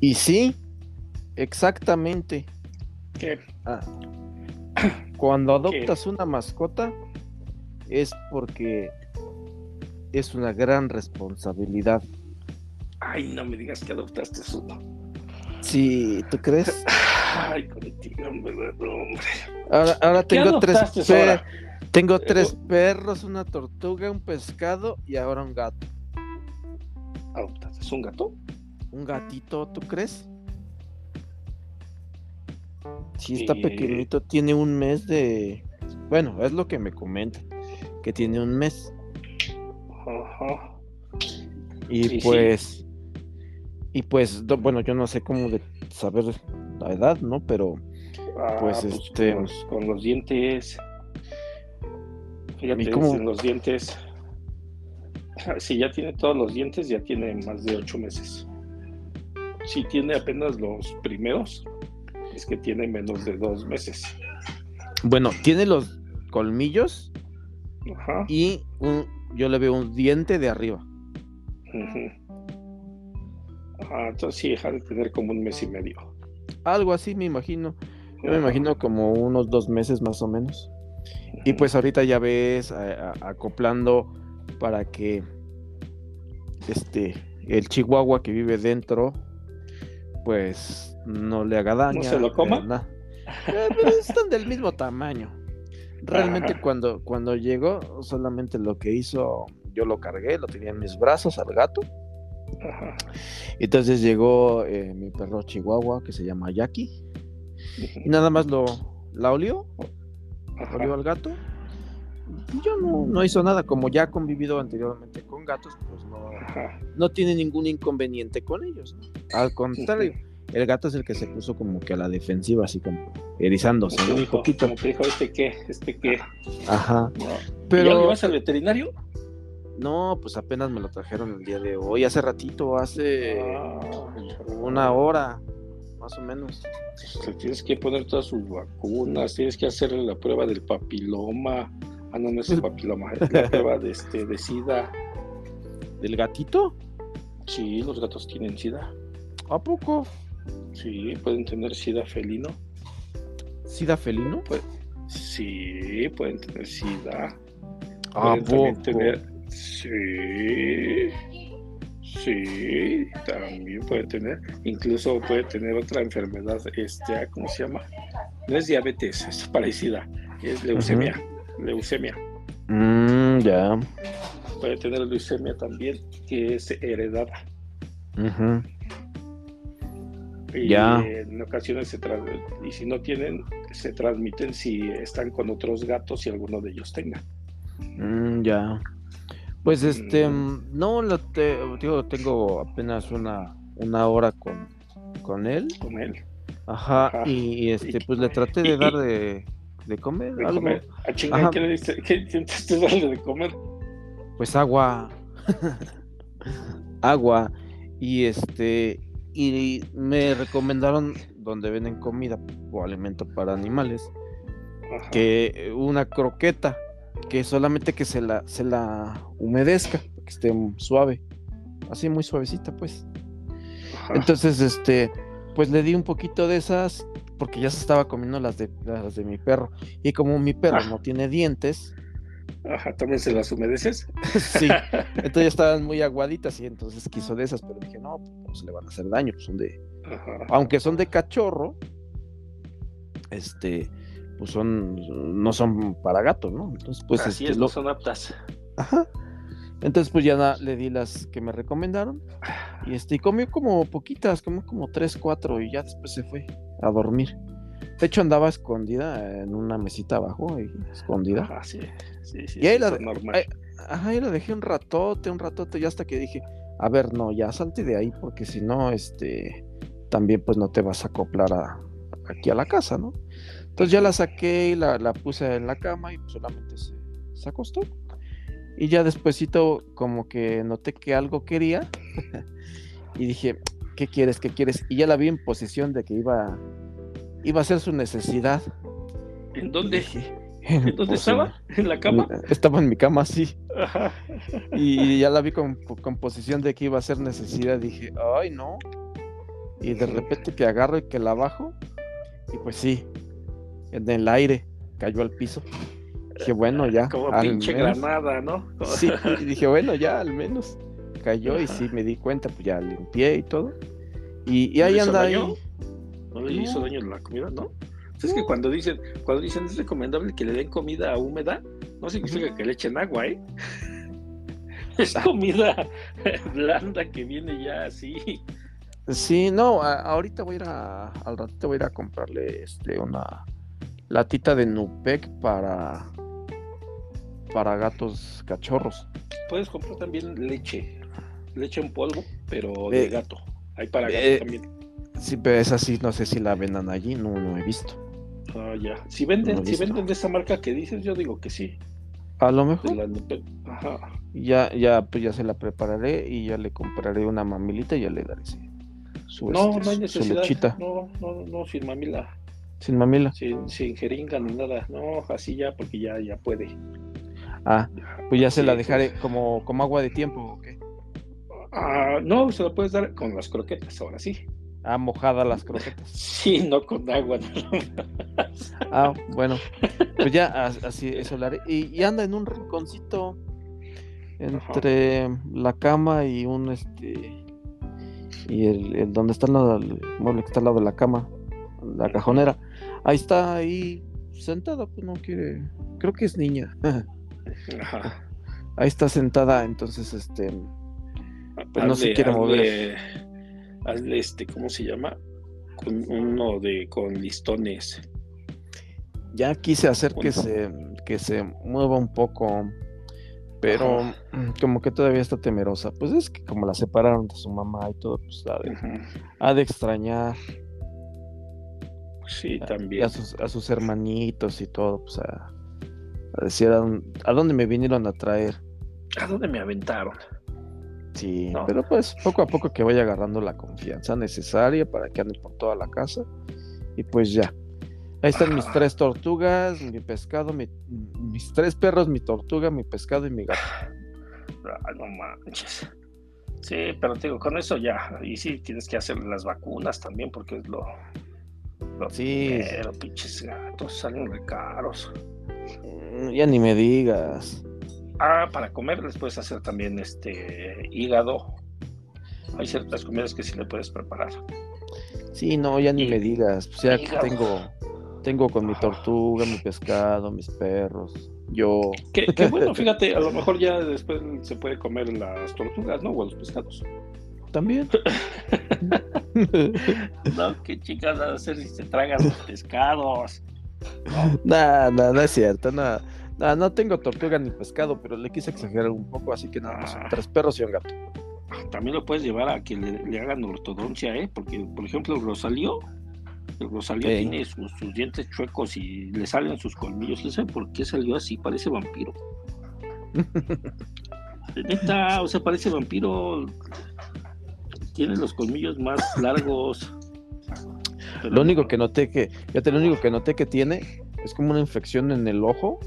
Y sí, exactamente. ¿Qué? Ah, cuando adoptas una mascota es porque es una gran responsabilidad. Ay, no me digas que adoptaste uno. Sí, ¿tú crees? Ay, contigo, hombre, hombre. Ahora, ahora ¿Qué tengo tres, ahora? tengo Eh, tres perros, una tortuga, un pescado y ahora un gato. ¿Adoptaste un gato? Un gatito, ¿tú crees? Sí, está pequeñito, tiene un mes de... Bueno, es lo que me comentan, que tiene un mes. Ajá. Y Sí, sí. pues... Y pues, bueno, yo no sé cómo de saber la edad, ¿no? Pero Ah, Pues, este- Con los, con los dientes. Fíjate, ¿Y cómo? en los dientes. Si ya tiene todos los dientes, ya tiene más de ocho meses. Si tiene apenas los primeros, es que tiene menos de dos meses. bueno, tiene los colmillos Ajá. y un, yo le veo un diente de arriba. Ajá, entonces sí, deja de tener como un mes y medio. Algo así me imagino. Yo me imagino como unos dos meses más o menos. Y pues ahorita ya ves a- a- acoplando para que este el chihuahua que vive dentro pues no le haga daño. se lo coma? eh, Eh, pues, están del mismo tamaño. Realmente Ajá. cuando, cuando llegó, solamente lo que hizo, yo lo cargué, lo tenía en mis brazos al gato. Ajá. Entonces llegó eh, mi perro chihuahua que se llama Jackie. Y nada más lo la olió, Ajá. olió al gato. Y yo no, no hizo nada, como ya ha convivido anteriormente con gatos, pues no, no tiene ningún inconveniente con ellos. ¿no? Al contrario, el gato es el que se puso como que a la defensiva, así como erizándose Como un dijo- poquito. como que dijo, ¿este qué? ¿Este qué? Ajá. No. ¿Y ¿Ya lo Pero llevas al veterinario? no, pues apenas me lo trajeron el día de hoy, hace ratito, hace Ah, una hora, más o menos. Te tienes que poner todas sus vacunas, tienes que hacerle la prueba del papiloma. Ah, no, no es el papiloma, es la prueba de, este, de SIDA. ¿Del gatito? Sí, los gatos tienen SIDA. ¿A poco? Sí, pueden tener SIDA felino. ¿Sida felino? Sí, pueden tener SIDA. ¿A Pueden poco? tener. Sí. Sí, también puede tener. Incluso puede tener otra enfermedad, este, ah, ¿cómo se llama? No es diabetes, es parecida. Es leucemia. Leucemia. Mm, ya. Puede tener leucemia también, que es heredada. Ujú. Y Ya. en ocasiones se y si no tienen, se transmiten si están con otros gatos y alguno de ellos tenga. Mm, ya. Pues este, Mm. no, lo te, digo, tengo apenas una, una hora con, con él. con él. Ajá, Ajá. y, y, este, Y- pues le traté de y- dar de, de comer de algo. comer. A chingar, Ajá. ¿qué le diste? ¿Qué intentaste darle de comer? Pues agua. agua. Y este, y me recomendaron donde venden comida o alimento para animales, Ajá. que una croqueta, que solamente que se la, se la humedezca, que esté suave, así muy suavecita, pues. Ajá. Entonces, este, pues le di un poquito de esas, porque ya se estaba comiendo las de, las de mi perro. Y como mi perro Ah. no tiene dientes, Ajá, ¿también se las humedeces? sí, entonces ya estaban muy aguaditas y entonces quiso de esas, pero dije, no, pues no se le van a hacer daño, pues son de, Ajá. aunque son de cachorro, este, pues son, no son para gato, ¿no? Entonces, pues Así este, es, lo- no son aptas. Ajá. Entonces, pues ya le di las que me recomendaron. Y este, y comió como poquitas, comió como tres, cuatro, y ya después se fue a dormir. De hecho, andaba escondida en una mesita abajo, ahí, escondida. Ajá, sí, sí, sí, Y ahí la- normal. ahí- Ajá, la dejé un ratote, un ratote, y hasta que dije, a ver, no, ya salte de ahí, porque si no, este, también pues no te vas a acoplar a, aquí a la casa, ¿no? Entonces ya la saqué y la, la puse en la cama y pues, solamente se, se acostó. Y ya despuesito como que noté que algo quería y dije, ¿qué quieres? ¿Qué quieres? Y ya la vi en posición de que iba, iba a hacer su necesidad. ¿En Y dónde? dije, ¿En dónde pues, estaba? ¿En la cama? Estaba en mi cama, sí. Ajá. Y ya la vi con, con posición de que iba a ser necesidad. Dije, ay, no. Y de repente que agarro y que la bajo. Y pues sí, en el aire cayó al piso. Dije, bueno, ya. Como pinche granada, ¿no? Sí, dije, bueno, ya al menos cayó y sí me di cuenta, pues ya limpié y todo. Y, ahí anda ahí. ¿No le hizo daño la comida, no? Es que cuando dicen, cuando dicen es recomendable que le den comida húmeda, no significa que le echen agua, ¿eh? Es comida blanda que viene ya así. Sí, no, ahorita voy a ir a, al ratito voy a ir a comprarle este una latita de Nupec para para gatos cachorros. Puedes comprar también leche, leche en polvo, pero de eh, gato. Hay para gatos eh, también. Sí, pero es así, no sé si la vendan allí, no, no he visto. Ah, ya. Si venden, si venden de esa marca que dices, yo digo que sí. A lo mejor. Ya, ya, pues ya se la prepararé y ya le compraré una mamilita y ya le daré su, no, este, no hay necesidad. No, no, no, sin mamila. Sin mamila. Sin, sin jeringa ni nada. No, así ya, porque ya, ya puede. Ah, pues ya se la dejaré como, como agua de tiempo, ¿o qué? Ah, no, se la puedes dar con las croquetas, ahora sí. Ah, mojada las croquetas. Sí, no con agua. ah, bueno. Pues ya así eso lo haré. Y, anda en un rinconcito entre la cama y un este y el, donde está el, mueble que está al lado de la cama, la cajonera. Ahí está ahí sentada, pues no quiere, creo que es niña. Ahí está sentada, entonces este pues no se quiere mover. Hazle este, ¿cómo se llama? Con uno de con listones. Ya quise hacer que se que se mueva un poco, pero como que todavía está temerosa. Pues es que como la separaron de su mamá y todo, pues ha de, extrañar. Sí, también. A sus, a sus hermanitos y todo, pues a, decir a, dónde me vinieron a traer. ¿A dónde me aventaron? Sí, pero pues poco a poco que vaya agarrando la confianza necesaria para que ande por toda la casa. Y pues ya. Ahí están mis tres tortugas, mi pescado, mis tres perros, mi tortuga, mi pescado y mi gato. Ah, no manches. Sí, pero te digo, con eso ya. Y sí, tienes que hacer las vacunas también porque es lo. sí. Pero pinches gatos salen re caros. Mm, ya ni me digas. Ah, para comer les puedes hacer también este hígado. Hay ciertas comidas que sí le puedes preparar. Sí, no, ya ni me digas. Pues ya tengo, tengo con mi tortuga, mi pescado, mis perros. Yo. Qué, bueno, fíjate, a lo mejor ya después se puede comer las tortugas, ¿no? O los pescados. También. no, qué chicas a hacer si se tragan los pescados. No, no, no es cierto, no. No, tengo tortuga ni pescado, pero le quise exagerar un poco, así que nada más son tres perros y un gato. También lo puedes llevar a que le, hagan ortodoncia, ¿eh? Porque, por ejemplo, el Rosalío, el Rosalío tiene sus, dientes chuecos y le salen sus colmillos. No sé por qué salió así, parece vampiro. Neta, o sea, parece vampiro. Tiene los colmillos más largos. lo único que noté que, fíjate, lo único que noté que tiene es como una infección en el ojo,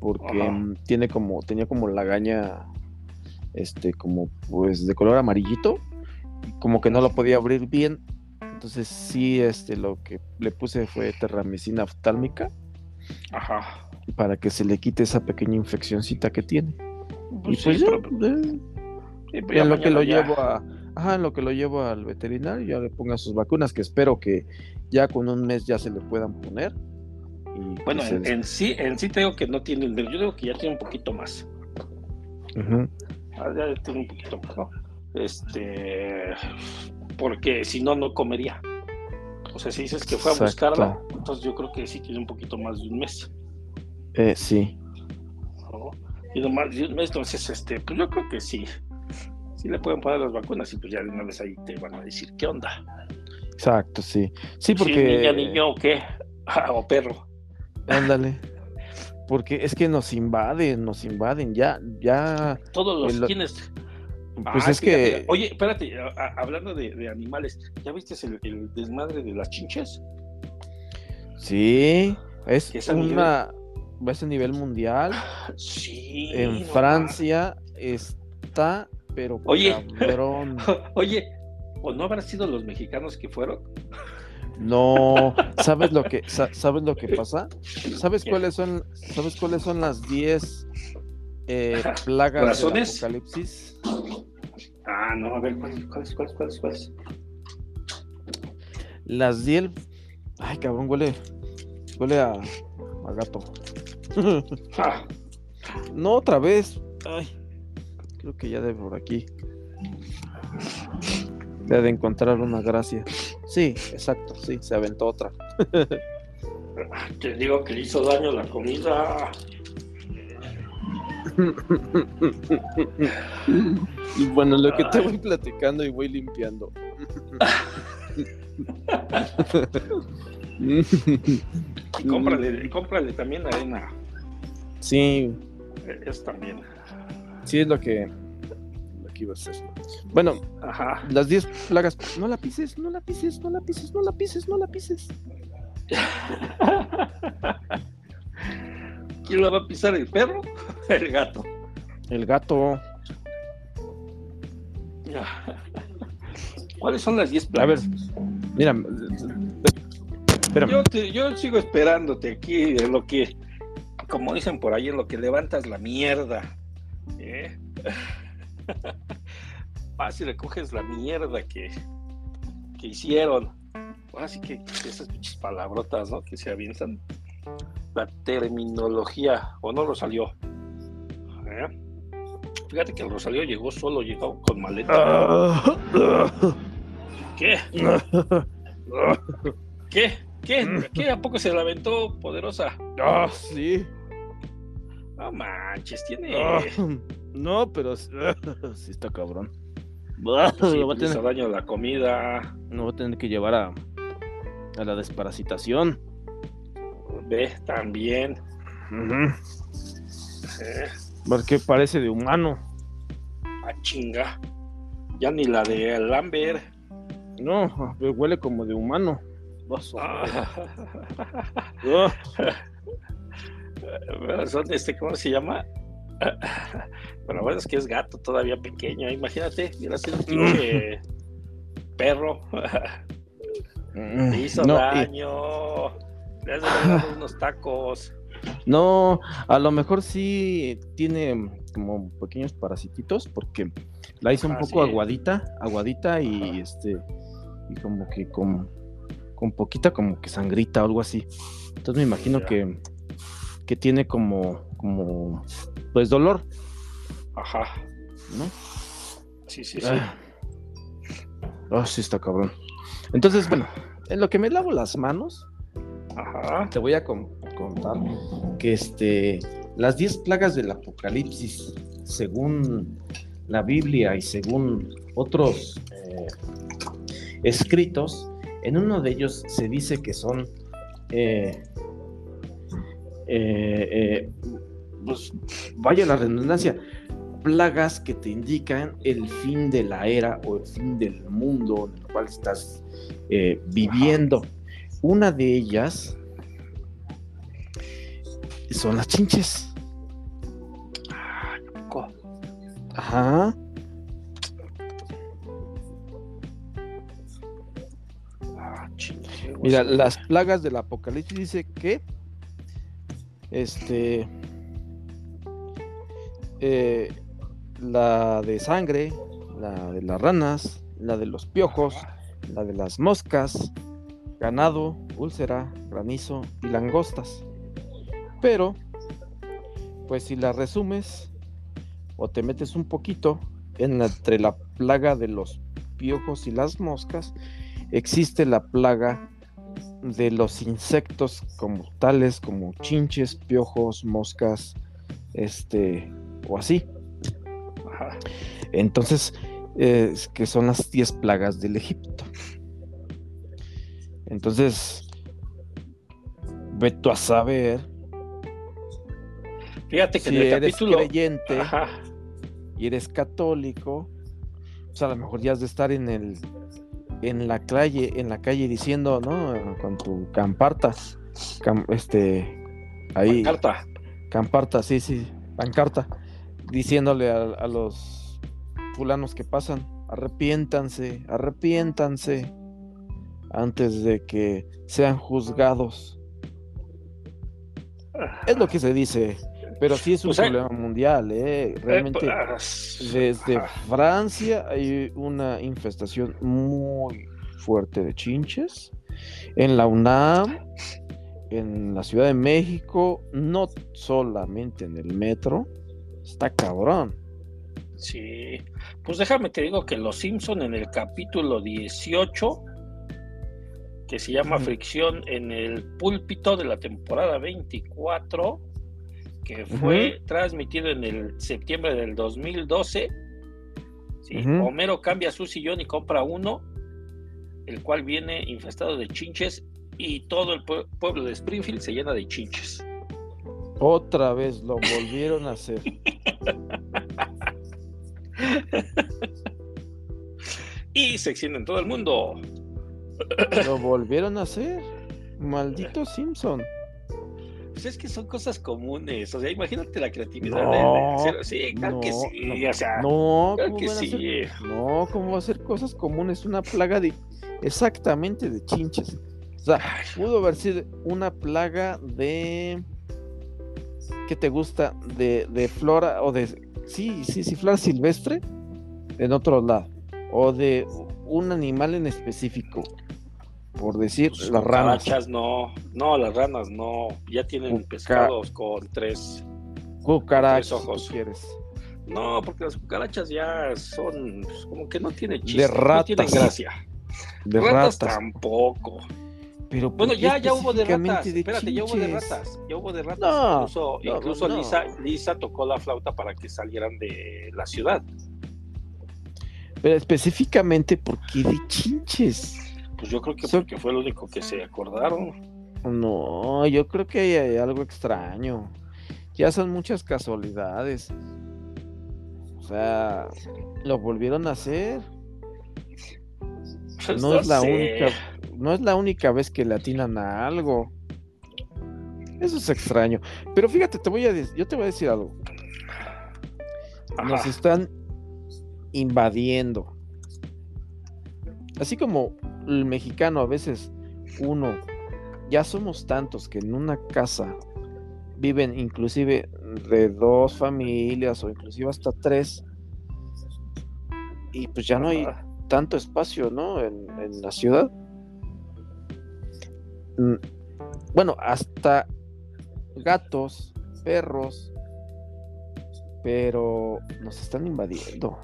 porque tiene como, tenía como la gaña, este, como pues de color amarillito, como que no lo podía abrir bien. Entonces sí, este, lo que le puse fue terramicina oftálmica. Ajá. Para que se le quite esa pequeña infeccióncita que tiene. Pues y pues ya, pues en lo que lo llevo a, ajá, en lo que lo llevo al veterinario, ya le ponga sus vacunas, que espero que ya con un mes ya se le puedan poner. Bueno, en, sí, en sí tengo que no tiene, yo digo que ya tiene un poquito más. Ah, ya tiene un poquito más, ¿no? Este, porque si no, no comería. O sea, si dices que fue a buscarla, entonces yo creo que sí tiene un poquito más de un mes. Eh, sí. Y nomás de un mes, entonces, este, pues yo creo que sí. Sí le pueden poner las vacunas y pues ya de una vez ahí te van a decir qué onda. Exacto, sí. Sí, porque. niña, niño o qué? o perro. Ándale. Porque es que nos invaden, nos invaden, ya, ya. Todos los tienes. Pues es que. Oye, espérate, hablando de, animales, ¿ya viste el, desmadre de las chinches? Sí, es, es una. Es a nivel mundial. Sí. En Francia está, pero oye, oye, ¿O no habrán sido los mexicanos que fueron? No, ¿sabes lo que sabes lo que pasa? ¿Sabes cuáles son sabes cuáles son las 10 eh, plagas del apocalipsis? Ah, no, a ver, ¿cuáles, cuáles, cuáles, cuáles? Las 10 Ay, cabrón, huele huele a, a gato. Ah. No, otra vez. Ay, creo que ya debe por aquí. Debe de encontrar una gracia. Sí, exacto, sí, se aventó otra. Te digo que le hizo daño la comida. y bueno, lo que te voy platicando y voy limpiando. cómprale, cómprale también arena. Sí. Es también. Sí, es lo que, que iba a hacer. Bueno, Ajá. las 10 plagas. No la pises, no la pises, no la pises, no la pises, no la pises. ¿Quién la va a pisar? ¿El perro? El gato. El gato. ¿Cuáles son las 10 plagas? A ver, mira. Yo, yo sigo esperándote aquí de lo que, como dicen por ahí, en lo que levantas la mierda. ¿eh? Vas y recoges la mierda que, que hicieron. Así que esas pinches palabrotas, ¿no? Que se avientan. La terminología, o no. ¿Eh? Fíjate que el Rosalío llegó solo, llegó con maleta. ¿Qué? ¿Qué? ¿Qué? ¿Qué? ¿A poco se la aventó poderosa? Ah, sí. No manches, tiene. No, pero sí está cabrón. Sí, va a tener daño a la comida. No va a tener que llevar a, a la desparasitación. Ve, también. Porque parece de humano. Ah, chinga. Ya ni la de Lambert. No, huele como de humano. Ah. Son este, ¿cómo se llama? Bueno, bueno, es que es gato todavía pequeño. Imagínate, hubiera sido un pinche perro. Mm, Le hizo daño. Le has dado unos tacos. No, a lo mejor sí tiene como pequeños parasititos porque la hizo un ah, poco aguadita, aguadita y este y como que con, con poquita como que sangrita o algo así. Entonces me imagino que, que tiene como como pues dolor. Ajá. ¿No? Sí, sí, sí. Ah, oh, sí está cabrón. Entonces, bueno, en lo que me lavo las manos, Ajá. te voy a contar que este, las 10 plagas del Apocalipsis, según la Biblia y según otros eh, escritos, en uno de ellos se dice que son eh, eh, pues vaya la redundancia, plagas que te indican el fin de la era o el fin del mundo en el cual estás eh, viviendo. Una de ellas son las chinches. Ajá. Ah, Mira, las plagas del apocalipsis dice que este eh, la de sangre, la de las ranas, la de los piojos, la de las moscas, ganado, úlcera, granizo y langostas. Pero, pues si la resumes o te metes un poquito entre la plaga de los piojos y las moscas, existe la plaga de los insectos como tales como chinches, piojos, moscas, este o así. Entonces, que son las 10 plagas del Egipto. Entonces, veto a saber. Fíjate que si eres creyente y eres católico, pues a lo mejor ya has de estar en el en la calle, en la calle diciendo, ¿no? Con tu camparta, este, ahí. Pancarta. Camparta, sí, sí, pancarta diciéndole a, los fulanos que pasan, arrepiéntanse, arrepiéntanse antes de que sean juzgados. Es lo que se dice, pero sí es un problema mundial, ¿eh? Realmente, pues, desde Francia hay una infestación muy fuerte de chinches. En la UNAM, en la Ciudad de México, no solamente en el metro, está cabrón. Sí, pues déjame te digo que Los Simpson en el capítulo 18 que se llama Fricción en el púlpito de la temporada 24, que fue transmitido en el septiembre del 2012. Homero cambia su sillón y compra uno, el cual viene infestado de chinches y todo el pueblo de Springfield se llena de chinches. Otra vez lo volvieron a hacer. y se extiende en todo el mundo. Lo volvieron a hacer. Maldito Simpson. Pues es que son cosas comunes. O sea, imagínate la creatividad de, Sí, claro que sí. No, o sea, no, que sí. no, ¿cómo va a ser cosas comunes? Una plaga de. Exactamente de chinches. O sea, pudo haber sido una plaga de. ¿Qué te gusta? De, de flora o de. Sí, sí, sí, flora silvestre en otro lado. O de un animal en específico por decir, pues, las ranas. no, no, las ranas no, ya tienen pescados con tres, cucarachas, ojos. quieres. No, porque las cucarachas ya son pues, como que no tienen chiste, no tienen gracia. De ratas, tampoco. Pero bueno, ya, ya hubo de ratas. Espérate, ya hubo de ratas. Ya hubo de ratas. incluso, Lisa, Lisa tocó la flauta para que salieran de la ciudad. Pero específicamente, ¿por qué de chinches? Pues yo creo que porque fue lo único que se acordaron. No, yo creo que hay, algo extraño. Ya son muchas casualidades. O sea, lo volvieron a hacer. Pues no, es la única, no es la única vez que le atinan a algo. Eso es extraño. Pero fíjate, te voy a yo te voy a decir algo. Nos están invadiendo. Así como el mexicano a veces uno, ya somos tantos que en una casa viven inclusive de dos familias o inclusive hasta tres y pues ya no hay tanto espacio, ¿no? En, en la ciudad. Bueno, hasta gatos, perros, pero nos están invadiendo.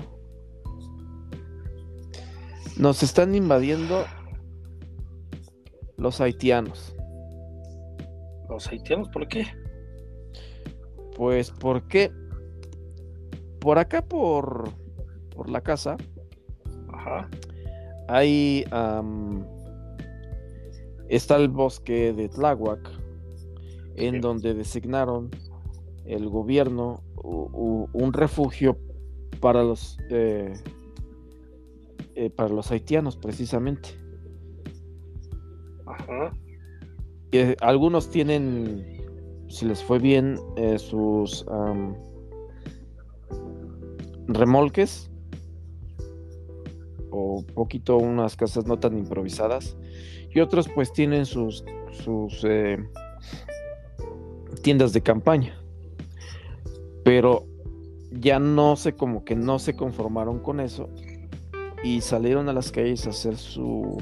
Nos están invadiendo los haitianos. ¿Los haitianos por qué? Pues porque por acá, por, por la casa, Ajá. hay... está el bosque de Tláhuac, en donde designaron el gobierno un refugio para los eh, eh, para los haitianos precisamente. Ajá. Eh, algunos tienen, si les fue bien, eh, sus remolques o poquito unas casas no tan improvisadas y otros pues tienen sus, sus tiendas de campaña pero ya no sé como que no se conformaron con eso y salieron a las calles a hacer su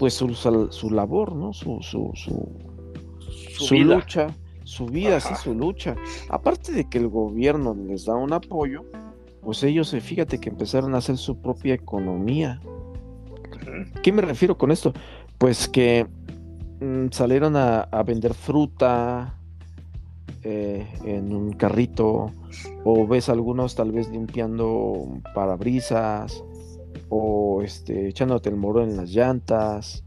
pues su, su labor, ¿no? Su, su, su, lucha, su vida, sí, su lucha. Aparte de que el gobierno les da un apoyo, pues ellos, eh, fíjate que empezaron a hacer su propia economía. ¿Qué me refiero con esto? Pues que mm, salieron a, vender fruta eh, en un carrito, o ves algunos tal vez limpiando parabrisas, o este, echándote el moro en las llantas,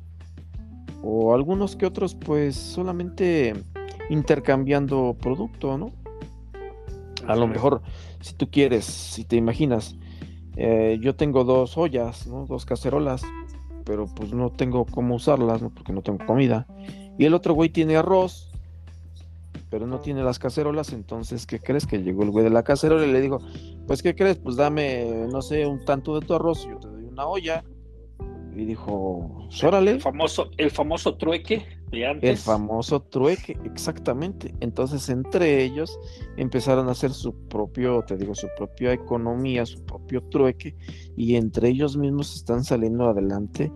o algunos que otros pues solamente intercambiando producto, ¿no? A lo mejor, si tú quieres, si te imaginas, eh, yo tengo dos ollas, ¿no? Dos cacerolas, pero pues no tengo cómo usarlas, ¿no? Porque no tengo comida. Y el otro güey tiene arroz, pero no tiene las cacerolas, entonces, ¿qué crees? Que llegó el güey de la cacerola y le digo, pues ¿qué crees? Pues dame, no sé, un tanto de tu arroz y yo te doy una olla. Y dijo, órale. El famoso, el famoso trueque antes. El famoso trueque, exactamente. Entonces, entre ellos empezaron a hacer su propio, te digo, su propia economía, su propio trueque, y entre ellos mismos están saliendo adelante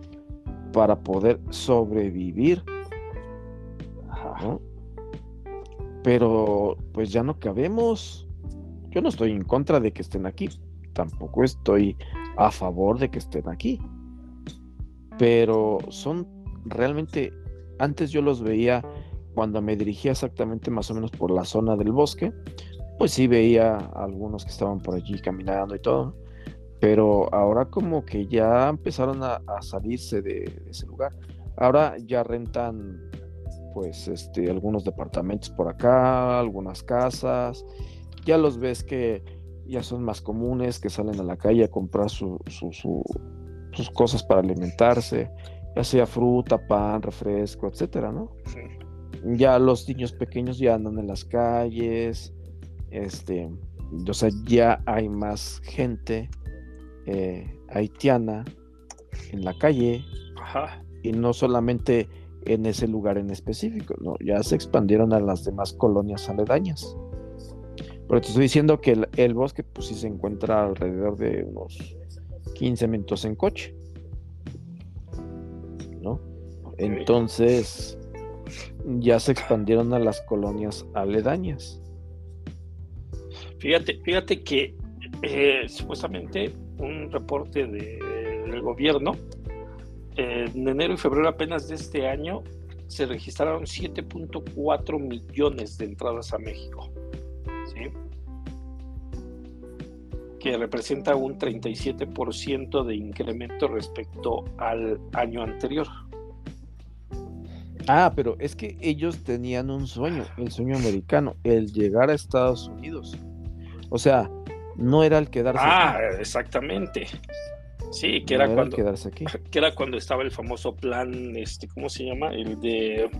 para poder sobrevivir. Pero, pues ya no cabemos. Yo no estoy en contra de que estén aquí. Tampoco estoy a favor de que estén aquí pero son realmente, antes yo los veía cuando me dirigía exactamente más o menos por la zona del bosque, pues sí veía algunos que estaban por allí caminando y todo, pero ahora como que ya empezaron a, salirse de, ese lugar. Ahora ya rentan pues este algunos departamentos por acá, algunas casas, ya los ves que ya son más comunes, que salen a la calle a comprar su, sus cosas para alimentarse, ya sea fruta, pan, refresco, etcétera, ¿no? Ya los niños pequeños ya andan en las calles, este, o sea, ya hay más gente eh, haitiana en la calle y no solamente en ese lugar en específico, no, ya se expandieron a las demás colonias aledañas. Pero te estoy diciendo que el, el bosque, pues sí se encuentra alrededor de unos 15 minutos en coche. Entonces, ya se expandieron a las colonias aledañas. Fíjate, fíjate que eh, supuestamente un reporte del gobierno en enero y febrero apenas de este año se registraron 7.4 millones de entradas a México. ¿sí? que representa un 37% de incremento respecto al año anterior. Ah, pero es que ellos tenían un sueño, el sueño americano, el llegar a Estados Unidos. O sea, no era el quedarse ah, exactamente. Sí, que era, cuando quedarse aquí. que era cuando estaba el famoso plan, este, ¿cómo se llama? El de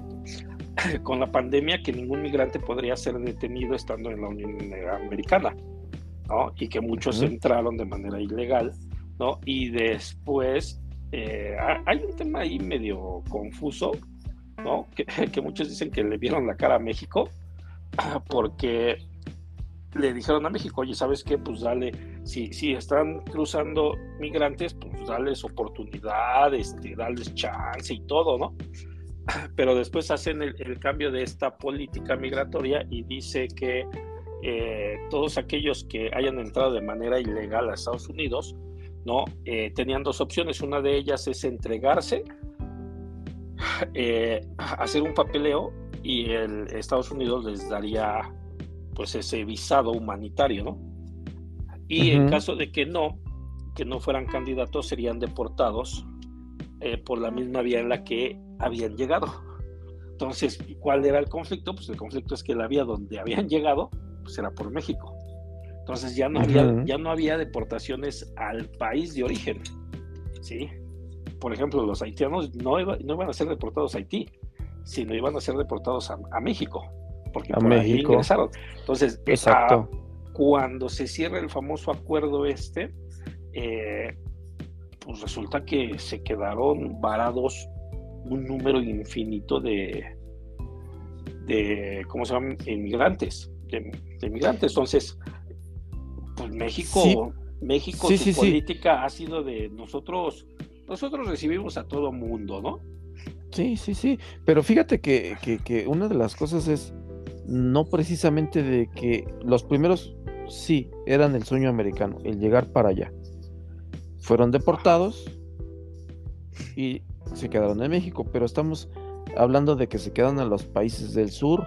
con la pandemia que ningún migrante podría ser detenido estando en la Unión Americana. Y que muchos entraron de manera ilegal, ¿no? Y después eh, hay un tema ahí medio confuso, ¿no? Que, muchos dicen que le vieron la cara a México porque le dijeron a México, oye, ¿sabes qué? Pues dale, si, si están cruzando migrantes, pues dales oportunidad, este, dales chance y todo, ¿no? Pero después hacen el cambio de esta política migratoria y dice que eh, todos aquellos que hayan entrado de manera ilegal a Estados Unidos, ¿no? Eh, tenían dos opciones. Una de ellas es entregarse, eh, hacer un papeleo y el Estados Unidos les daría pues ese visado humanitario, ¿no? Y en caso de que no, que no fueran candidatos, serían deportados por la misma vía en la que habían llegado. Entonces, ¿cuál era el conflicto? Pues el conflicto es que la vía donde habían llegado pues era por México. Entonces ya no, había, ya no había deportaciones al país de origen. ¿sí? Por ejemplo, los haitianos no, no iban a ser deportados a Haití, sino iban a ser deportados a, México, porque a México. ingresaron. Entonces, Exacto. cuando se cierra el famoso acuerdo este, eh, pues resulta que se quedaron varados un número infinito de, de ¿cómo se llaman? Inmigrantes de, migrantes. Entonces, pues México, México, su política ha sido de nosotros, nosotros recibimos a todo mundo, ¿no? Sí, sí, sí. Pero fíjate que, que, una de las cosas es no precisamente de que los primeros sí eran el sueño americano, el llegar para allá. Fueron deportados y se quedaron en México, pero estamos hablando de que se quedan en los países del sur,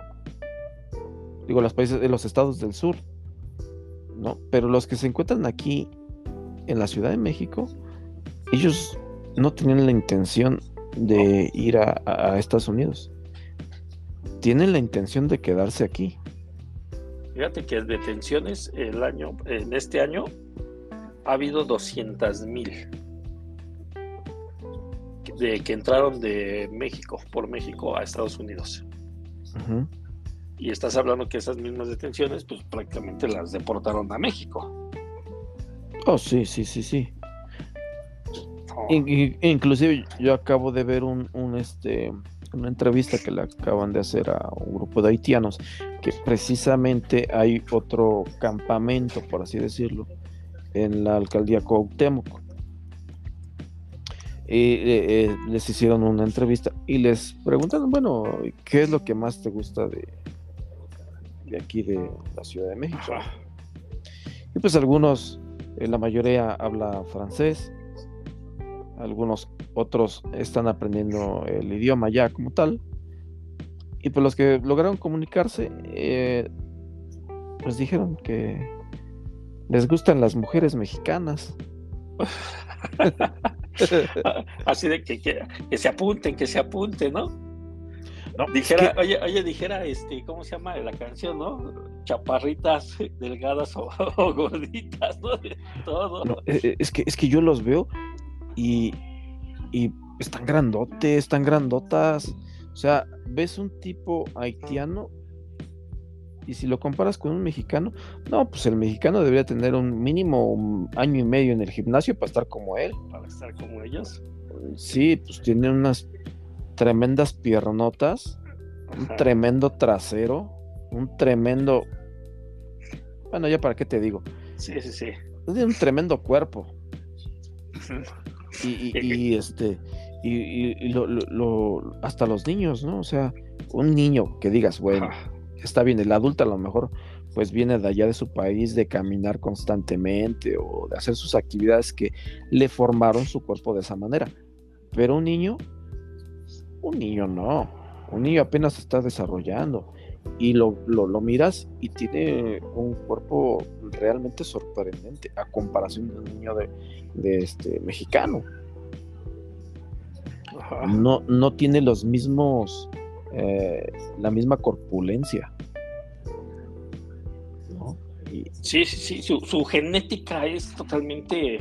digo, los países, de los estados del sur, ¿no? Pero los que se encuentran aquí en la Ciudad de México, ellos no tenían la intención de ir a, Estados Unidos. Tienen la intención de quedarse aquí. Fíjate que detenciones el año, en este año ha habido 200 mil de que entraron de México, por México a Estados Unidos. Y estás hablando que esas mismas detenciones, pues prácticamente las deportaron a México. Oh, sí, sí, sí, sí. Oh, In- in- inclusive yo acabo de ver un, un, este una entrevista que le acaban de hacer a un grupo de haitianos que precisamente hay otro campamento, por así decirlo, en la alcaldía Cuauhtémoc. Y eh, eh, les hicieron una entrevista y les preguntaron, bueno, ¿qué es lo que más te gusta de, de aquí de la Ciudad de México? Y pues algunos, eh, la mayoría habla francés, algunos otros están aprendiendo el idioma ya como tal. Y pues los que lograron comunicarse, eh, pues dijeron que les gustan las mujeres mexicanas. Así de que, que, que se apunten, que se apunten, ¿no? No, es Dijera, que- oye, oye, dijera, este, ¿cómo se llama la canción, no? Chaparritas, delgadas o, o gorditas, ¿no? De todo. no, eh, eh, es que es que yo los veo y, y están grandotes, están grandotas. O sea, ves un tipo haitiano y si lo comparas con un mexicano, no, pues el mexicano debería tener un mínimo un año y medio en el gimnasio para estar como él. Para estar como ellos. Sí, pues tiene unas tremendas piernotas, un tremendo trasero, un tremendo... Bueno, ya para qué te digo. Sí, sí, sí. Tiene un tremendo cuerpo. Ujú. Y, y- y, este, y, lo- lo- lo- hasta los niños, ¿no? O sea, un niño que digas, bueno, Ajá. está bien, el adulto a lo mejor pues viene de allá de su país de caminar constantemente o de hacer sus actividades que le formaron su cuerpo de esa manera. Pero un niño, un niño no, un niño apenas está desarrollando y lo, lo, lo miras y tiene un cuerpo realmente sorprendente a comparación de un niño de, de este mexicano. Ajá. No, no tiene los mismos, eh, la misma corpulencia. ¿no? Y- Sí, sí, sí, su, su genética es totalmente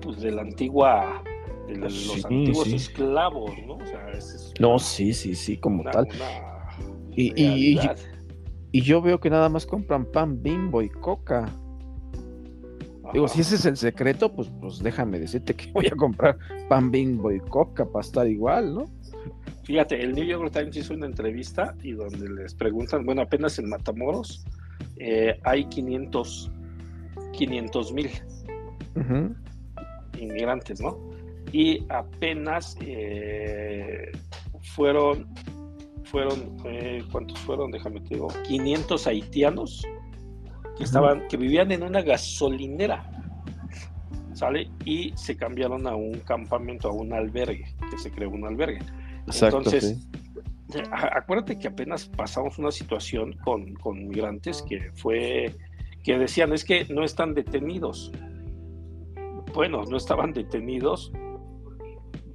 pues de la antigua, de los Sí, antiguos sí. esclavos, ¿no? O sea, es, es no, una- sí, sí, sí, como una- tal. una Y, y- y- y yo veo que nada más compran pan bimbo y coca. Digo, si ese es el secreto, pues, pues déjame decirte que voy a comprar pan bimbo y coca para estar igual, ¿no? Fíjate, el New York Times hizo una entrevista y donde les preguntan, bueno, apenas en Matamoros eh, hay 500 mil inmigrantes, ¿no? Y apenas eh, fueron, fueron, eh, ¿cuántos fueron? Déjame te digo, 500 haitianos que estaban, que vivían en una gasolinera, ¿sale? Y se cambiaron a un campamento, a un albergue, que se creó un albergue. Exacto, Entonces, sí. acuérdate que apenas pasamos una situación con, con migrantes que fue que decían es que no están detenidos. Bueno, no estaban detenidos,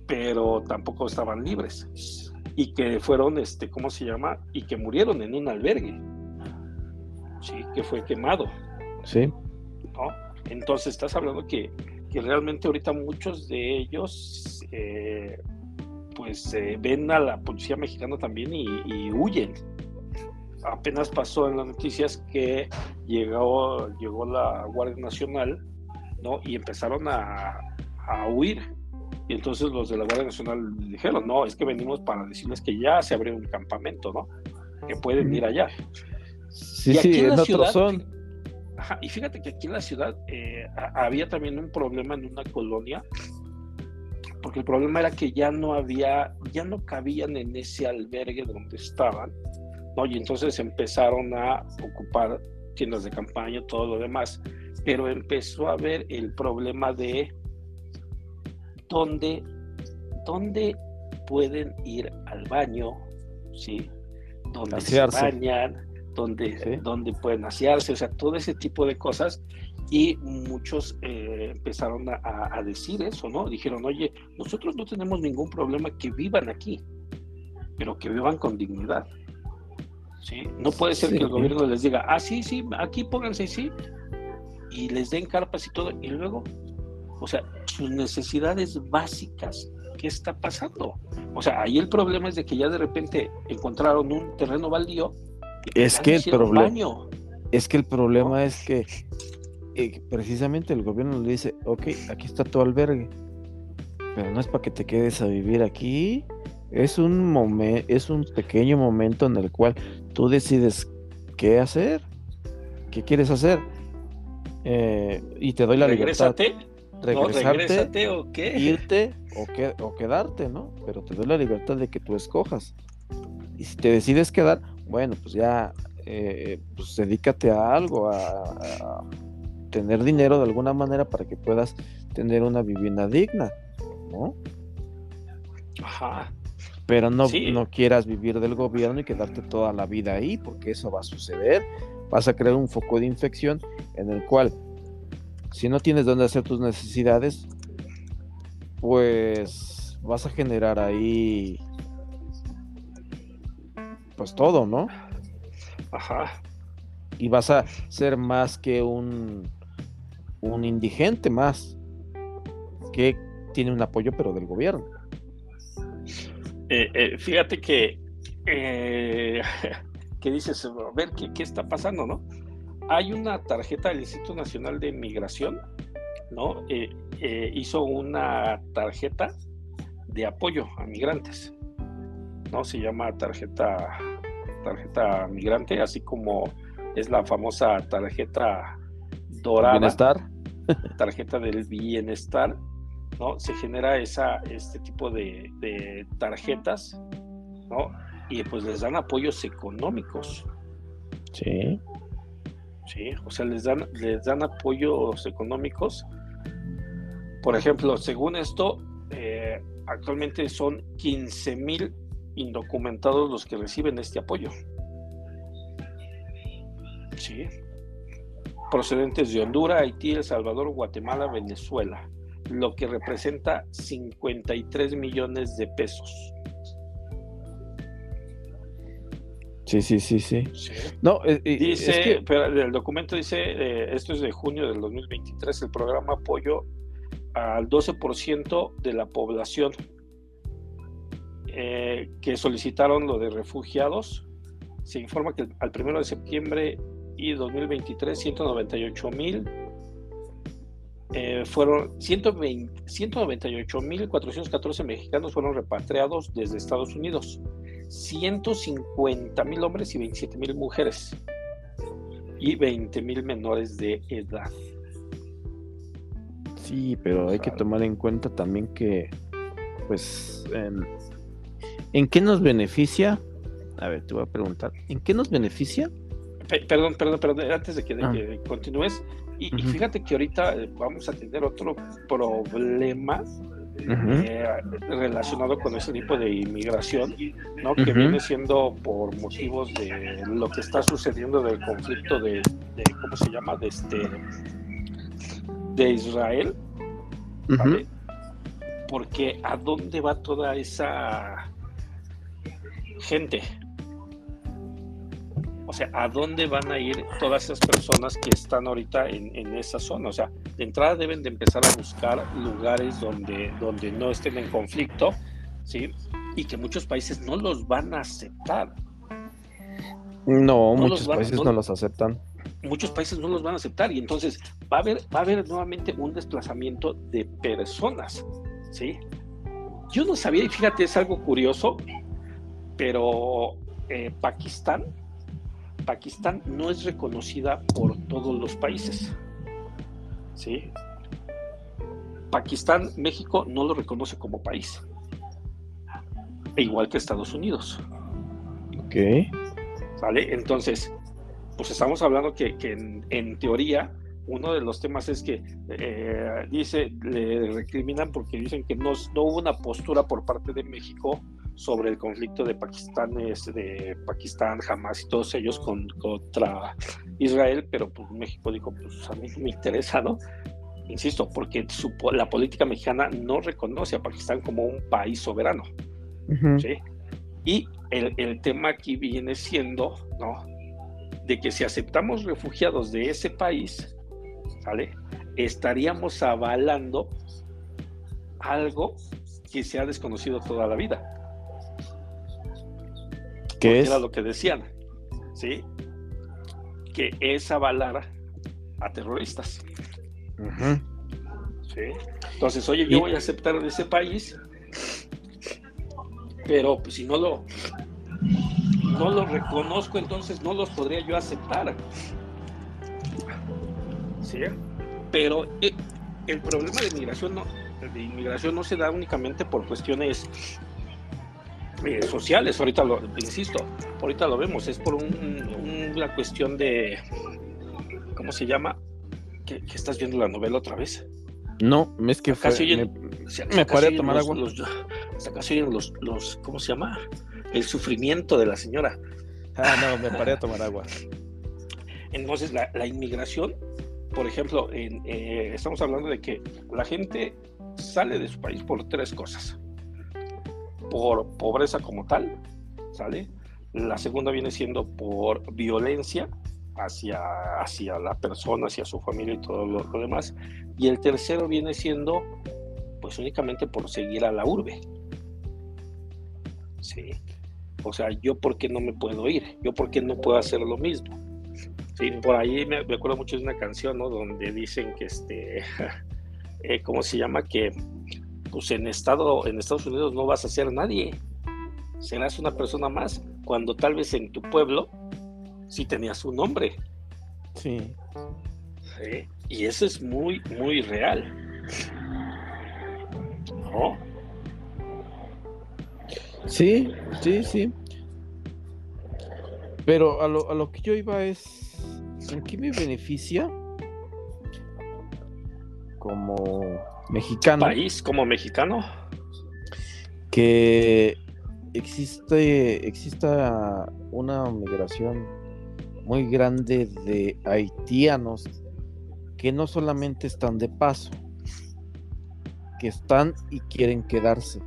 pero tampoco estaban libres. Y que fueron, este, ¿cómo se llama? Y que murieron en un albergue. Sí, que fue quemado. Sí, ¿no? Entonces estás hablando que, que realmente ahorita muchos de ellos eh, pues eh, ven a la policía mexicana también y, y huyen. Apenas pasó en las noticias que llegó, llegó la Guardia Nacional ¿no? y empezaron a, a huir. Y entonces los de la Guardia Nacional dijeron, no, es que venimos para decirles que ya se abrió un campamento, ¿no? Que pueden ir allá. sí, Y aquí sí, en en la otro ciudad, son. Ajá, y fíjate que aquí en la ciudad eh, había también un problema en una colonia, porque el problema era que ya no había, ya no cabían en ese albergue donde estaban, ¿no? Y entonces empezaron a ocupar tiendas de campaña, todo lo demás, pero empezó a haber el problema de dónde, dónde pueden ir al baño, ¿sí? Dónde se bañan, donde, Sí. donde pueden asearse, o sea, todo ese tipo de cosas. Y muchos eh, empezaron a, a- a decir eso, ¿no? Dijeron, oye, nosotros no tenemos ningún problema que vivan aquí, pero que vivan con dignidad. ¿sí? No puede ser Sí. que el gobierno les diga, ah, sí, sí, aquí pónganse, sí, y les den carpas y todo, y luego, o sea, sus necesidades básicas, ¿qué está pasando? O sea, ahí el problema es de que ya de repente encontraron un terreno baldío. y Es que el problema-. Es que el problema es que eh, precisamente el gobierno le dice, ok, aquí está tu albergue, pero no es para que te quedes a vivir aquí, es un momento, es un pequeño momento en el cual tú decides qué hacer, qué quieres hacer, eh, y te doy la libertad. Regresarte, o qué? Irte o, o quedarte, ¿no? Pero te doy la libertad de que tú escojas. Y si te decides quedar, bueno, pues ya, eh, pues dedícate a algo, a, tener dinero de alguna manera para que puedas tener una vivienda digna, ¿no? Ajá. Pero no, no quieras vivir del gobierno y quedarte toda la vida ahí, porque eso va a suceder. Vas a crear un foco de infección en el cual, si no tienes dónde hacer tus necesidades, pues vas a generar ahí pues todo, ¿no? Ajá. Y vas a ser más que un, un indigente más, que tiene un apoyo pero del gobierno. Eh, eh, fíjate que, eh, que dices, a ver, ¿qué, ¿qué, está pasando, no? Hay una tarjeta del Instituto Nacional de Migración, ¿no? hizo una tarjeta de apoyo a migrantes. ¿no? Se llama tarjeta, tarjeta migrante, así como es la famosa tarjeta dorada. Bienestar. Tarjeta del bienestar, ¿no? Se genera esa, este tipo de, tarjetas, ¿no? Y pues les dan apoyos económicos. Sí. Sí, o sea, les dan, les dan apoyos económicos. Por ejemplo, según esto, eh, actualmente son 15 mil indocumentados los que reciben este apoyo. Sí. Procedentes de Honduras, Haití, El Salvador, Guatemala, Venezuela, lo que representa 53 millones de pesos. Sí, sí, sí, sí. No, eh, eh, dice, pero el documento dice, eh, esto es de junio del 2023, el programa apoyo al 12% de la población eh, que solicitaron lo de refugiados. Se informa que al 1 de septiembre y 2023, 198 mil eh, fueron 198 mil 414 mexicanos fueron repatriados desde Estados Unidos, 150 mil hombres y 27 mil mujeres y 20 mil menores de edad. Sí, pero hay que tomar en cuenta también que, pues, ¿En qué nos beneficia? A ver, te voy a preguntar. ¿En qué nos beneficia? perdón, perdón, perdón, antes de que, ah. continúes. Y, fíjate que ahorita eh, vamos a tener otro problema eh, relacionado con ese tipo de inmigración, ¿no? Que viene siendo por motivos de lo que está sucediendo del conflicto de, ¿cómo se llama? De este de Israel, Porque a dónde va toda esa gente. O sea, ¿a dónde van a ir todas esas personas que están ahorita en, esa zona? O sea, de entrada deben de empezar a buscar lugares donde, donde no estén en conflicto, ¿sí? Y que muchos países no los van a aceptar. No, muchos países no, los aceptan. Muchos países no los van a aceptar y entonces va a haber, va a haber nuevamente un desplazamiento de personas, ¿sí? Yo no sabía, y fíjate, es algo curioso, pero eh, Pakistán, Pakistán no es reconocida por todos los países. ¿sí? Pakistán, México no lo reconoce como país. E igual que Estados Unidos. Ok. ¿Vale? Entonces, pues estamos hablando que, en, teoría uno de los temas es que eh, dice, le recriminan porque dicen que no, no, hubo una postura por parte de México sobre el conflicto de Pakistán, de Pakistán, Hamas y todos ellos contra Israel, pero pues México dijo, pues a mí me interesa, ¿no? Insisto, porque la política mexicana no reconoce a Pakistán como un país soberano, ¿sí? Y el, el tema aquí viene siendo, ¿no? De que si aceptamos refugiados de ese país, ¿sale? Estaríamos avalando algo que se ha desconocido toda la vida ¿Qué Era lo que decían, ¿sí? Que es avalar a terroristas. ¿Sí? Entonces, oye, yo voy a aceptar de ese país, pero pues, si no lo, no lo reconozco, entonces no los podría yo aceptar. ¿Sí? Pero eh, el problema de inmigración no, de inmigración no se da únicamente por cuestiones eh, sociales, ahorita lo insisto, ahorita lo vemos, es por una cuestión de, ¿cómo se llama? ¿Que, estás viendo la novela otra vez? No, es que fue, me, me paré a tomar agua. Los, los, los, ¿cómo se llama? El sufrimiento de la señora. Ah, no, me paré a tomar agua. Entonces, la, la inmigración, por ejemplo, en, eh, estamos hablando de que la gente sale de su país por tres cosas. Por pobreza como tal, ¿sale? La segunda viene siendo por violencia hacia, hacia la persona, hacia su familia y todo lo, demás. Y el tercero viene siendo, pues únicamente por seguir a la urbe. Sí. O sea, yo por qué no me puedo ir, yo por qué no puedo hacer lo mismo. Sí, por ahí me, acuerdo mucho de una canción, ¿no? Donde dicen que este, eh, ¿cómo se llama? Que pues en, Estado, en Estados Unidos no vas a ser nadie. Serás una persona más cuando tal vez en tu pueblo sí tenías un nombre. Sí. sí. Y eso es muy, muy real. ¿No? Sí, sí, sí. Pero a lo, a lo que yo iba es, ¿en qué me beneficia como mexicano. País como mexicano. Que existe, exista una migración muy grande de haitianos que no solamente están de paso, que están y quieren quedarse.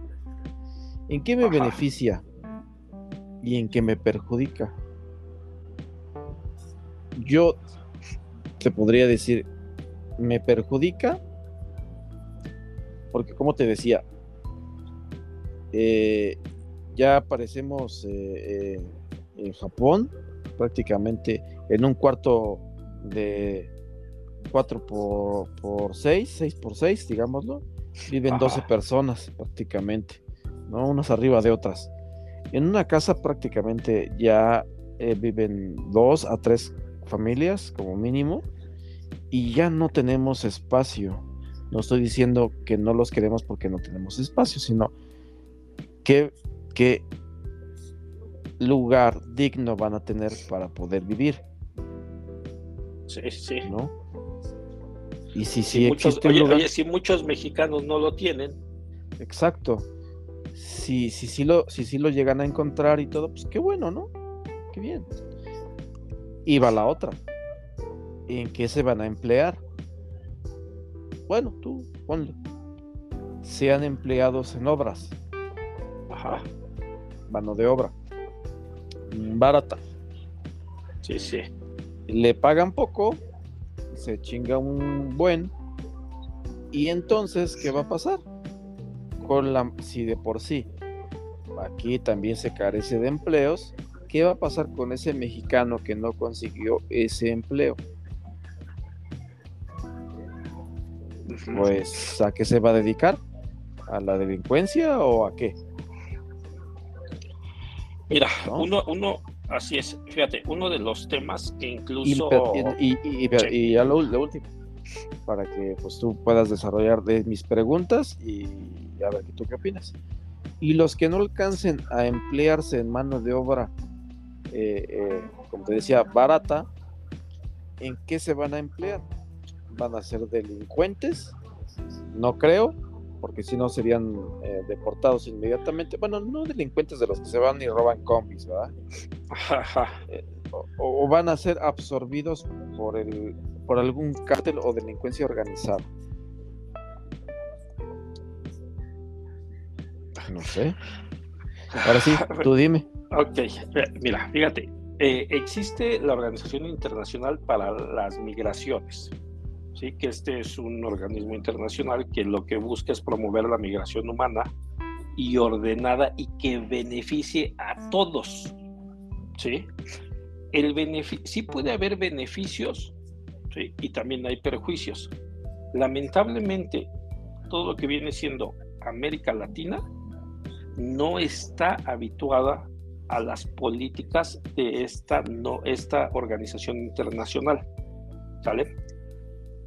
¿En qué me beneficia y en qué me perjudica? Yo te podría decir, me perjudica porque como te decía, eh, ya aparecemos eh, eh, en Japón prácticamente en un cuarto de 4 por, por 6, 6 por 6, digámoslo, viven 12 personas prácticamente, ¿no? Unas arriba de otras. En una casa prácticamente ya viven dos a tres familias como mínimo y ya no tenemos espacio no estoy diciendo que no los queremos porque no tenemos espacio, sino que, qué lugar digno van a tener para poder vivir. Sí, sí. ¿No? Y si, si, muchos, si muchos mexicanos no lo tienen. Exacto. Si, si, si, lo, si, si lo llegan a encontrar y todo, pues qué bueno, ¿no? Qué bien. Y va la otra. ¿En qué se van a emplear? Bueno, tú ponle, sean empleados en obras. Ajá. Mano de obra. Barata. Sí, sí. Le pagan poco, se chinga un buen. Y entonces, ¿qué va a pasar? Con la, si de por sí aquí también se carece de empleos, ¿qué va a pasar con ese mexicano que no consiguió ese empleo? Pues ¿a qué se va a dedicar? ¿A la delincuencia o a qué? Mira, uno, uno, así es, fíjate, uno de los temas que incluso... Y, y, ya lo, último, para que pues tú puedas desarrollar de mis preguntas y a ver tú qué opinas. Y los que no alcancen a emplearse en mano de obra, eh, eh, como te decía, barata, ¿en qué se van a emplear? Van a ser delincuentes, no creo, porque si no serían eh, deportados inmediatamente. Bueno, no delincuentes de los que se van y roban combis, ¿verdad? Eh, o, van a ser absorbidos por el por algún cártel o delincuencia organizada. No sé. Ahora sí, tú dime. Ok, mira, fíjate, eh, existe la Organización Internacional para las Migraciones que este es un organismo internacional que lo que busca es promover la migración humana y ordenada y que beneficie a todos. ¿sí? El sí puede haber beneficios y también hay perjuicios. Lamentablemente, todo lo que viene siendo América Latina no está habituada a las políticas de esta, no, esta organización internacional. ¿Sale?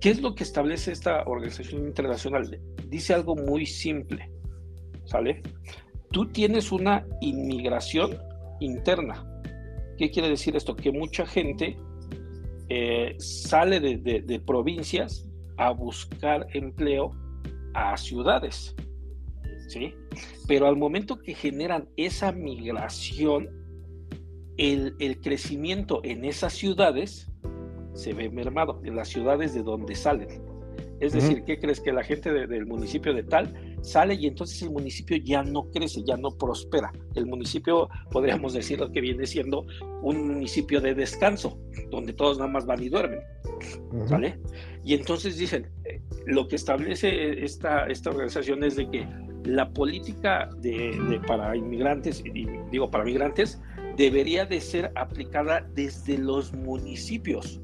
¿Qué es lo que establece esta organización internacional? Dice algo muy simple. ¿Sale? Tú tienes una inmigración interna. ¿Qué quiere decir esto? Que mucha gente eh, sale de, provincias a buscar empleo a ciudades. ¿sí? Pero al momento que generan esa migración, el, crecimiento en esas ciudades se ve mermado, en las ciudades de donde salen. Es decir, ¿qué crees? Que la gente del municipio de tal sale y entonces el municipio ya no crece, ya no prospera. El municipio, podríamos decir, que viene siendo un municipio de descanso, donde todos nada más van y duermen. ¿Vale? Y entonces dicen, eh, lo que establece esta, esta organización es de que la política de, para inmigrantes, y digo para migrantes, debería de ser aplicada desde los municipios,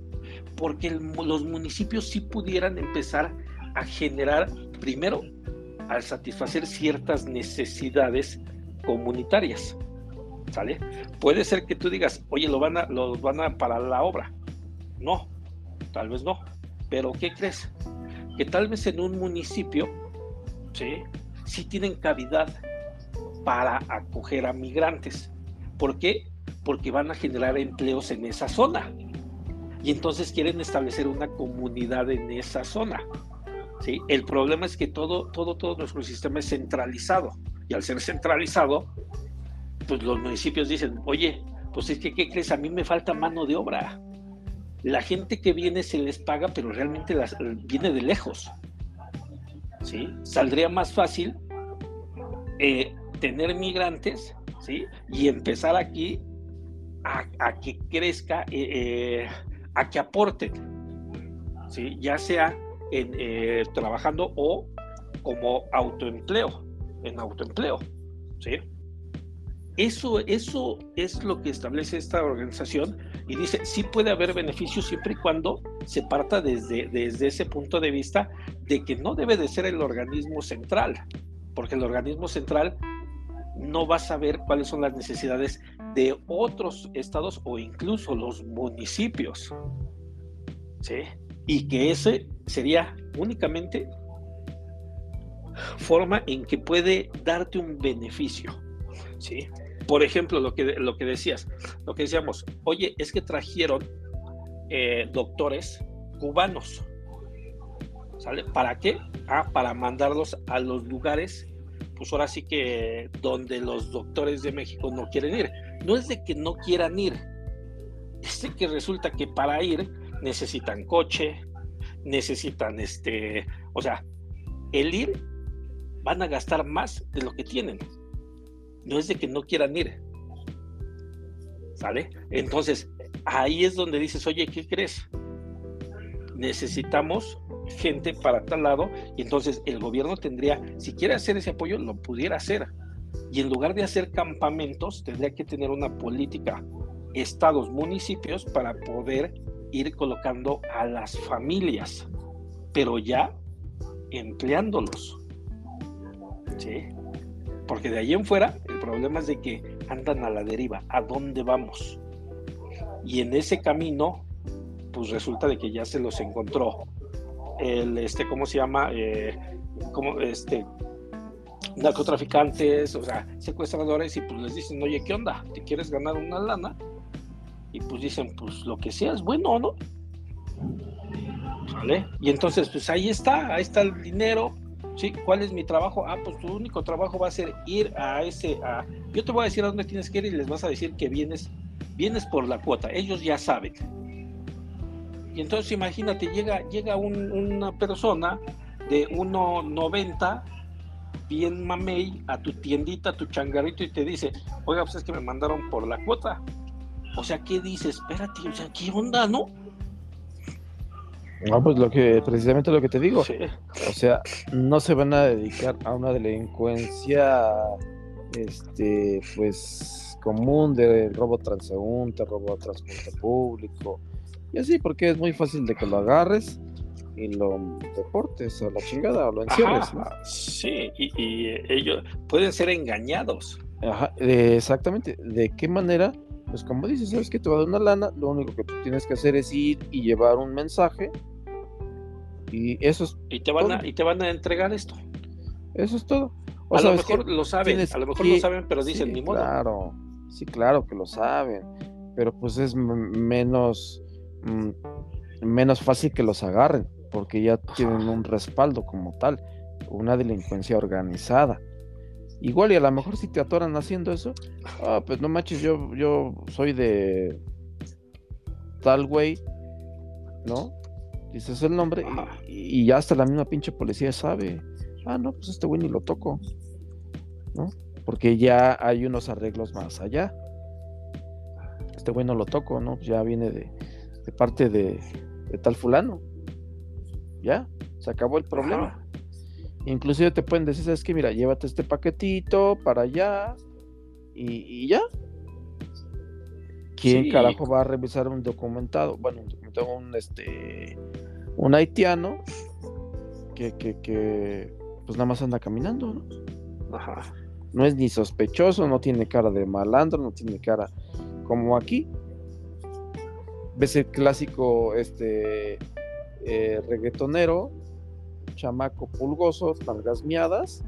porque los municipios sí pudieran empezar a generar, primero, al satisfacer ciertas necesidades comunitarias. ¿Sale? Puede ser que tú digas, oye, lo van a, los van a parar la obra. No, tal vez no. Pero ¿qué crees? Que tal vez en un municipio, ¿sí? Sí tienen cavidad para acoger a migrantes. ¿Por qué? Porque van a generar empleos en esa zona. Y entonces quieren establecer una comunidad en esa zona. ¿sí? El problema es que todo, todo, todo nuestro sistema es centralizado y al ser centralizado, pues los municipios dicen, oye, pues es que, ¿qué crees? A mí me falta mano de obra. La gente que viene se les paga, pero realmente las, viene de lejos. ¿sí? Saldría más fácil eh, tener migrantes ¿sí? y empezar aquí a, que crezca, eh, eh, a que aporten, ¿sí? ya sea en, eh, trabajando o como autoempleo, en autoempleo. ¿sí? Eso, eso es lo que establece esta organización y dice, sí puede haber beneficios siempre y cuando se parta desde, desde ese punto de vista de que no debe de ser el organismo central, porque el organismo central no va a saber cuáles son las necesidades de otros estados o incluso los municipios. ¿Sí? y que ese sería únicamente forma en que puede darte un beneficio, ¿sí? Por ejemplo, lo que, lo que decías, lo que decíamos, oye, es que trajeron eh, doctores cubanos, ¿sale? ¿Para qué? Ah, para mandarlos a los lugares, pues ahora sí que donde los doctores de México no quieren ir. No es de que no quieran ir, es de que resulta que para ir necesitan coche, necesitan este, o sea, el ir van a gastar más de lo que tienen. No es de que no quieran ir. ¿Sale? Entonces, ahí es donde dices, oye, ¿qué crees? Necesitamos gente para tal lado y entonces el gobierno tendría, si quiere hacer ese apoyo, lo pudiera hacer. Y en lugar de hacer campamentos, tendría que tener una política, estados, municipios, para poder ir colocando a las familias, pero ya empleándolos. ¿Sí? Porque de ahí en fuera el problema es de que andan a la deriva. ¿A dónde vamos? Y en ese camino, pues resulta de que ya se los encontró el, este, ¿cómo se llama? Eh, este, narcotraficantes, o sea, secuestradores, y pues les dicen, oye, ¿qué onda? ¿Te quieres ganar una lana? y pues dicen, pues lo que sea es bueno, ¿no? ¿Vale? Y entonces, pues ahí está, ahí está el dinero. ¿Sí? ¿Cuál es mi trabajo? Ah, pues tu único trabajo va a ser ir a ese, a... yo te voy a decir a dónde tienes que ir y les vas a decir que vienes, vienes por la cuota, ellos ya saben. Y entonces imagínate, llega, llega una persona de 1,90, bien mamey, a tu tiendita, a tu changarrito y te dice, oiga, pues es que me mandaron por la cuota. O sea, ¿qué dices? Espérate, o sea, ¿qué onda, no? No, pues lo que, precisamente lo que te digo. O sea, no se van a dedicar a una delincuencia, este, pues, común de robo transeúnte, robo de transporte público, Y así, porque es muy fácil de que lo agarres y lo deportes a la chingada o lo encierres. Sí, y, ellos pueden ser engañados. Ajá, exactamente. ¿De qué manera? Pues como dices, sabes que te va a dar una lana, lo único que tú tienes que hacer es ir y llevar un mensaje y eso es y te van a y te van a entregar esto. Eso es todo. a lo mejor lo saben, a lo mejor lo saben, pero dicen ni modo. Claro, sí, claro que lo saben, pero pues es menos mm, menos fácil que los agarren porque ya tienen un respaldo como tal, una delincuencia organizada. Igual y a lo mejor si te atoran haciendo eso, ah, pues no manches, yo, yo soy de tal güey, ¿no? Dices el nombre y, ya hasta la misma pinche policía sabe, ah, no, pues este güey ni lo toco, ¿no? Porque ya hay unos arreglos más allá. Este güey no lo toco, ¿no? ya viene de, parte de tal fulano ya, se acabó el problema. Inclusive te pueden decir, es que mira, llévate este paquetito para allá y, ya. ¿Quién carajo va a revisar un documentado? Bueno, un documentado, un este un haitiano que, que, pues nada más anda caminando, ¿no? Ajá. No es ni sospechoso, no tiene cara de malandro, no tiene cara como aquí. Ves el clásico este eh, reggaetonero, chamaco pulgoso, nalgas miadas,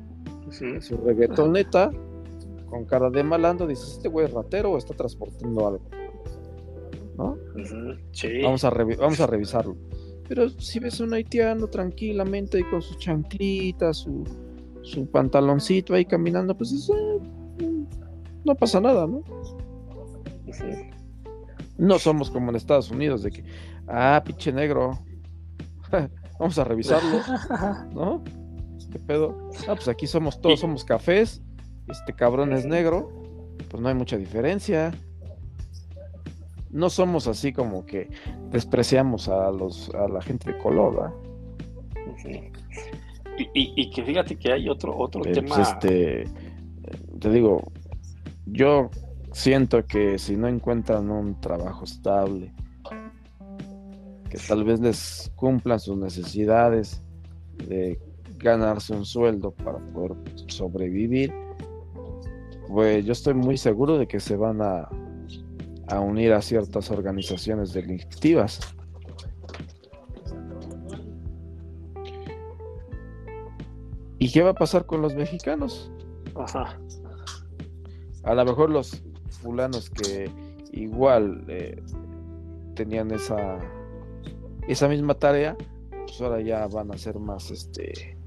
su reggaetoneta, con cara de malandro, dices, este güey es ratero o está transportando algo. ¿No? vamos, a vamos a revisarlo. Pero si ves a un haitiano tranquilamente ahí con su chanclita, su, su pantaloncito ahí caminando, pues eso mm, no pasa nada, ¿no? No somos como en Estados Unidos, de que, ah, pinche negro, Vamos a revisarlo, ¿no? ¿Qué pedo? Ah, pues aquí somos todos, somos cafés. Este cabrón es negro. Pues no hay mucha diferencia. No somos así como que despreciamos a los a la gente de color, y, que fíjate que hay otro otro pues, tema. este, te digo, yo siento que si no encuentran un trabajo estable, que tal vez les cumplan sus necesidades de ganarse un sueldo para poder sobrevivir, pues yo estoy muy seguro de que se van a, a unir a ciertas organizaciones delictivas. ¿Y qué va a pasar con los mexicanos? Ajá. A lo mejor los fulanos que igual eh, tenían esa esa misma tarea, pues ahora ya van a ser más, este,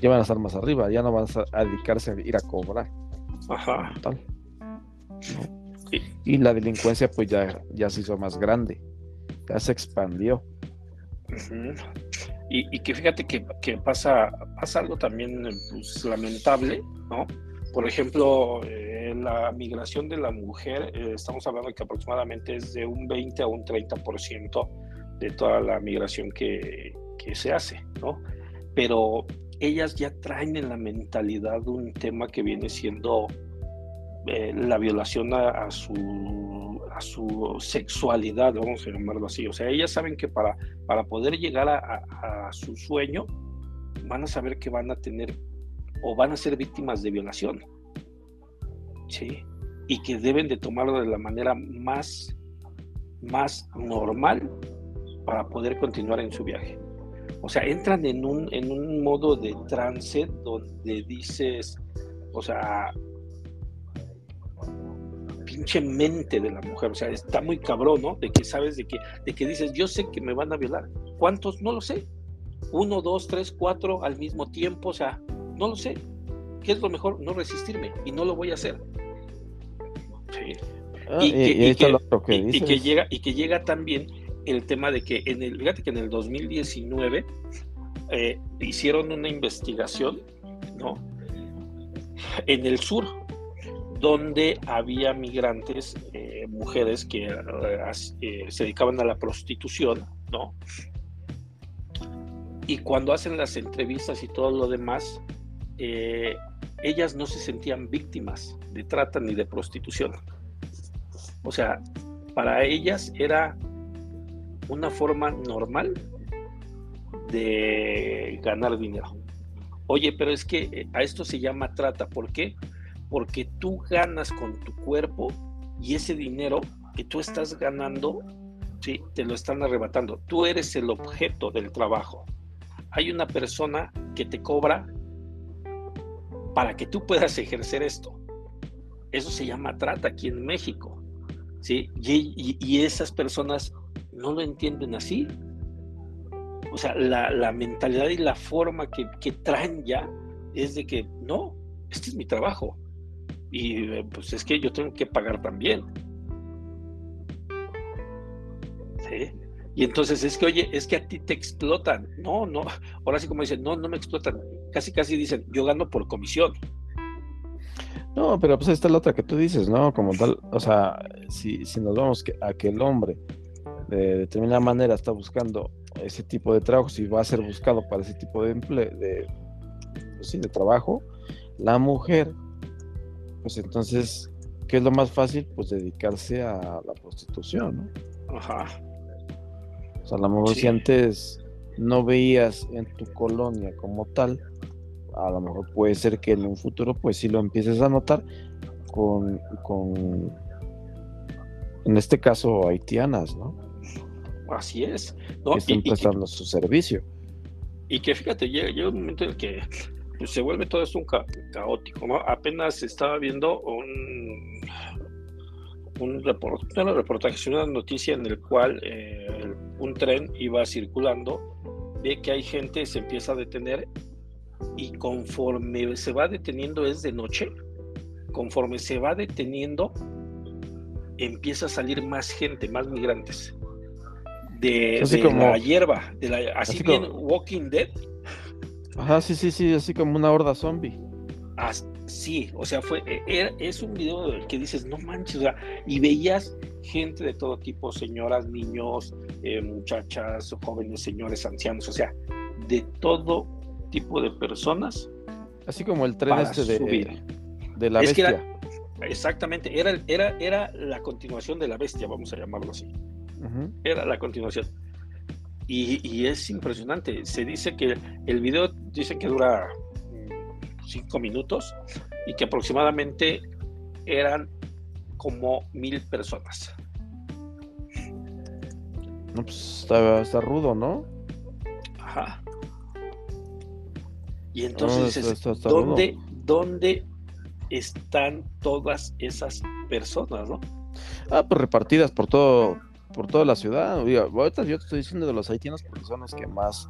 ya van a estar más arriba, ya no van a dedicarse a ir a cobrar. Ajá. Y, la delincuencia pues ya, ya se hizo más grande, ya se expandió. y, que fíjate que, que, pasa, pasa algo también pues, lamentable, ¿no? Por ejemplo, eh, la migración de la mujer, eh, estamos hablando que aproximadamente es de un 20 a un 30% de toda la migración que, se hace, ¿no? Pero ellas ya traen en la mentalidad un tema que viene siendo eh, la violación a, su, a su sexualidad, vamos a llamarlo así. O sea, ellas saben que para, para poder llegar a, a, su sueño, van a saber que van a tener o van a ser víctimas de violación. ¿Sí? Y que deben de tomarlo de la manera más, más normal para poder continuar en su viaje. O sea, entran en un, en un modo de trance donde dices, o sea, pinche mente de la mujer, o sea, está muy cabrón, ¿no? De que sabes, de que, de que dices, yo sé que me van a violar. ¿Cuántos? No lo sé. Uno, dos, tres, cuatro al mismo tiempo, o sea, no lo sé. ¿Qué es lo mejor? No resistirme y no lo voy a hacer. Y, que, llega y que llega también el tema de que en el fíjate que en el 2019 eh, hicieron una investigación, ¿no? En el sur, donde había migrantes, eh, mujeres que eh, se dedicaban a la prostitución, ¿no? Y cuando hacen las entrevistas y todo lo demás, eh, ellas no se sentían víctimas de trata ni de prostitución. O sea, para ellas era una forma normal de ganar dinero. Oye, pero es que eh, a esto se llama trata. ¿Por qué? Porque tú ganas con tu cuerpo y ese dinero que tú estás ganando, ¿sí? te lo están arrebatando. Tú eres el objeto del trabajo. Hay una persona que te cobra para que tú puedas ejercer esto. Eso se llama trata aquí en México. ¿sí? Y, esas personas no lo entienden así. O sea, la, mentalidad y la forma que, que, traen ya es de que no, este es mi trabajo. Y eh, pues es que yo tengo que pagar también. ¿Sí? Y entonces es que, oye, es que a ti te explotan. No, no. Ahora sí como dicen, no, no me explotan. Casi, casi dicen, yo gano por comisión. No, pero pues esta es la otra que tú dices, ¿no? Como tal, o sea, si, si nos vamos a que el hombre de determinada manera está buscando ese tipo de trabajo, si va a ser buscado para ese tipo de empleo, de, pues sí, de trabajo, la mujer, pues entonces, ¿qué es lo más fácil? Pues dedicarse a la prostitución, ¿no? Ajá. O sea, a lo mejor si antes no veías en tu colonia como tal, a lo mejor puede ser que en un futuro pues sí lo empieces a notar con, con en este caso haitianas, ¿no? Así es. Que están prestando su servicio. Y que fíjate, llega, un momento en el que pues, se vuelve todo esto un caótico, ¿no? Apenas estaba viendo un, un reportaje, una reportaje, una noticia en el cual eh, un tren iba circulando, ve que hay gente, se empieza a detener y conforme se va deteniendo es de noche, conforme se va deteniendo empieza a salir más gente, más migrantes. De, la hierba, de la, así, bien Walking Dead. Ajá, sí, sí, sí, así como una horda zombie. Sí, o sea, fue, e, es un video que dices, no manches, o sea, y veías gente de todo tipo, señoras, niños, eh, muchachas, jóvenes, señores, ancianos, o sea, de todo tipo de personas. Así como el tren este de, de la bestia. exactamente, era, era, era la continuación de la bestia, vamos a llamarlo así. Era la continuación. Y, es impresionante. Se dice que el video dice que dura mm, cinco minutos y que aproximadamente eran como mil personas. No, pues está, está rudo, ¿no? Ajá. Y entonces dices, ¿dónde, ¿dónde están todas esas personas, no? Ah, pues repartidas por todo, por toda la ciudad. ahorita yo te estoy diciendo de los haitianos porque son los que más,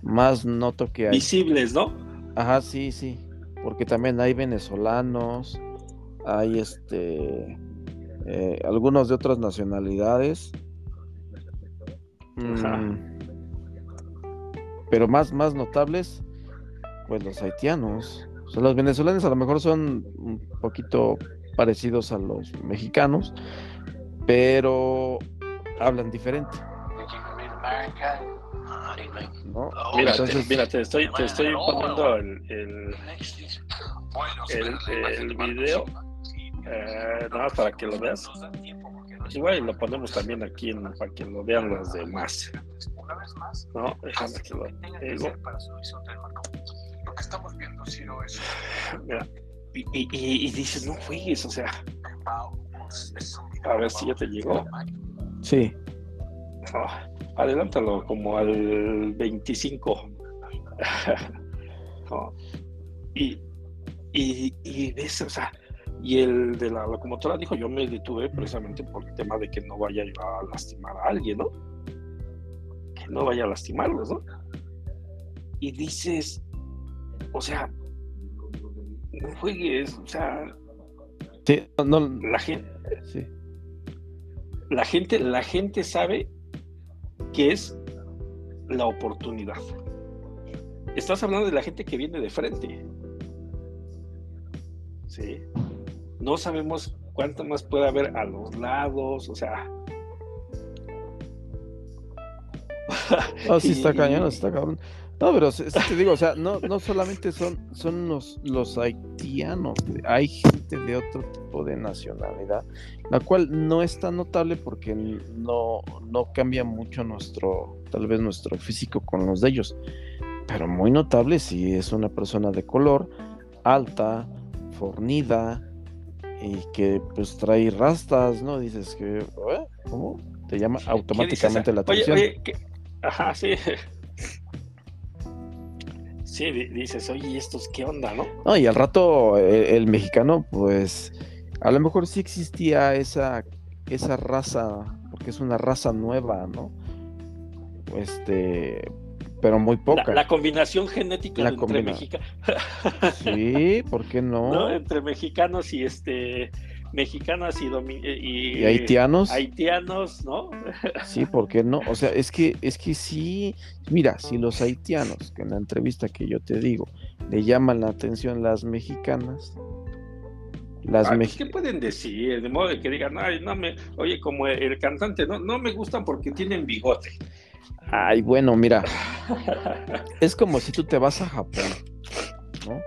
más noto que hay. Visibles, ¿no? Ajá, sí, sí. Porque también hay venezolanos, hay este eh, algunos de otras nacionalidades. Mm, pero más, más notables pues los haitianos. O sea, los venezolanos a lo mejor son un poquito parecidos a los mexicanos, pero hablan diferente. Mira, mira, te estoy, te estoy poniendo el, el, el, video, eh, nada más para que lo veas. Igual lo ponemos también aquí en, para que lo vean los demás. No, déjame que lo digo que estamos viendo, si no es. Y, y, y, dices, no juegues, o sea. A ver si ya te llegó. Sí. adelántalo como al 25. y, y, y ves, o sea, y el de la locomotora dijo, yo me detuve precisamente por el tema de que no vaya a lastimar a alguien, ¿no? Que no vaya a lastimarlos, ¿no? Y dices, o sea, no juegues, o sea. la gente. Sí. La gente, la gente sabe que es la oportunidad. Estás hablando de la gente que viene de frente. Sí. No sabemos cuánto más puede haber a los lados, o sea. Ah, sí, está cañón, está cabrón. No, pero sí te digo, o sea, no, no solamente son, son los, los haitianos, hay gente de otro tipo de nacionalidad, la cual no es tan notable porque no, no cambia mucho nuestro, tal vez nuestro físico con los de ellos, pero muy notable si es una persona de color, alta, fornida, y que pues trae rastas, ¿no? Dices que, ¿eh? ¿cómo? Te llama automáticamente la atención. Ajá, sí. Sí, dices, oye, ¿estos qué onda, no? No, y al rato eh, el, mexicano, pues, a lo mejor sí existía esa, esa raza, porque es una raza nueva, ¿no? Este, pero muy poca. La, combinación genética entre mexicanos. sí, ¿por qué no? no? Entre mexicanos y este mexicanas y, eh, y, haitianos. Haitianos, ¿no? Sí, ¿por qué no? O sea, es que, es que sí, mira, si los haitianos, que en la entrevista que yo te digo, le llaman la atención las mexicanas, las ¿Qué pueden decir? De modo de que digan, ay, no me, oye, como el cantante, no, no me gustan porque tienen bigote. Ay, bueno, mira, es como si tú te vas a Japón, ¿no?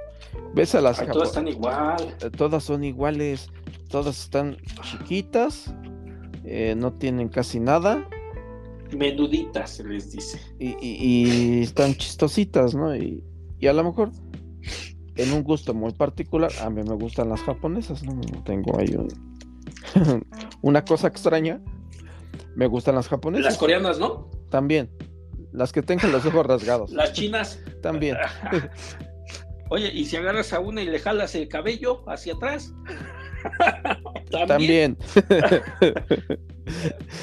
Ves a las Todas están igual. Eh, todas son iguales todas están chiquitas, eh, no tienen casi nada. Menuditas, se les dice. Y, están chistositas, ¿no? Y, a lo mejor, en un gusto muy particular, a mí me gustan las japonesas, ¿no? Tengo ahí una cosa extraña. Me gustan las japonesas. Las coreanas, ¿no? También. Las que tengan los ojos rasgados. Las chinas. También. Oye, ¿y si agarras a una y le jalas el cabello hacia atrás? También.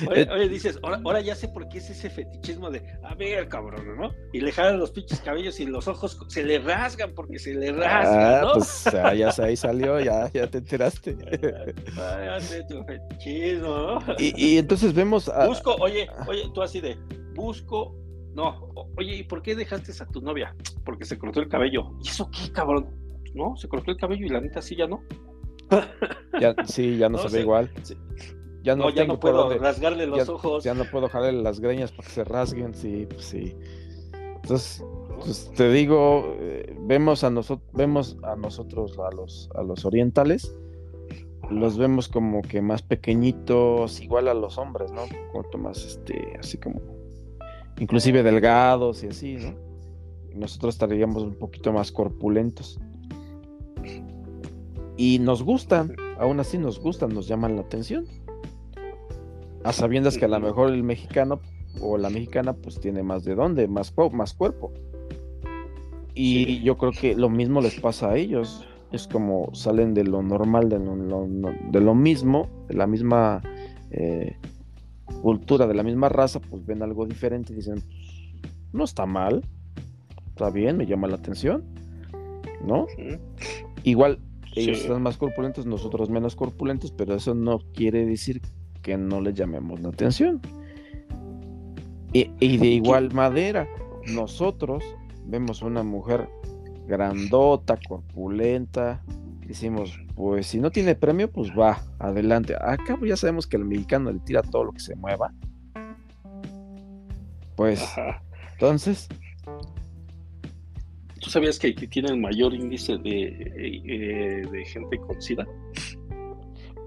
oye, dices, ahora, ya sé por qué es ese fetichismo de, a ver, cabrón, ¿no? Y le jalan los pinches cabellos y los ojos se le rasgan porque se le rasgan, ah, ¿no? Pues ya, ahí salió, ya, ya te enteraste. ya sé tu fetichismo, ¿no? Y, entonces vemos a... Busco, oye, oye, tú así de, busco no, oye, ¿y por qué dejaste a tu novia? Porque se cortó el cabello. ¿Y eso qué, cabrón? ¿No? Se cortó el cabello y la neta sí ya no. Ya, sí, ya no, se ve igual. Ya no, ya no puedo rasgarle los ojos. Ya no puedo jalarle las greñas para que se rasguen, sí, pues sí. Entonces, pues te digo, eh, vemos a nosotros, vemos a nosotros, a los, a los orientales, los vemos como que más pequeñitos, igual a los hombres, ¿no? Cuanto más, este, así como, inclusive delgados y así, ¿no? nosotros estaríamos un poquito más corpulentos y nos gustan, aún así nos gustan, nos llaman la atención. A sabiendas que a lo mejor el mexicano o la mexicana pues tiene más de dónde, más, más cuerpo. Y yo creo que lo mismo les pasa a ellos. Es como salen de lo normal, de lo, de lo mismo, de la misma eh, cultura, de la misma raza, pues ven algo diferente y dicen, no está mal, está bien, me llama la atención, ¿no? Igual ellos están más corpulentos, nosotros menos corpulentos, pero eso no quiere decir que no les llamemos la atención. Y, de igual manera, nosotros vemos una mujer grandota, corpulenta, decimos, pues si no tiene premio, pues va, adelante. Acá ya sabemos que el mexicano le tira todo lo que se mueva. Pues, entonces, ¿Tú sabías que Haití tiene el mayor índice de, eh, de gente con SIDA?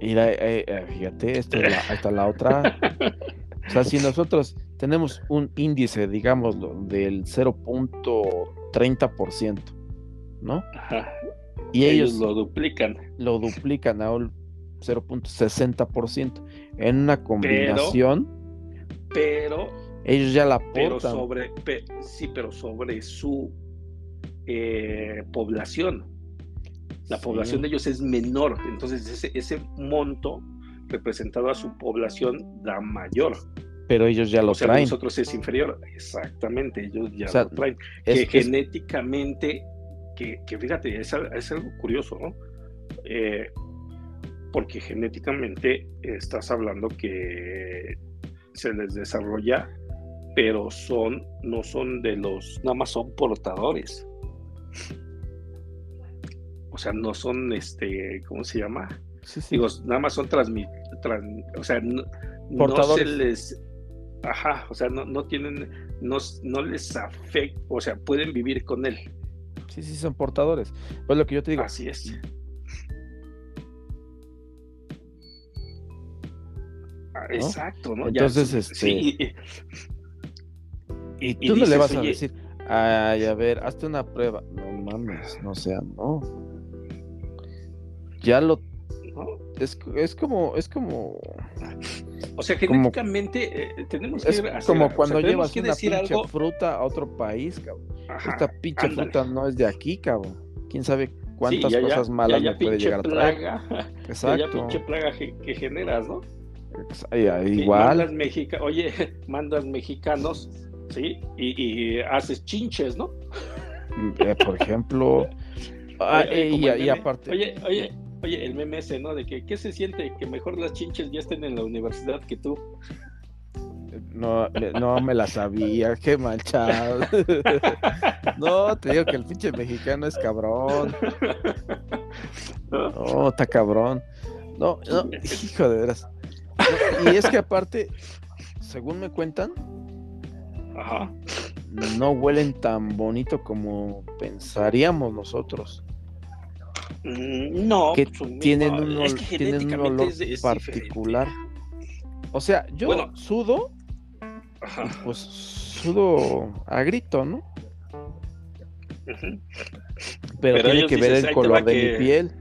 Mira, eh, eh, fíjate, esta es la, esta la otra. o sea, si nosotros tenemos un índice, digamos, del 0.30%, ¿no? Ajá. Y ellos, lo duplican. Lo duplican a un 0.60%. En una combinación. Pero, ellos ya la aportan. Pero sobre, sí, pero sobre su eh, población. La población de ellos es menor, entonces ese, ese monto representado a su población da mayor. Pero ellos ya lo o sea, traen. Nosotros es inferior, exactamente, ellos ya lo traen. que genéticamente, que, fíjate, es, algo curioso, ¿no? Eh, porque genéticamente estás hablando que se les desarrolla, pero son, no son de los, nada más son portadores. O sea, no son, este, ¿cómo se llama? Digo, nada más son transmit, o sea, no, se les, Ajá, o sea, no, no tienen, no, no les afecta, o sea, pueden vivir con él. Sí, sí, son portadores. Pues lo que yo te digo. Así es. Ah, Exacto, ¿no? Entonces, Ya, este, sí, y, Y tú no le vas a decir, ay, a ver, hazte una prueba. No mames, no sea, no. Ya lo. ¿No? Es, es como, es como. O sea, Como- genéticamente eh, tenemos que Es hacer- como o sea, cuando llevas que una decir pinche algo. fruta a otro país, cabrón. Ajá, Esta pinche ándale. fruta no es de aquí, cabrón. Quién sabe cuántas Sí, ya, ya, cosas malas ya, ya me puede llegar a traer. plaga, ya, ya Exacto. pinche plaga que generas, ¿no? Igual. Mandas mexica Oye, mandas mexicanos, ¿sí? Y, y haces chinches, ¿no? eh, por ejemplo. Ah, Oye, oye, eh, y, aparte. Oye, oye, oye, el meme ese, ¿no? De que, ¿qué se siente? Que mejor las chinches ya estén en la universidad que tú. No, me- no me la sabía, qué manchado. No, te digo que el pinche mexicano es cabrón. ¿no? No, está cabrón. No, no, hijo de veras. No, y es que aparte, según me cuentan, Ajá. no huelen tan bonito como pensaríamos nosotros. Mm, No, Que pues, tienen no, un, es ol- que tienen un genéticamente olor es- es particular. O sea, yo Bueno. sudo. Ajá. pues sudo a grito, ¿no? Pero, Pero tiene que ver el "Ahí te color de que- mi piel.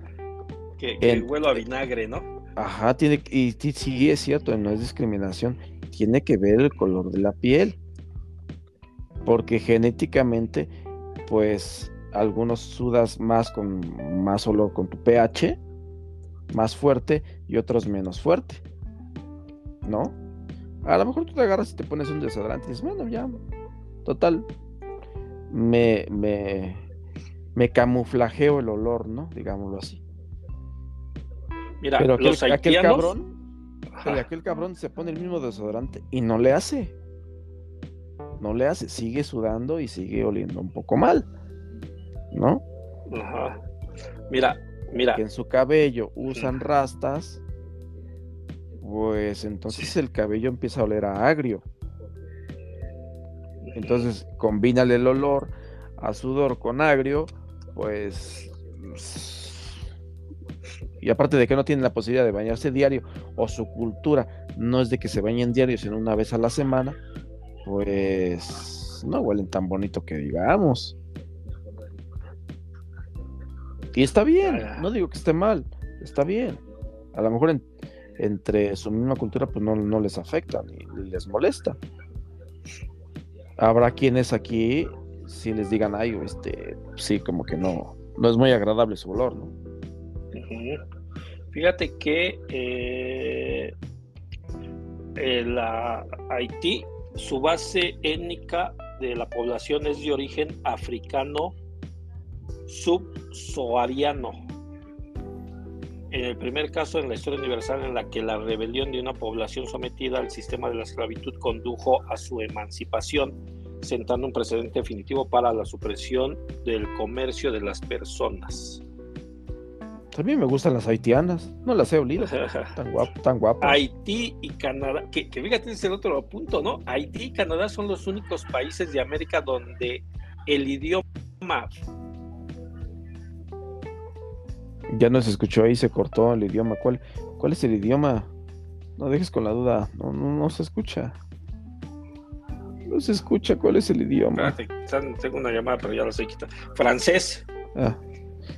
Que, que En- huelo a vinagre, ¿no? Ajá, tiene y sí, sí es cierto, no es discriminación, tiene que ver el color de la piel. Porque genéticamente, pues algunos sudas más con más olor con tu pH, más fuerte, y otros menos fuerte. ¿No? A lo mejor tú te agarras y te pones un desodorante y dices, bueno, ya, total, me, me, me camuflajeo el olor, ¿no? Digámoslo así. Mira, Pero aquel, los aquel cabrón, Ajá. Aquel cabrón se pone el mismo desodorante y no le hace. No le hace, sigue sudando y sigue oliendo un poco mal. ¿No? Ajá. Mira, mira. Que en su cabello usan rastas, pues entonces el cabello empieza a oler a agrio. Entonces, combínale el olor a sudor con agrio, pues. Y aparte de que no tienen la posibilidad de bañarse diario, o su cultura no es de que se bañen diario, sino una vez a la semana, pues no huelen tan bonito que digamos. Y está bien, Ah. no digo que esté mal, está bien. A lo mejor en- entre su misma cultura pues no, no les afecta ni, ni les molesta. Habrá quienes aquí si les digan, ay, este, sí, como que no, no es muy agradable su olor, ¿no? Fíjate que eh, eh, la Haití, su base étnica de la población es de origen africano subsahariano. En el primer caso en la historia universal en la que la rebelión de una población sometida al sistema de la esclavitud condujo a su emancipación, sentando un precedente definitivo para la supresión del comercio de las personas. También me gustan las haitianas, no las he olido, tan guapas, tan guapas. Haití y Canadá, que, que fíjate, es el otro punto, ¿no? Haití y Canadá son los únicos países de América donde el idioma, Ya no se escuchó ahí, se cortó el idioma. ¿Cuál, cuál es el idioma? No dejes con la duda, no, no, no se escucha. No se escucha cuál es el idioma. espérate, tengo una llamada, pero ya la sé quitar. Francés, Ah,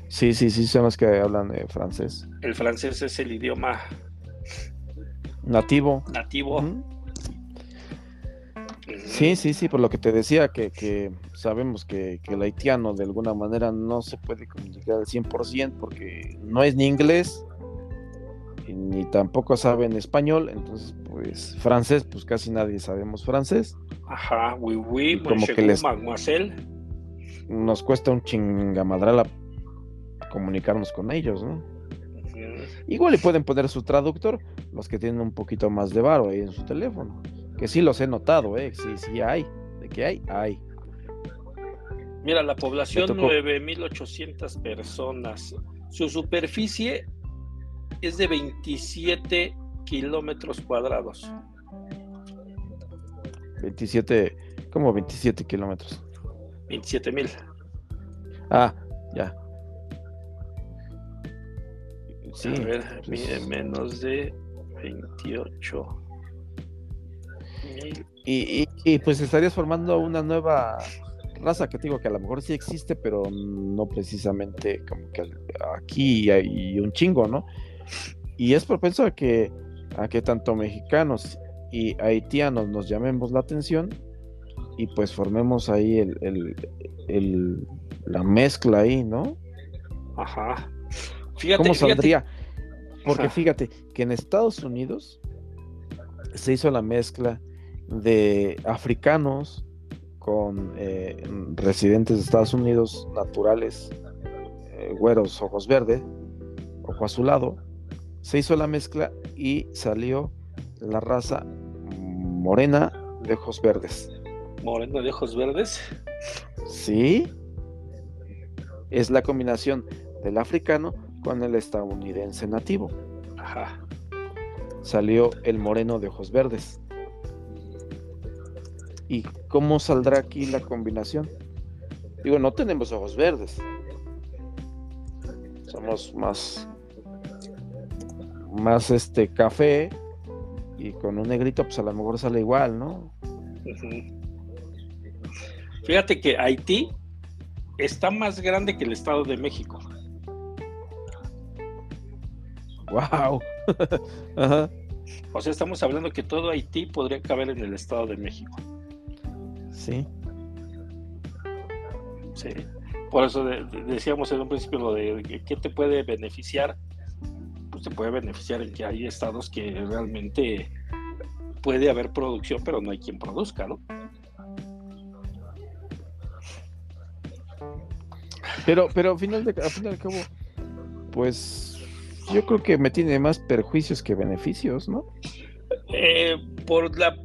sí, sí, sí, son los que hablan eh, francés. el francés es el idioma Nativo. nativo. Sí, sí, sí, por lo que te decía, que, que sabemos que, que el haitiano de alguna manera no se puede comunicar al 100% porque no es ni inglés y ni tampoco saben español, entonces pues francés, pues casi nadie sabemos francés. Ajá, oui, oui, Como monsieur que les- mademoiselle. Nos cuesta un chingamadral comunicarnos con ellos, ¿no? Igual y pueden poner su traductor, los que tienen un poquito más de varo ahí en su teléfono. Que sí los he notado, ¿eh? Sí, sí hay. De que hay, hay. Mira, la población tocó. 9.800 personas. Su superficie es de 27 kilómetros cuadrados. 27, como 27 kilómetros. 27 mil. Ah, ya. Sí. A ver, pues, mide menos de 28 mil. Y, y- y, pues estarías formando una nueva raza que te digo que a lo mejor sí existe, pero no precisamente como que aquí hay un chingo, ¿no? Y es propenso a que, a que tanto mexicanos y haitianos nos llamemos la atención y pues formemos ahí el, el- el- la mezcla ahí, ¿no? Ajá. Fíjate, ¿Cómo fíjate. saldría? Porque fíjate que en Estados Unidos se hizo la mezcla de africanos con eh, residentes de Estados Unidos naturales, eh, güeros, ojos verdes, ojo azulado. Se hizo la mezcla y salió la raza morena de ojos verdes. Moreno de ojos verdes. Sí, es la combinación del africano con el estadounidense nativo. Ajá. salió el moreno de ojos verdes. ¿Y cómo saldrá aquí la combinación? Digo, no tenemos ojos verdes. Somos más más este café y con un negrito pues a lo mejor sale igual, ¿no? Fíjate que Haití está más grande que el Estado de México. Wow. Ajá. O sea, estamos hablando que todo Haití podría caber en el Estado de México. Sí. Sí. Por eso de- de- decíamos en un principio lo de que- qué te puede beneficiar. Pues te puede beneficiar en que hay estados que realmente puede haber producción, pero no hay quien produzca, ¿no? Pero, pero al final de, al fin y al cabo, pues yo creo que me tiene más perjuicios que beneficios, ¿no? Eh, por la,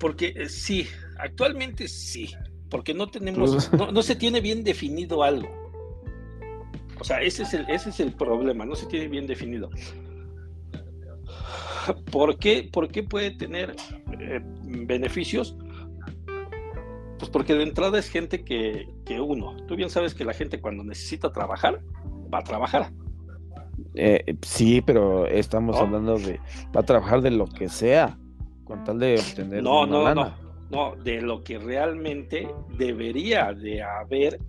porque eh, sí, actualmente sí, porque no tenemos, Pues- no, no se tiene bien definido algo. O sea, ese es el, ese es el problema, no se tiene bien definido. ¿Por qué, por qué puede tener eh, beneficios? Pues porque de entrada es gente que, que uno, tú bien sabes que la gente cuando necesita trabajar, va a trabajar. Eh, sí, pero estamos ¿No? hablando de va a trabajar de lo que sea con tal de obtener No, una no, lana. no, no, de lo que realmente debería de haber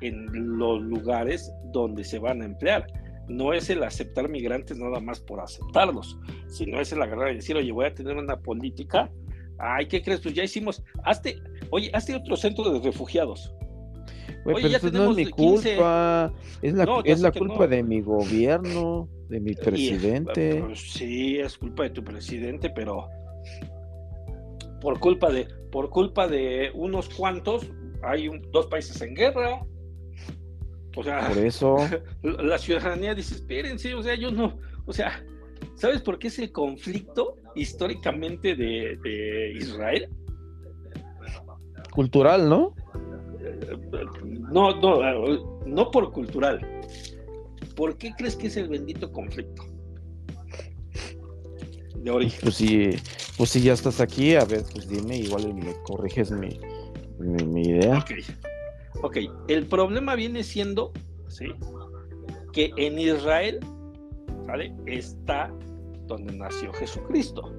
en los lugares donde se van a emplear. No es el aceptar migrantes nada más por aceptarlos, sino es el agarrar y decir, oye, voy a tener una política. Ay, ¿qué crees? Pues ya hicimos, hazte, oye, hazte otro centro de refugiados. Oye, pero ya eso no es mi tenemos 15. culpa, es la, No, es la culpa no. de mi gobierno, de mi presidente. sí, es culpa de tu presidente, pero por culpa de, por culpa de unos cuantos, hay un- dos países en guerra. O sea, Por eso, la ciudadanía dice, espérense, o sea, yo no, o sea, ¿sabes por qué es el conflicto históricamente de, de Israel? cultural, ¿no? No, no, no por cultural. ¿Por qué crees que es el bendito conflicto? De origen. Pues si, pues si ya estás aquí, a ver, pues dime, igual me corriges mi, mi, mi idea. Ok. Ok, el problema viene siendo, ¿sí? Que en Israel, ¿sale? Está donde nació Jesucristo.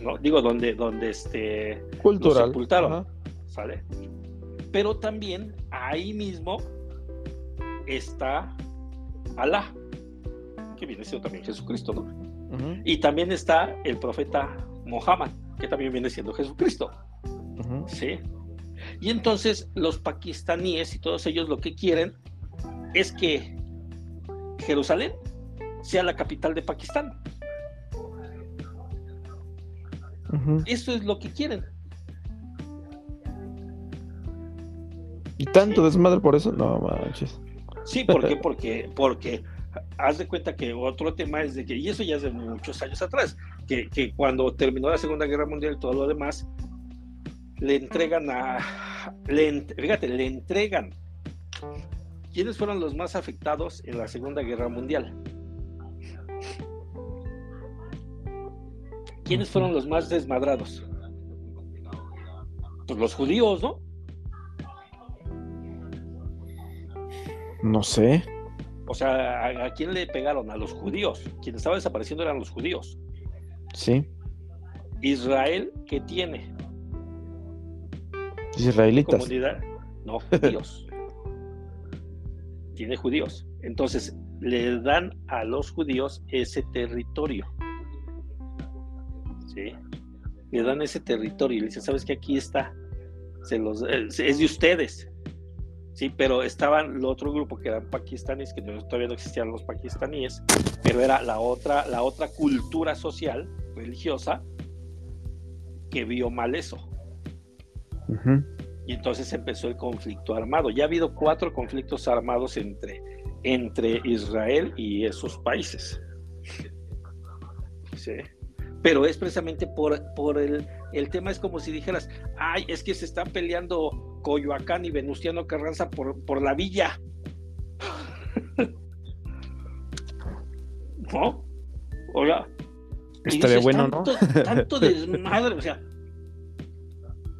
¿no? Digo, donde, donde este, Cultural. sepultaron. ajá. ¿sale? Pero también ahí mismo está Alá, que viene siendo también Jesucristo, ¿no? Y también está el profeta Mohammed, que también viene siendo Jesucristo. ¿sí? Y entonces los pakistaníes y todos ellos lo que quieren es que Jerusalén sea la capital de Pakistán. Ujú. Eso es lo que quieren. Y tanto desmadre por eso, no manches. Sí, ¿por qué? Porque, porque haz de cuenta que otro tema es de que, y eso ya es de muchos años atrás, que, que cuando terminó la Segunda Guerra Mundial y todo lo demás, le entregan a, fíjate, le entregan. ¿Quiénes fueron los más afectados en la Segunda Guerra Mundial? ¿Quiénes fueron los más desmadrados? Pues los judíos, ¿no? No sé. O sea, ¿a, a quién le pegaron? A los judíos. Quien estaba desapareciendo eran los judíos. Sí. Israel, ¿qué tiene? Israelitas. Comunidad. No, judíos. tiene judíos. Entonces, le dan a los judíos ese territorio. ¿Sí? Le dan ese territorio y le dicen, ¿sabes qué? Aquí está. Se los, eh, es de ustedes. Sí, pero estaban el otro grupo que eran pakistaníes, que todavía no existían los pakistaníes, pero era la otra, la otra cultura social, religiosa, que vio mal eso. Y entonces empezó el conflicto armado. Ya ha habido cuatro conflictos armados entre, entre Israel y esos países. Sí. Pero es precisamente por, por el, el tema, es como si dijeras, ay, es que se están peleando Coyoacán y Venustiano Carranza por, por la villa. ¿No? Oiga. Estaría bueno, ¿no? tanto, Tanto desmadre, o sea,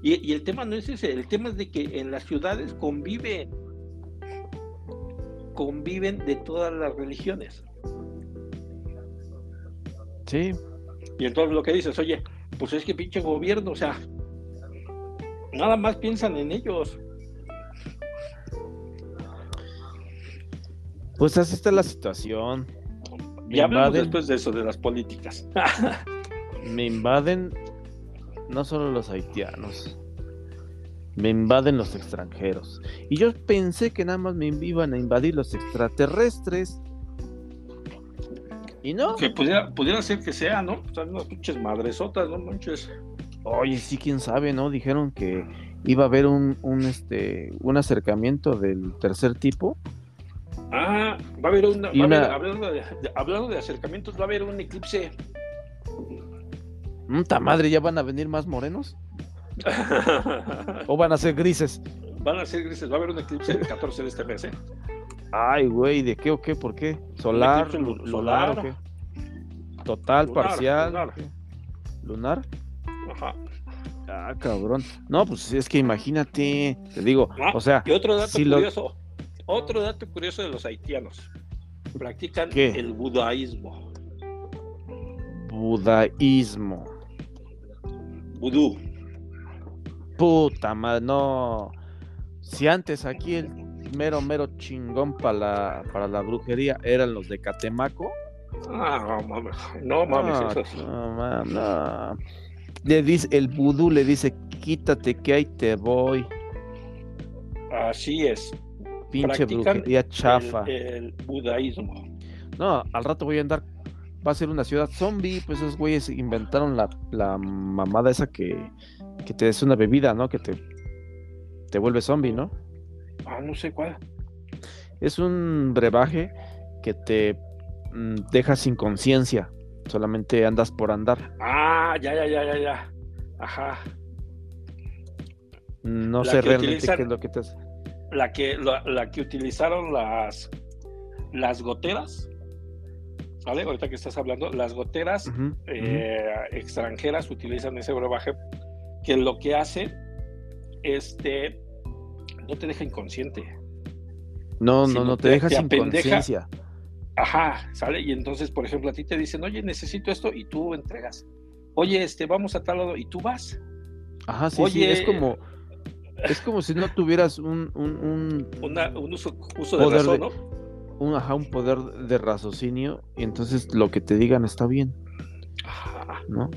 y, y el tema no es ese, el tema es de que en las ciudades conviven, conviven de todas las religiones. Sí. Y entonces lo que dices, oye, pues es que pinche gobierno, o sea, nada más piensan en ellos. Pues así está la situación. Me Y hablamos invaden, después de eso, de las políticas. me invaden no solo los haitianos, me invaden los extranjeros. Y yo pensé que nada más me iban a invadir los extraterrestres. Y no. que pudiera, pudiera ser que sea, ¿no? O sea, unas pinches madresotas, no manches. Oye, sí, quién sabe, ¿no? Dijeron que iba a haber un, un, este, un acercamiento del tercer tipo. Ah, va a haber una, va haber- hablando, de, hablando de acercamientos, va a haber un eclipse. ¡Muta madre! ¿Ya van a venir más morenos? ¿O van a ser grises? Van a ser grises, va a haber un eclipse el 14 de este mes, ¿eh? Ay, güey, ¿de qué o qué? ¿Por qué? ¿Solar? eclipse lu- lu- ¿Lunar o solar. qué? ¿Total, Lunar, parcial? lunar. ¿Lunar? Ajá. Ah, cabrón. No, pues es que imagínate, te digo, Ah, o sea, Y otro dato si lo- curioso, otro dato curioso de los haitianos. Practican ¿Qué? el budaísmo, budaísmo. vudú. Puta madre, no. Si antes aquí el mero, mero chingón para la, para la brujería eran los de Catemaco. Ah, no mames, no mames, no, esos. no, mam, no. Le dice, el vudú le dice, quítate que ahí te voy. Así es. Pinche Practican brujería chafa. El, el budaísmo. No, al rato voy a andar. Va a ser una ciudad zombie. Pues esos güeyes inventaron la, la mamada esa que, que te es una bebida, ¿no? Que te, te vuelve zombie, ¿no? Ah, no sé cuál. Es un brebaje que te mm, deja sin conciencia. Solamente andas por andar. Ah, ya, ya, ya, ya, ya. Ajá. No La sé que realmente utilizan- qué es lo que te hace. La que, la, la que utilizaron las, las goteras. ¿Vale? Ahorita que estás hablando, las goteras eh, extranjeras utilizan ese brebaje que lo que hace este no te deja inconsciente. No, no, no te te- deja te sin conciencia. Ajá, ¿sale? Y entonces, por ejemplo, a ti te dicen, oye, necesito esto, y tú entregas. Oye, este, vamos a tal lado, y tú vas. Ajá, sí, sí. Oye. Es como, es como si no tuvieras un, un, un, Una- un uso, uso de razón, de- ¿no? un, ajá, un poder de raciocinio. Y entonces lo que te digan está bien. Ajá. ¿no?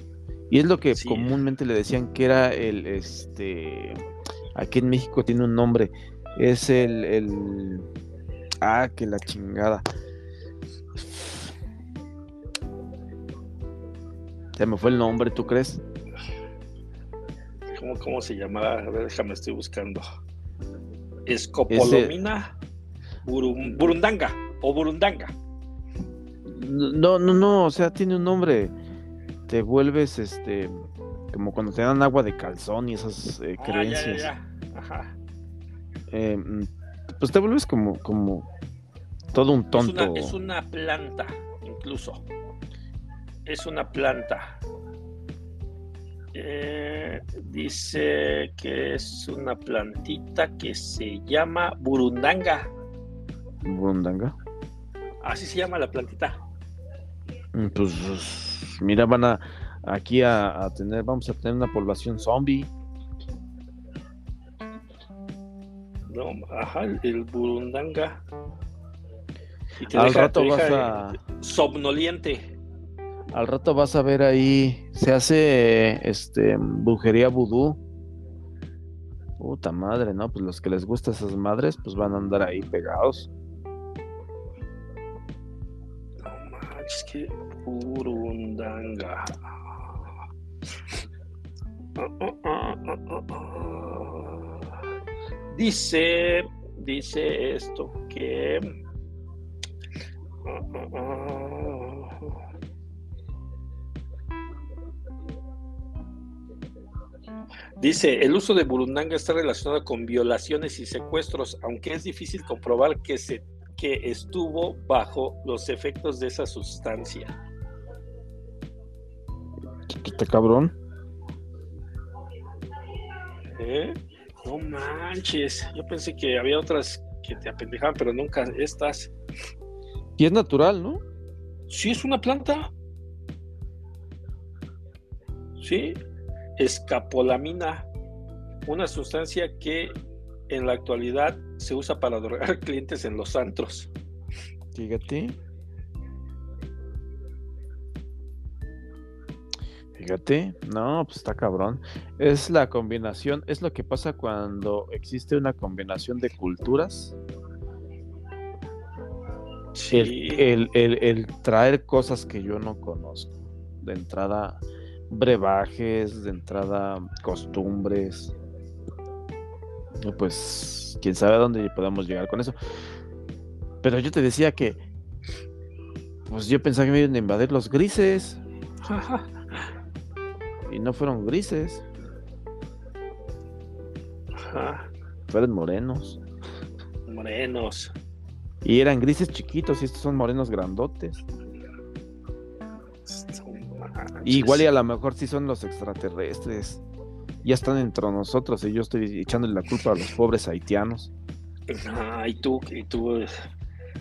Y es lo que Sí. comúnmente le decían que era el, este, aquí en México tiene un nombre, es el, el, ah, que la chingada. Se me fue el nombre, ¿tú crees? ¿Cómo, cómo se llama? A ver, déjame, estoy buscando. Escopolomina burum- burundanga o burundanga. No, no, no, o sea, tiene un nombre. Te vuelves, este, como cuando te dan agua de calzón y esas eh, Ah, ya, creencias. ya, ya. Ajá. Eh, mm, pues te vuelves como, como todo un Es tonto. una, es una planta, incluso. Es una planta. Eh, dice que es una plantita que se llama burundanga. Burundanga. Así se llama la plantita. Mm, Pues mira, van a aquí a, a tener, vamos a tener una población zombie. No, ajá, el, el burundanga. Y te Al deja- rato te vas deja a, somnoliente. Al rato vas a ver ahí, se hace este brujería vudú. Puta madre, ¿no? Pues los que les gustan esas madres, pues van a andar ahí pegados. No manches, que burundanga. Ah, ah, ah, ah. Dice, dice esto que. Dice, el uso de burundanga está relacionado con violaciones y secuestros, aunque es difícil comprobar que se que estuvo bajo los efectos de esa sustancia. Está cabrón. ¿Eh? No manches, yo pensé que había otras que te apendejaban, pero nunca estas. Y es natural, ¿no? Sí, es una planta. Sí, escapolamina, una sustancia que en la actualidad se usa para drogar clientes en los antros. Fíjate. Fíjate, no, pues está cabrón. Es la combinación, es lo que pasa cuando existe una combinación de culturas. Sí, El, el- el- el traer cosas que yo no conozco. De entrada, brebajes, de entrada, costumbres. Pues, quién sabe a dónde podamos llegar con eso. Pero yo te decía que, pues yo pensaba que me iban a invadir los grises. Y no fueron grises, Ajá, fueron morenos. morenos. Y eran grises chiquitos y estos son morenos grandotes. Y igual y a lo mejor sí son los extraterrestres. Ya están entre nosotros y yo estoy echándole la culpa a los pobres haitianos. Ah, y tú, y tú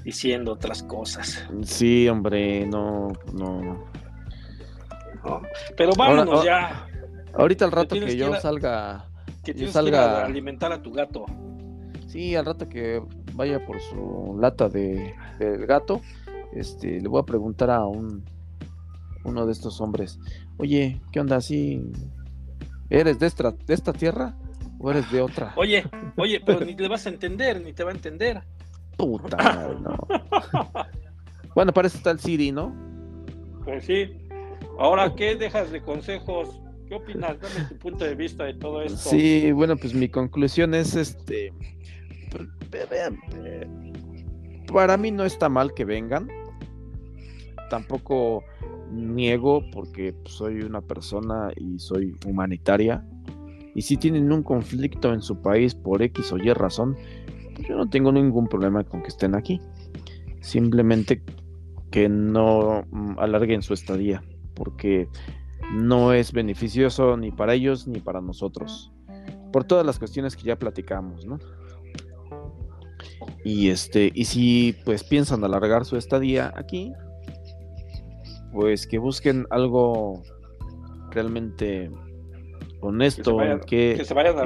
diciendo otras cosas. Sí, hombre, no, no. ¿no? Pero vámonos Ahora- ya, Ahorita al rato que que yo a- salga, que yo salga- a alimentar a tu gato. sí, al rato que vaya por su lata de, del gato, este, le voy a preguntar a un uno de estos hombres, oye, ¿qué onda? ¿Sí? ¿Eres de esta, de esta tierra o eres de otra? Oye, oye, pero ni le vas a entender, ni te va a entender. Puta madre, no. Bueno, para eso está el Siri, ¿no? Pues sí. Ahora, ¿qué dejas de consejos? ¿Qué opinas? Dame tu punto de vista de todo esto. Sí, bueno, pues mi conclusión es este. para mí no está mal que vengan. Tampoco niego porque pues, soy una persona y soy humanitaria. Y si tienen un conflicto en su país por X o Y razón, yo no tengo ningún problema con que estén aquí. Simplemente que no mm, alarguen su estadía, porque no es beneficioso ni para ellos ni para nosotros. Por todas las cuestiones que ya platicamos, ¿no? Y este, y si pues piensan alargar su estadía aquí, pues que busquen algo realmente honesto vayan- en qué, Que se vayan a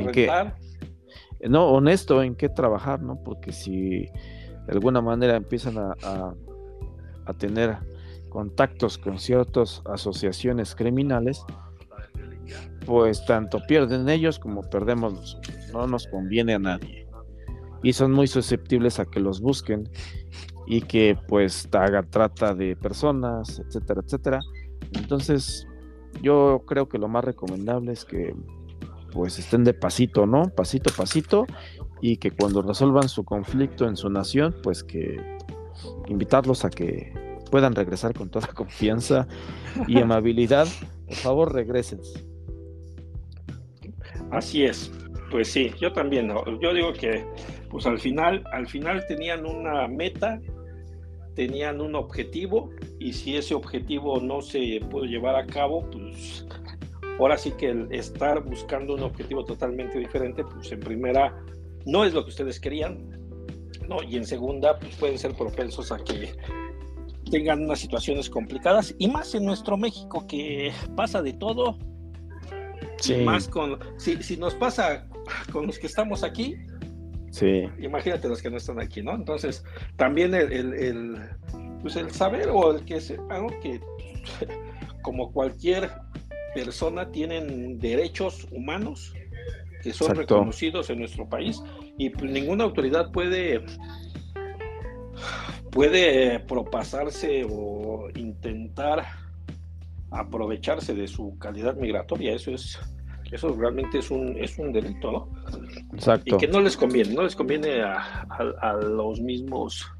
no, honesto en qué trabajar, ¿no? Porque si de alguna manera empiezan a, a- a tener contactos con ciertas asociaciones criminales, pues tanto pierden ellos como perdemos nosotros. No nos conviene a nadie. Y son muy susceptibles a que los busquen y que pues haga trata de personas, etcétera, etcétera. Entonces, yo creo que lo más recomendable es que pues estén de pasito, ¿no? Pasito, pasito, y que cuando resuelvan su conflicto en su nación, pues que invitarlos a que puedan regresar con toda confianza y amabilidad. Por favor, regresen. Así es. Pues sí, yo también. Yo digo que, pues al final, al final tenían una meta, tenían un objetivo, y si ese objetivo no se pudo llevar a cabo, pues ahora sí que el estar buscando un objetivo totalmente diferente, pues en primera no es lo que ustedes querían, ¿no? Y en segunda, pues pueden ser propensos a que tengan unas situaciones complicadas y más en nuestro México que pasa de todo. Sí. Más con, si, si nos pasa con los que estamos aquí, Sí, imagínate los que no están aquí, ¿no? Entonces, también el, el, el, pues el saber o el que sepa ¿no? que como cualquier persona tienen derechos humanos que son Exacto. reconocidos en nuestro país y pues, ninguna autoridad puede puede propasarse o intentar aprovecharse de su calidad migratoria. Eso es eso realmente es un es un delito, ¿no? y exacto. que no les conviene, no les conviene a, a- a los mismos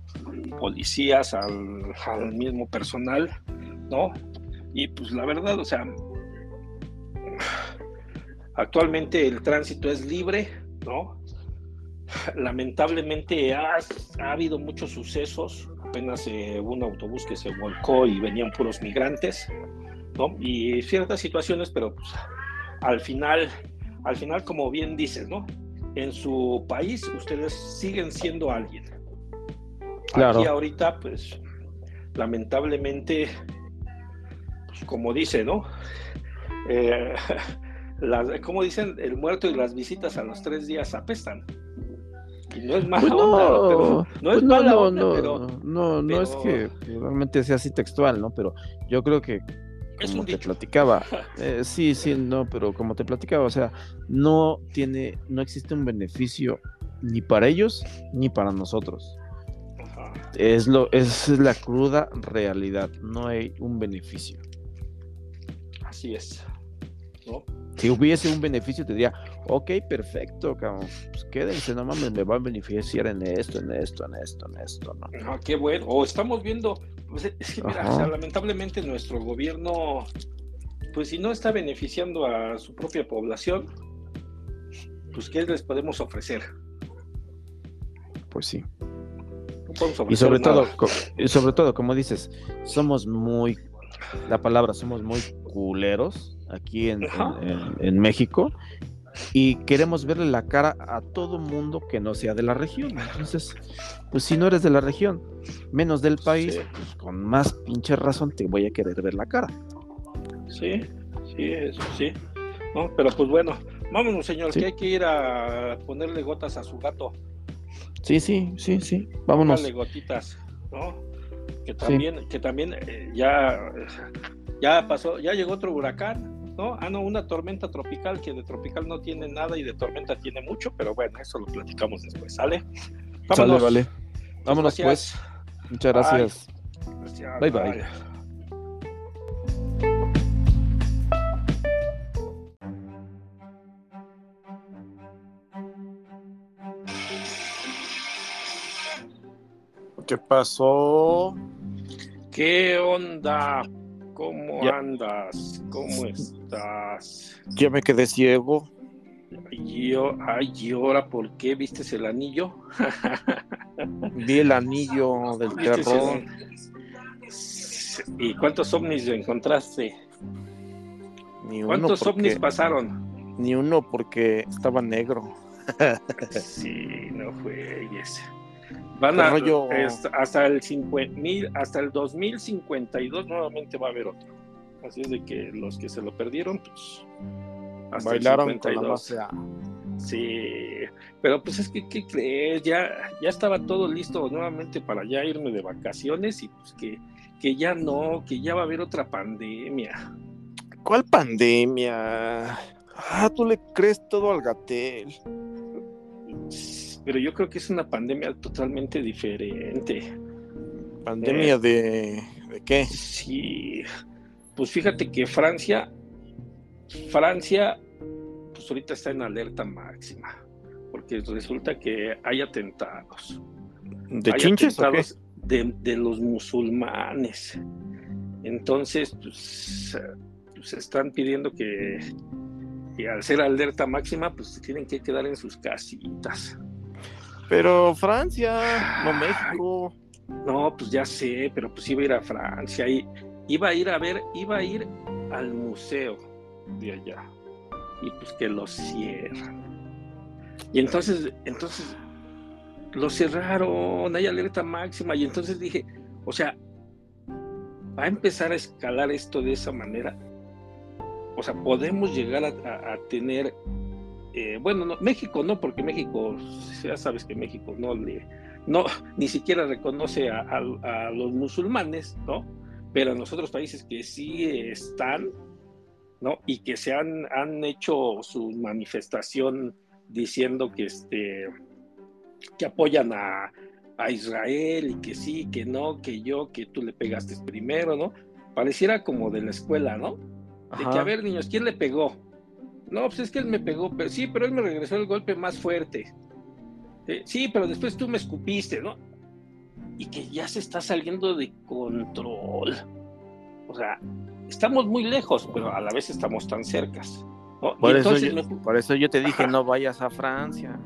policías, al, al mismo personal, ¿no? Y pues la verdad, o sea, actualmente el tránsito es libre, ¿no? Lamentablemente ha, ha habido muchos sucesos, apenas eh, un autobús que se volcó y venían puros migrantes, ¿no? Y ciertas situaciones, pero pues, al final, al final, como bien dices, ¿no? en su país ustedes siguen siendo alguien. Claro. Aquí ahorita, pues, lamentablemente, pues, como dice, ¿no? Eh, las- como dicen, el muerto y las visitas a los tres días apestan. Y no es mala Pues onda, no, pero no pues es no, mala no, onda, no, pero no, no es pero- que realmente sea así textual, ¿no? Pero yo creo que es como te dicho. platicaba, eh, sí, sí, no, pero como te platicaba, o sea, no tiene, no existe un beneficio ni para ellos ni para nosotros. Ajá. Es lo, es la cruda realidad. No hay un beneficio. Así es. ¿no? Si hubiese un beneficio, te diría, ok, perfecto, cabrón, pues quédense, no mames, me va a beneficiar en esto, en esto, en esto, en esto, ¿no? Ah, qué bueno. O estamos viendo, pues, es que mira, Ajá. o sea, lamentablemente nuestro gobierno, pues si no está beneficiando a su propia población, pues ¿qué les podemos ofrecer? Pues sí. No podemos Y sobre todo, nada. y sobre todo, como dices, somos muy, la palabra, somos muy culeros aquí en- en- en México y queremos verle la cara a todo mundo que no sea de la región. Entonces, pues si no eres de la región, menos del país, Sí. pues con más pinche razón te voy a querer ver la cara. Sí, sí, eso sí. No, pero pues bueno, vámonos, señor, Sí. que hay que ir a ponerle gotas a su gato. Sí, sí, sí, sí. Vámonos. Póngale gotitas, ¿no? Que también, que también eh, ya, ya pasó, ya llegó otro huracán, ¿no? Ah, no, una tormenta tropical, que de tropical no tiene nada y de tormenta tiene mucho, pero bueno, eso lo platicamos después, ¿sale? Sale, Vámonos. vale. Vámonos gracias. pues. Muchas Bye. gracias. Gracias, Bye, bye. ¿Qué pasó? ¿Qué onda? ¿Cómo Ya. andas? ¿Cómo estás? Ya me quedé ciego. Yo, ay, ¿y ahora por qué vistes el anillo? Vi el anillo del ¿Vistes terror. el- ¿Y cuántos ovnis encontraste? Ni uno, ¿Cuántos porque, ovnis pasaron? ni uno porque estaba negro. Sí, no juegues. Van a rollo. est- hasta el 50,000 hasta el 2052 nuevamente va a haber otro. Así es de que los que se lo perdieron, pues hasta el Bailaron con la 52. mafia. Sí, pero pues es que, ¿qué crees? Ya, ya estaba todo listo nuevamente para ya irme de vacaciones y pues que, que ya no, que ya va a haber otra pandemia. ¿Cuál pandemia? Ah, tú le crees todo al gatel. Pero yo creo que es una pandemia totalmente diferente. ¿Pandemia de, de qué? Sí, pues fíjate que Francia, Francia, pues ahorita está en alerta máxima, porque resulta que hay atentados. ¿De hay chinches atentados de, de los musulmanes. Entonces, pues, eh, pues están pidiendo que, que al ser alerta máxima, pues tienen que quedar en sus casitas. Pero Francia, no México. No, pues ya sé, pero pues iba a ir a Francia y iba a ir a ver, iba a ir al museo, de allá. Y pues que lo cierran. Y entonces, entonces lo cerraron, hay alerta máxima. Y entonces dije, o sea, va a empezar a escalar esto de esa manera. O sea, podemos llegar a, tener, eh, bueno, no, México no, porque México, ya sabes que México no le, no, ni siquiera reconoce a, a los musulmanes, ¿no? Pero en los otros países que sí están, ¿no? Y que se han, han hecho su manifestación diciendo que, este, que apoyan a, a Israel y que sí, que no, que yo, que tú le pegaste primero, ¿no? Pareciera como de la escuela, ¿no? De que, a ver, niños, ¿quién le pegó? No, pues es que él me pegó, pero sí, pero él me regresó el golpe más fuerte. Sí, pero después tú me escupiste, ¿no? Y que ya se está saliendo de control. O sea, estamos muy lejos, pero a la vez estamos tan cercas. Por, eso yo, por eso yo te dije, no vayas a Francia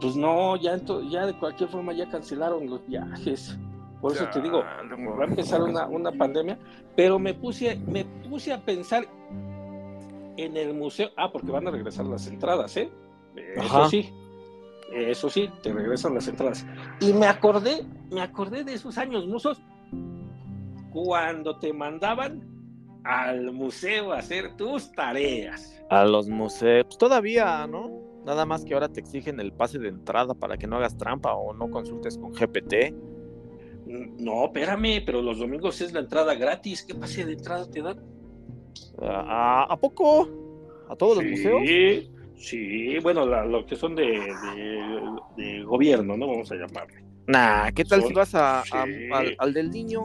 pues no, ya, ya de cualquier forma ya cancelaron los viajes. Por eso te digo, va a empezar una, una, pandemia, pero me puse, me puse a pensar en el museo. Ah, porque van a regresar las entradas, ¿eh? Eso sí, eso sí, te regresan las entradas. Y me acordé, me acordé de esos años musos cuando te mandaban al museo a hacer tus tareas. A los museos, todavía, ¿no? Nada más que ahora te exigen el pase de entrada para que no hagas trampa o no consultes con GPT. Mm, no, espérame, pero los domingos es la entrada gratis. ¿Qué pase de entrada te dan? Ah, ¿A, poco? ¿A todos los museos? Sí, sí, bueno, lo que son de, gobierno, ¿no? Vamos a llamarle. Nah, ¿qué tal si vas a, al, del niño?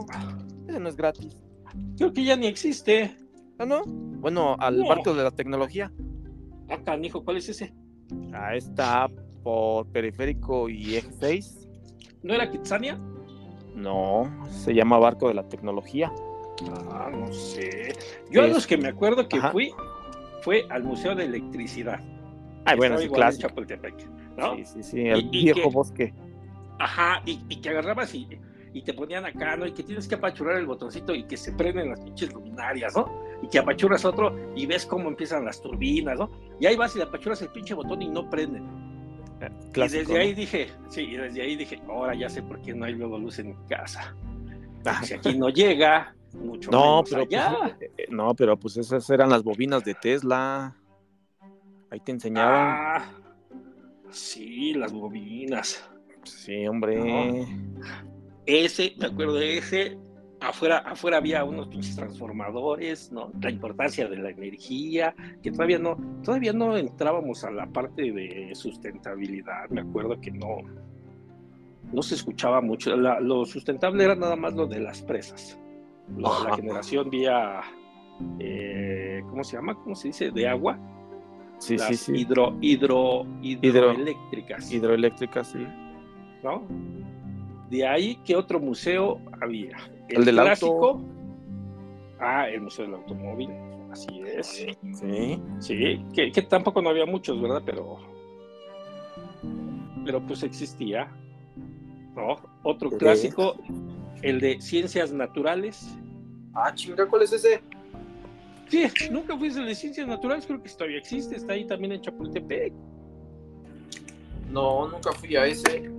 Ese no es gratis. Creo que ya ni existe. ¿Ah, no? Bueno, al barco de la tecnología. Ah, canijo, ¿cuál es ese? Ah, está por Periférico y Eje 6. ¿No era Kitsania? No, se llama Barco de la Tecnología. Ah, no sé. Yo a los que me acuerdo que fui fue al Museo de Electricidad. Ah, bueno, sí, clásico. ¿no? Sí, sí, sí, el viejo bosque. Ajá, y, que agarrabas y, y, te ponían acá, ¿no? Y que tienes que apachurrar el botoncito y que se prenden las pinches luminarias, ¿no? Y que apachurras otro y ves cómo empiezan las turbinas, ¿no? Y ahí vas y le apachuras el pinche botón y no prende. Eh, y desde ahí dije, sí, y desde ahí dije, ahora ya sé por qué no hay luego luz en mi casa. Ah. Si aquí no llega, mucho no, pero allá. Pues, eh, eh, no, pero pues esas eran las bobinas de Tesla. Ahí te enseñaban. Ah, sí, las bobinas. Sí, hombre. Ese, me acuerdo de ese, afuera, afuera había unos pinches transformadores, ¿no? La importancia de la energía, que todavía no, todavía no entrábamos a la parte de sustentabilidad, me acuerdo que no, no se escuchaba mucho, lo sustentable era nada más lo de las presas, la generación vía, eh, ¿cómo se llama? ¿Cómo se dice? De agua. Sí, sí, sí. Hidro, hidro, hidroeléctricas. Hidroeléctricas, sí. ¿No? De ahí, ¿qué otro museo había? El, del clásico. Ah, el Museo del Automóvil. Así es. Sí. Sí, que, tampoco no había muchos, ¿verdad? Pero. Pero pues existía. ¿No? Otro clásico, el de Ciencias Naturales. Ah, chinga, ¿cuál es ese? Sí, nunca fuiste el de Ciencias Naturales, creo que todavía existe, está ahí también en Chapultepec. No, nunca fui a ese.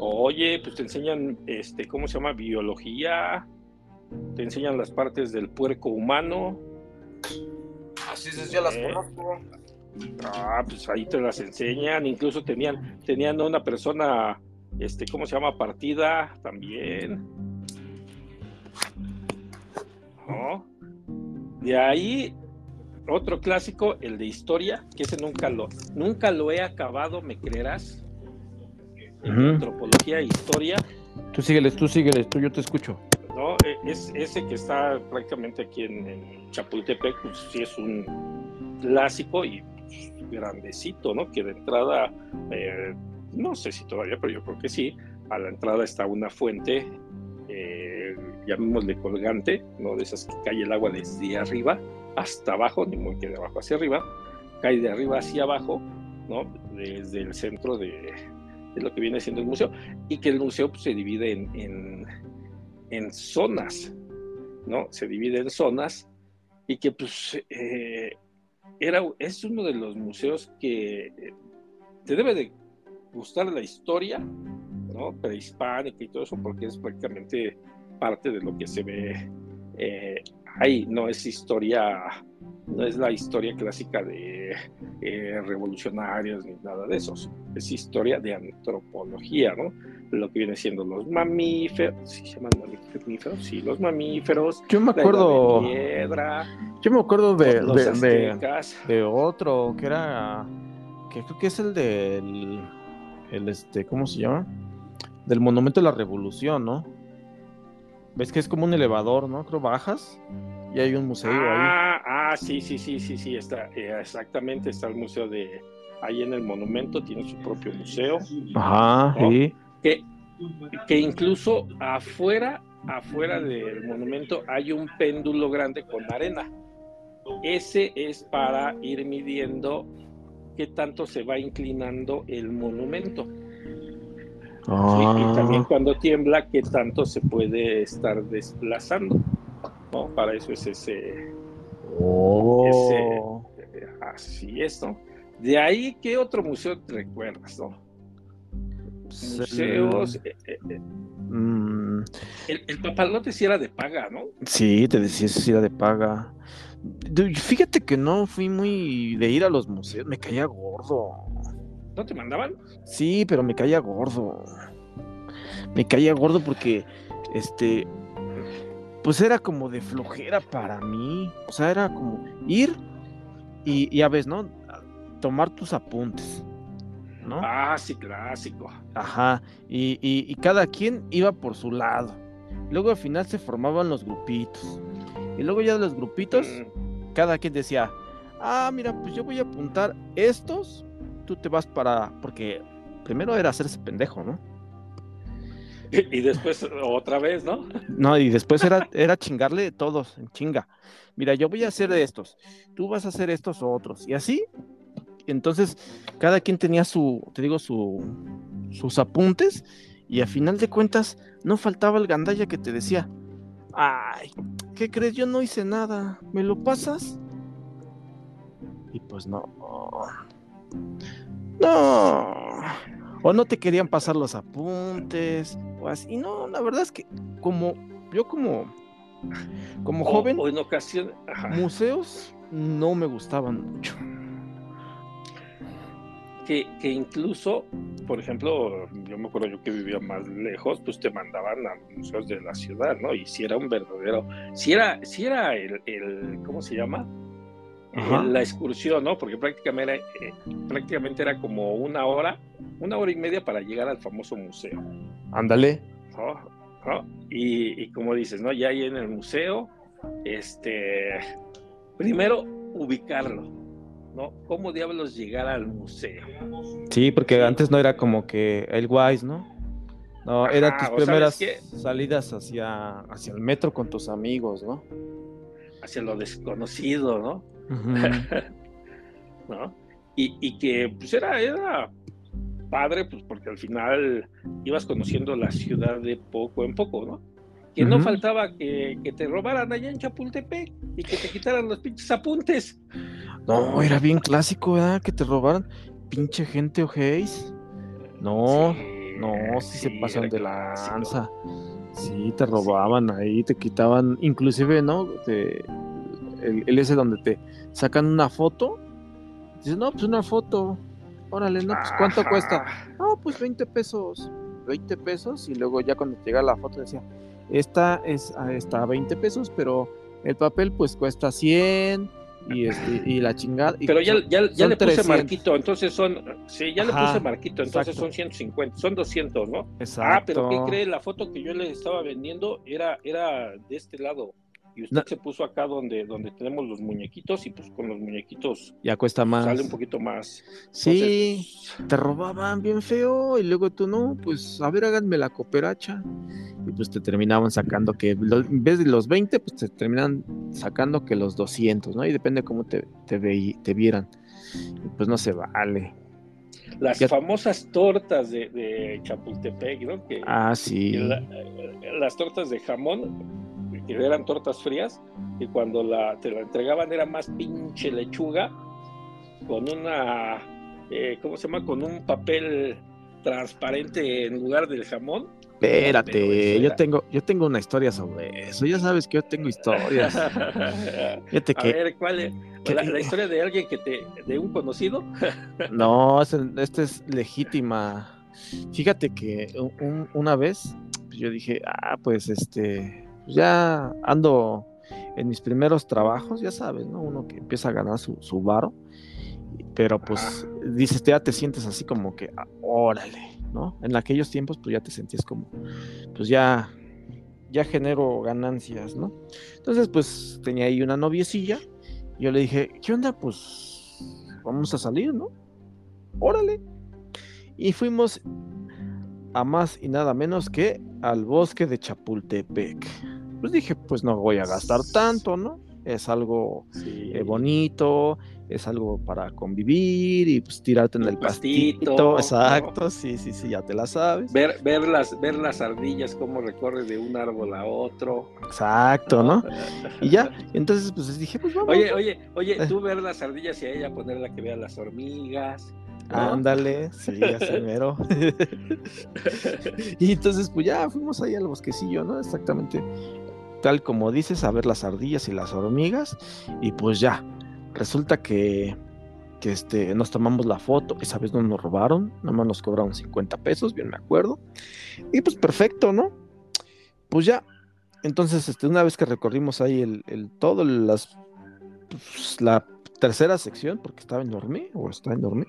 Oye, pues te enseñan, este, ¿cómo se llama? Biología, te enseñan las partes del puerco humano. Así es, ya las eh. conozco. Ah, pues ahí te las enseñan, incluso tenían, tenían una persona, este, ¿cómo se llama? Partida también. De ahí, otro clásico, el de historia, que ese nunca lo, nunca lo he acabado, ¿me creerás? antropología e historia. Tú sígueles, tú sígueles, tú yo te escucho. No, e, es ese que está prácticamente aquí en, Chapultepec, pues sí es un clásico y grandecito, ¿no? Que de entrada, eh, no sé si todavía, pero yo creo que sí, a la entrada está una fuente, eh, llamémosle colgante, ¿no? De esas que cae el agua desde arriba hasta abajo, ni muy que de abajo hacia arriba, cae de arriba hacia abajo, ¿no? Desde el centro de, de lo que viene siendo el museo, y que el museo pues, se divide en, en, zonas, ¿no? Se divide en zonas y que pues eh, era, es uno de los museos que eh, te debe de gustar la historia, ¿no? Prehispánica y todo eso, porque es prácticamente parte de lo que se ve eh, ahí, no es historia, no es la historia clásica de eh, revolucionarios ni nada de eso, es historia de antropología, ¿no? Lo que viene siendo los mamíferos, ¿sí se llaman mamíferos? Sí, los mamíferos. Yo me la edad de acuerdo, piedra, yo me acuerdo de, los de- de- de otro que era, que creo que es el del, el este, ¿cómo se llama? Del Monumento de la Revolución, ¿no? Ves que es como un elevador, ¿no? Creo bajas y hay un museo ahí. Ah, ah, sí, sí, sí, sí, sí, está, eh, exactamente, está el museo de, ahí en el monumento, tiene su propio museo, Ajá, ¿no? sí. que, que incluso afuera, afuera del monumento hay un péndulo grande con arena. Ese es para ir midiendo qué tanto se va inclinando el monumento. ¿sí? Ah, Y también cuando tiembla, qué tanto se puede estar desplazando. ¿no? Para eso es ese, oh. Así es, ¿no? De ahí, ¿qué otro museo te recuerdas, no? Museos. el- eh, eh, eh, mm, el, el papalote sí era de paga, ¿no? sí, te decía, sí era de paga. Fíjate que no fui muy de ir a los museos, me caía gordo. ¿No te mandaban? Sí, pero me caía gordo. Me caía gordo porque, este, pues era como de flojera para mí. O sea, era como ir y ya ves, ¿no? Tomar tus apuntes, ¿no? Ah, sí, clásico. Ajá. Y, y- y cada quien iba por su lado. Luego al final se formaban los grupitos. Y luego ya de los grupitos, cada quien decía, ah, mira, pues yo voy a apuntar estos, tú te vas para, porque primero era hacerse pendejo, ¿no? Y después otra vez, ¿no? No, y después era, era chingarle todos, en chinga. Mira, yo voy a hacer estos, tú vas a hacer estos otros, y así. Entonces, cada quien tenía su, te digo, su, sus apuntes, y a final de cuentas, no faltaba el gandalla que te decía, ay, ¿qué crees? Yo no hice nada, ¿me lo pasas? Y pues no. No. O no te querían pasar los apuntes, o así. No, la verdad es que como yo como como O- joven, O, en museos no me gustaban mucho. Que, que incluso, por ejemplo, yo me acuerdo yo que vivía más lejos, pues te mandaban a museos de la ciudad, ¿no? Y si era un verdadero. Si era, si era el, el ¿cómo se llama? Ajá. la excursión, ¿no? Porque prácticamente era, eh, prácticamente era como una hora, una hora y media para llegar al famoso museo, Ándale. ¿no? ¿No? Y, y como dices, ¿no? Ya ahí en el museo, este, primero ubicarlo, ¿no? ¿Cómo diablos llegar al museo? Sí, porque Sí. antes no era como que el Wise, ¿no? No, Ajá, eran tus primeras salidas hacia, hacia el metro con tus amigos, ¿no? Hacia lo desconocido, ¿no? ¿no? Y, y que pues era, era padre, pues porque al final ibas conociendo la ciudad de poco en poco, ¿no? Que no faltaba que, que te robaran allá en Chapultepec y que te quitaran los pinches apuntes. No, era bien clásico, ¿verdad? Que te robaran. Pinche gente ojéis. No, Sí, no, sí, se pasan de clásico. lanza. Sí, te robaban ahí, te quitaban, inclusive, ¿no? Te- el, el ese donde te sacan una foto. Dices, no, pues una foto. Órale, no, pues ¿cuánto Ajá. cuesta? No, pues 20 pesos. 20 pesos y luego ya cuando te llega la foto decía, esta es ah, está a 20 pesos, pero el papel pues cuesta 100 y, este, y la chingada. y Pero ya, ya, ya le puse 300. marquito, entonces son, sí, ya le Ajá, puse marquito, entonces exacto. son 150, son 200, ¿no? Exacto. Ah, pero ¿qué cree? La foto que yo le estaba vendiendo era, era de este lado. Y usted No. se puso acá donde, donde tenemos los muñequitos y pues con los muñequitos Ya cuesta más. sale un poquito más. Sí, Entonces, te robaban bien feo y luego tú no, pues a ver, háganme la cooperacha. Y pues te terminaban sacando que, lo- en vez de los 20, pues te terminan sacando que los 200, ¿no? Y depende cómo te, te, veí- te vieran. Y pues no se vale. las Ya- famosas tortas de, de Chapultepec, ¿no? Que, Ah, sí. la- las tortas de jamón, que eran tortas frías, y cuando la, te la entregaban era más pinche lechuga con una, eh, ¿cómo se llama? Con un papel transparente en lugar del jamón. Espérate, yo tengo, yo tengo una historia sobre eso. Ya sabes que yo tengo historias. Fíjate A ver, ¿cuál es? La, la historia de alguien que te, de un conocido. no, es- esta es legítima. Fíjate que un- un- una vez pues, yo dije, ah, pues este, pues ya ando en mis primeros trabajos, ya sabes, ¿no? Uno que empieza a ganar su, su varo, pero pues dices, ya te sientes así como que, ah, órale, ¿no? En aquellos tiempos pues ya te sentías como, pues ya, ya genero ganancias, ¿no? Entonces pues tenía ahí una noviecilla, y yo le dije, ¿qué onda? Pues vamos a salir, ¿no? Órale. Y fuimos a más y nada menos que al bosque de Chapultepec. Pues dije, pues no voy a gastar tanto, ¿no? Es algo Sí. eh, bonito, es algo para convivir y pues tirarte en el pastito, pastito. ¿no? Exacto, sí, sí, sí, ya te la sabes. Ver, ver, las, ver las ardillas cómo recorre de un árbol a otro. Exacto, ¿no? Y ya, entonces pues dije, pues vamos. Oye, oye, oye, Eh. tú ver las ardillas y a ella ponerla que vea las hormigas. ¿No? Ándale, sí, así mero. y entonces, pues ya fuimos ahí al bosquecillo, ¿no? Exactamente tal como dices, a ver las ardillas y las hormigas. Y pues ya, resulta que, que este, nos tomamos la foto. Esa vez no nos robaron, nada más nos cobraron 50 pesos, bien me acuerdo. Y pues perfecto, ¿no? Pues ya, entonces, este, una vez que recorrimos ahí el, el todo, las, pues, la tercera sección, porque estaba enorme, o está enorme,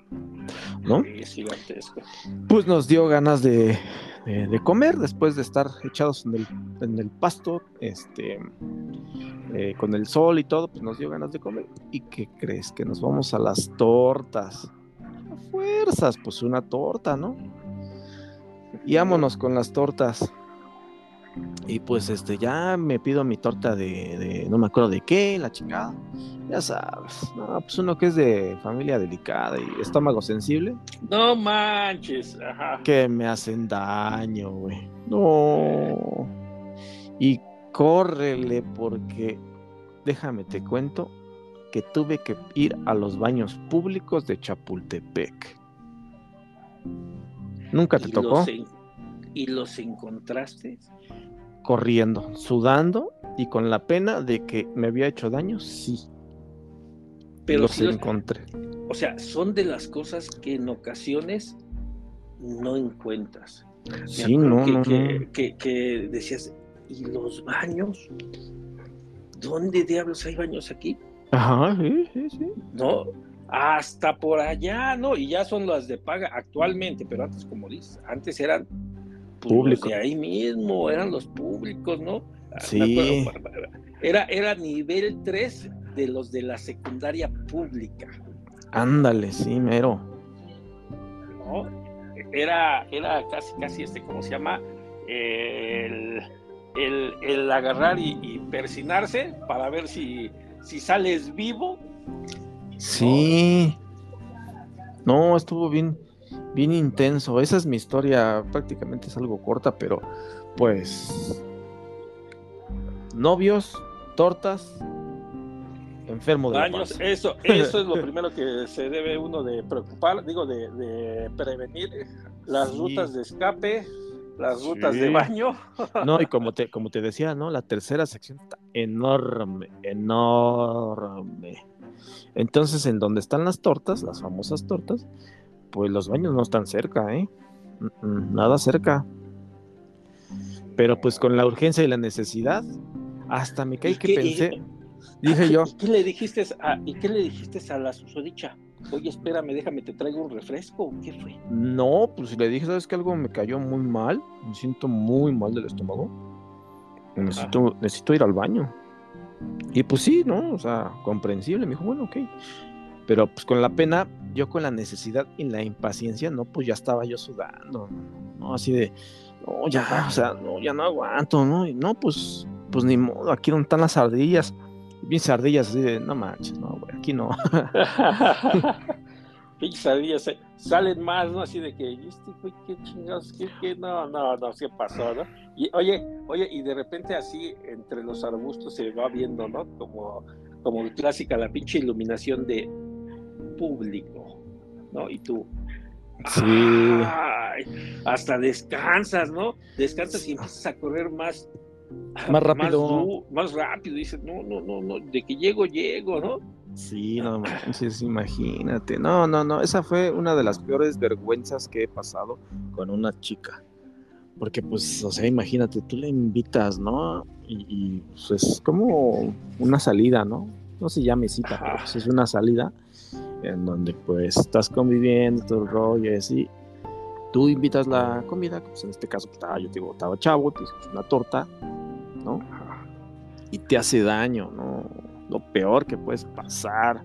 ¿no? Es gigantesco. Pues nos dio ganas de, de- de comer después de estar echados en el, en el pasto, este, eh, con el sol y todo, pues nos dio ganas de comer. ¿Y qué crees? Que nos vamos a las tortas. A fuerzas, pues una torta, ¿no? Y vámonos con las tortas. Y pues este, ya me pido mi torta de, de- no me acuerdo de qué, la chingada. Ya sabes, no, pues uno que es de familia delicada y estómago sensible, No manches, ajá. que me hacen daño, güey. No. Y córrele porque, déjame te cuento, que tuve que ir a los baños públicos de Chapultepec. ¿Nunca te tocó? en- ¿Y los encontraste? Corriendo, sudando y con la pena de que me había hecho daño, sí. Pero los encontré. O sea, son de las cosas que en ocasiones no encuentras. Sí, acuerdo no, que, no, que, no. que- que decías, ¿y los baños? ¿Dónde diablos hay baños aquí? Ajá, sí, sí, sí. No, hasta por allá, ¿no? Y ya son las de paga actualmente, pero antes, como dices, antes eran pues, los Público. de ahí mismo, eran los públicos, ¿no? Ah, Sí. Era, era nivel 3 de los de la secundaria pública, Ándale, sí, mero. ¿no? Era, era casi, casi este, ¿cómo se llama? El, el- el agarrar y, y persinarse para ver si, si sales vivo. Sí. No, estuvo bien, bien intenso. Esa es mi historia. Prácticamente es algo corta, pero pues. Novios, tortas, enfermo de panza. eso, eso es lo primero que se debe uno de preocupar, digo, de, de prevenir las Sí. rutas de escape, las rutas Sí. de baño. No, y como te, como te decía, ¿no? La tercera sección está enorme, enorme. Entonces, en donde están las tortas, las famosas tortas, pues los baños no están cerca, ¿eh? Nada cerca. Pero pues con la urgencia y la necesidad, hasta me caí ¿Y que qué- pensé, dije yo, ¿Y qué le dijiste a, ¿y qué le dijiste a la susodicha? Oye, espérame, déjame, te traigo un refresco. ¿Qué fue? no, pues le dije, ¿sabes que Algo me cayó muy mal, me siento muy mal del estómago. Necesito, necesito ir al baño. Y pues sí, ¿no? O sea, comprensible. Me dijo, bueno, ok. Pero pues con la pena, yo con la necesidad y la impaciencia, no, pues ya estaba yo sudando, ¿no? Así de, no, ya, o sea, no, ya no aguanto, ¿no? Y no, pues, pues ni modo, aquí donde están las ardillas. Bien ardillas así de, no manches, no, güey, aquí no. Pinches eh, salen más, ¿no? Así de que, ¿y este güey qué chingados? ¿Qué, qué? No, no, no, ¿qué pasó, no? Y oye, oye, y de repente así entre los arbustos se va viendo, ¿no? Como, como clásica la pinche iluminación de, público, ¿no? Y tú, Sí. ay, hasta descansas, ¿no? Descansas y empiezas a correr más. Más rápido. du- Más, rápido, dices, no, no, no, no, de que llego, llego, ¿no? Sí, no manches, imagínate. No, no, no, esa fue una de las peores vergüenzas que he pasado con una chica. Porque, pues, o sea, imagínate, tú le invitas, ¿no? Y, y, pues es como una salida, ¿no? No se llame cita, pero pues es una salida en donde, pues, estás conviviendo, todo el rollo y así. Tú invitas la comida, pues en este caso, pues, estaba, yo te digo, estaba chavo, te hicimos una torta, ¿no? y te hace daño, ¿no? Lo peor que puedes pasar.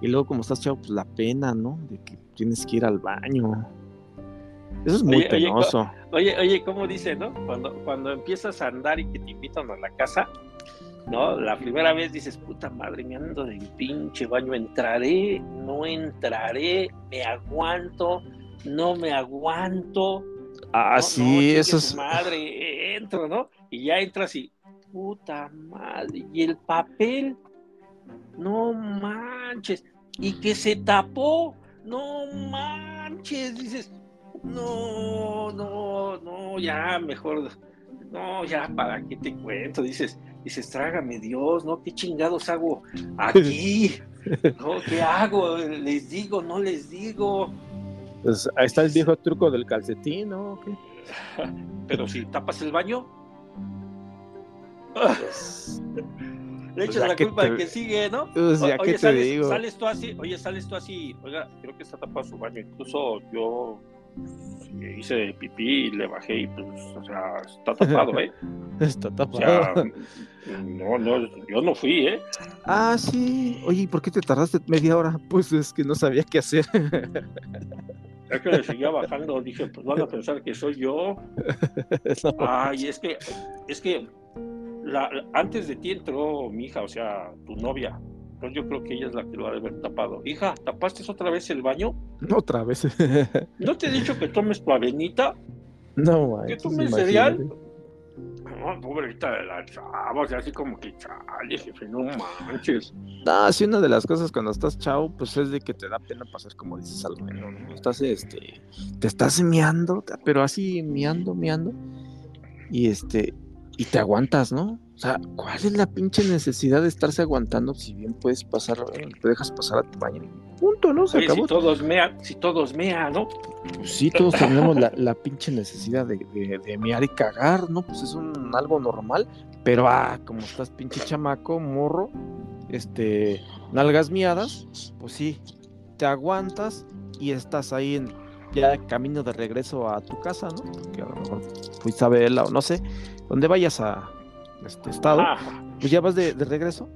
Y luego como estás chavo, pues la pena, ¿no? De que tienes que ir al baño. Eso es muy Oye, oye, penoso. Oye, oye, ¿cómo dice, no? Cuando, cuando empiezas a andar y que te invitan a la casa, ¿no? La primera vez dices, puta madre, me ando del pinche baño, entraré, no entraré, me aguanto, no me aguanto. Ah, no, sí, no, eso es. Madre, entro, ¿no? Y ya entras y, puta madre, y el papel, no manches, y que se tapó, no manches, dices, no, no, no, ya mejor, no, ya para qué te cuento, dices, dices, trágame Dios, ¿no? ¿Qué chingados hago aquí? ¿No? ¿Qué hago? ¿Les digo? ¿No les digo? Pues, ahí está el viejo truco del calcetín, ¿no? ¿Qué? Pero si tapas el baño, Pues, le echas la culpa te- al que sigue, ¿no? pues, O- ya oye, que te sales, digo. sales tú así, oye, sales tú así, oiga, creo que está tapado su baño. Incluso yo hice pipí y le bajé y pues, o sea, está tapado, ¿eh? Está O sea, tapado. no, no, yo no fui, ¿eh? Ah, sí. Oye, ¿y por qué te tardaste media hora? Pues es que no sabía qué hacer. Es que le seguía bajando, dije, pues van a pensar que soy yo. No. Ay, es que, es que la- antes de ti entró mi hija, o sea, tu novia. Entonces yo creo que ella es la que lo ha de haber tapado. Hija, ¿tapaste otra vez el baño? Otra vez. ¿No te he dicho que tomes tu avenita? no, ¿Que manches, tomes cereal? No, pobrecita de la chava, o sea, así como que chale, jefe, no manches. No, sí, una de las cosas cuando estás chavo, pues es de que te da pena pasar, como dices, al baño, ¿no? Estás, este, te estás meando, pero así meando, meando, y este, y te aguantas, ¿no? O sea, ¿cuál es la pinche necesidad de estarse aguantando si bien puedes pasar, eh, te dejas pasar a tu baño? Punto, ¿no? Se Oye, si acabó. todos mean, si todos mean, ¿no? Pues sí, todos tenemos la, la pinche necesidad de, de, de mear y cagar, ¿no? Pues es un algo normal, pero ah, como estás pinche chamaco, morro, este, nalgas miadas, pues sí, te aguantas y estás ahí en ya camino de regreso a tu casa, ¿no? Porque a lo mejor fuiste a verla o no sé, donde vayas a este estado, Ah, pues ya vas de, de regreso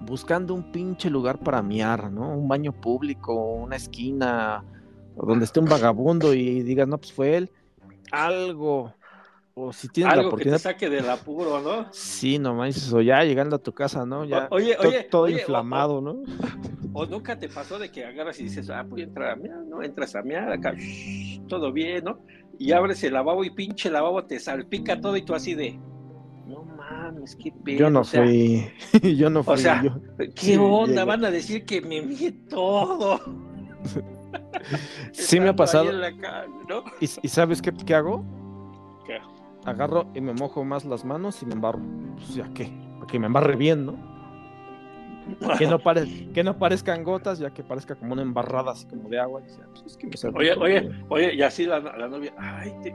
buscando un pinche lugar para miar, ¿no? Un baño público, una esquina, donde esté un vagabundo y digas, no, pues fue él, algo, o si tienes la algo que te oportunidad, saque del apuro, ¿no? sí, no manches, o ya llegando a tu casa, ¿no? Ya oye, to- oye, todo oye, o- inflamado, ¿no? O nunca te pasó de que agarras y dices, ah, voy a entrar a mear, ¿no? Entras a mear acá, shh, todo bien, ¿no? Y abres el lavabo y pinche lavabo te salpica todo y tú así de, no mames, qué pedo. Yo no o sea, fui, yo no fui, sea, yo- ¿Qué Sí, onda? Van a decir que me mié todo. sí me ha pasado. ¿Y, y sabes qué, qué hago? ¿Qué? Agarro y me mojo más las manos y me embarro, pues ya qué, que me embarre bien, ¿no? Que no, pare- que no parezcan gotas, ya que parezca como una embarrada así como de agua. Y decía, pues es que me salpicó Oye, oye, oye, y así la, la novia, ay, te,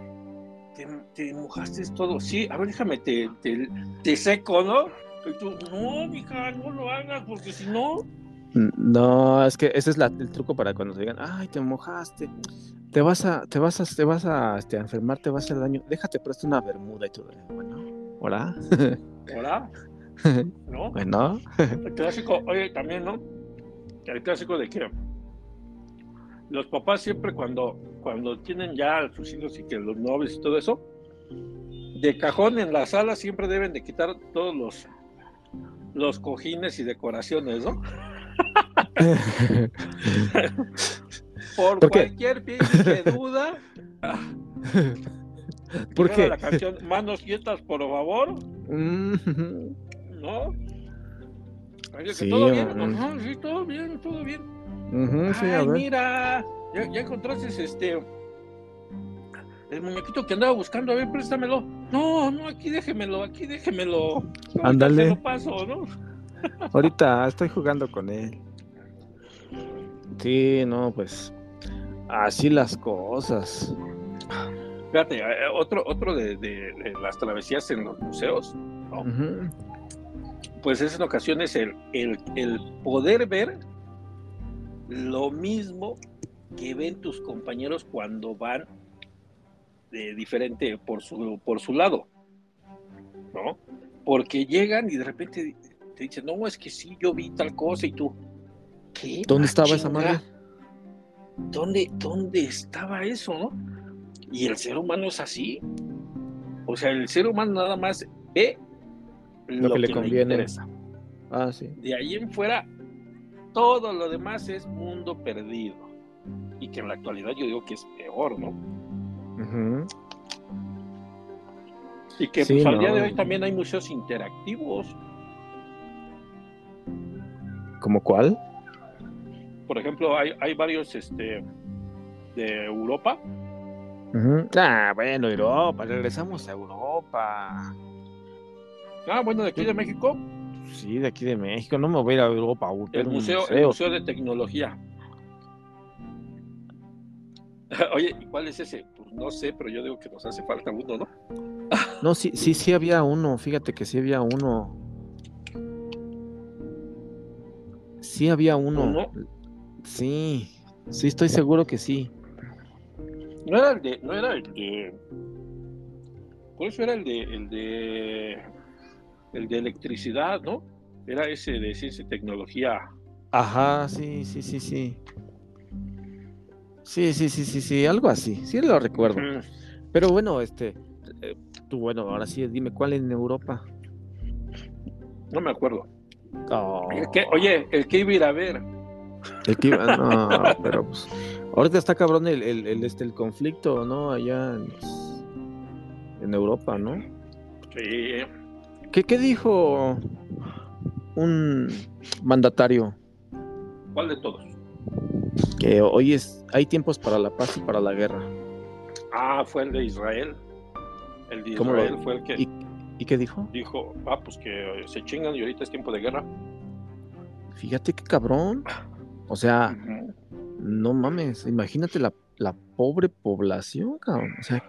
te, te mojaste todo. Sí, a ver, déjame, te, te, te seco, ¿no? Y tú, no, mija, no lo hagas, porque si no. No, es que ese es la- el truco para cuando te digan, ay, te mojaste, te vas a, te vas a, te vas a, este, a enfermar, te va a hacer daño, déjate presto una bermuda y todo. Bueno, hola, ¿Hola? ¿No? bueno, El clásico, oye, también, ¿no? El clásico de que los papás siempre cuando, cuando tienen ya a sus hijos y que los novios y todo eso, de cajón en la sala siempre deben de quitar todos los, los cojines y decoraciones, ¿no? Por, ¿Por cualquier pinche duda. ¿Por qué? La canción Manos quietas, por favor, Mm, ¿no? Así que Sí, todo bien, sí, todo bien, todo bien. Ujú, sí, a Ay, ver. mira, ya, ya encontraste este. El muñequito que andaba buscando, a ver, préstamelo. No, no, aquí déjemelo, aquí déjemelo. Ándale. Paso, ¿no? Ahorita estoy jugando con él. Sí, no, pues así las cosas. Fíjate, eh, otro, otro de, de- de las travesías en los museos, ¿no? Pues es en ocasiones el, el, el poder ver lo mismo que ven tus compañeros cuando van de diferente por su, por su lado, ¿no? Porque llegan y de repente te dicen, no, es que sí, yo vi tal cosa y tú, ¿qué? ¿Dónde estaba esa madre? ¿Dónde, ¿Dónde estaba eso, no? Y el ser humano es así. O sea, el ser humano nada más ve lo, que le conviene. interesa. Ah, sí. De ahí en fuera, todo lo demás es mundo perdido. Y que en la actualidad yo digo que es peor, ¿no? Y que Sí, pues, al día de hoy también hay museos interactivos. ¿Cómo cuál? Por ejemplo, hay, hay varios este, de Europa. Ah, bueno, Europa, regresamos a Europa. Ah, bueno, de aquí de México, Sí, de aquí de México, no me voy a ir a Europa el museo, el museo de tecnología. Oye, ¿y cuál es ese? Pues no sé, pero yo digo que nos hace falta uno, ¿no? No, sí, sí, sí había uno, fíjate que sí había uno. Sí había uno. ¿Uno? Sí, sí, estoy seguro que sí. No era el de, no era el de. Por eso era el de, el de, el de electricidad, ¿no? Era ese de ciencia y tecnología. Ajá, sí, sí, sí, sí. Sí, sí, sí, sí, sí, algo así, sí lo recuerdo. Pero bueno, este, eh, tú, bueno, ahora sí, dime cuál en Europa. No me acuerdo. Oh, El que- oye, el que iba a ir a ver. el que iba- no, pero pues, ahorita está cabrón el, el, el, este, el conflicto, ¿no? Allá en, en Europa, ¿no? Sí, ¿Qué, ¿Qué dijo un mandatario? ¿cuál de todos? Que hoy es, hay tiempos para la paz y para la guerra. Ah, fue el de Israel. El de ¿Cómo lo- Israel fue el que ¿Y, ¿Y qué dijo? dijo, ah, pues que se chingan y ahorita es tiempo de guerra. Fíjate qué cabrón. O sea, no mames, imagínate la, la pobre población, cabrón. O sea,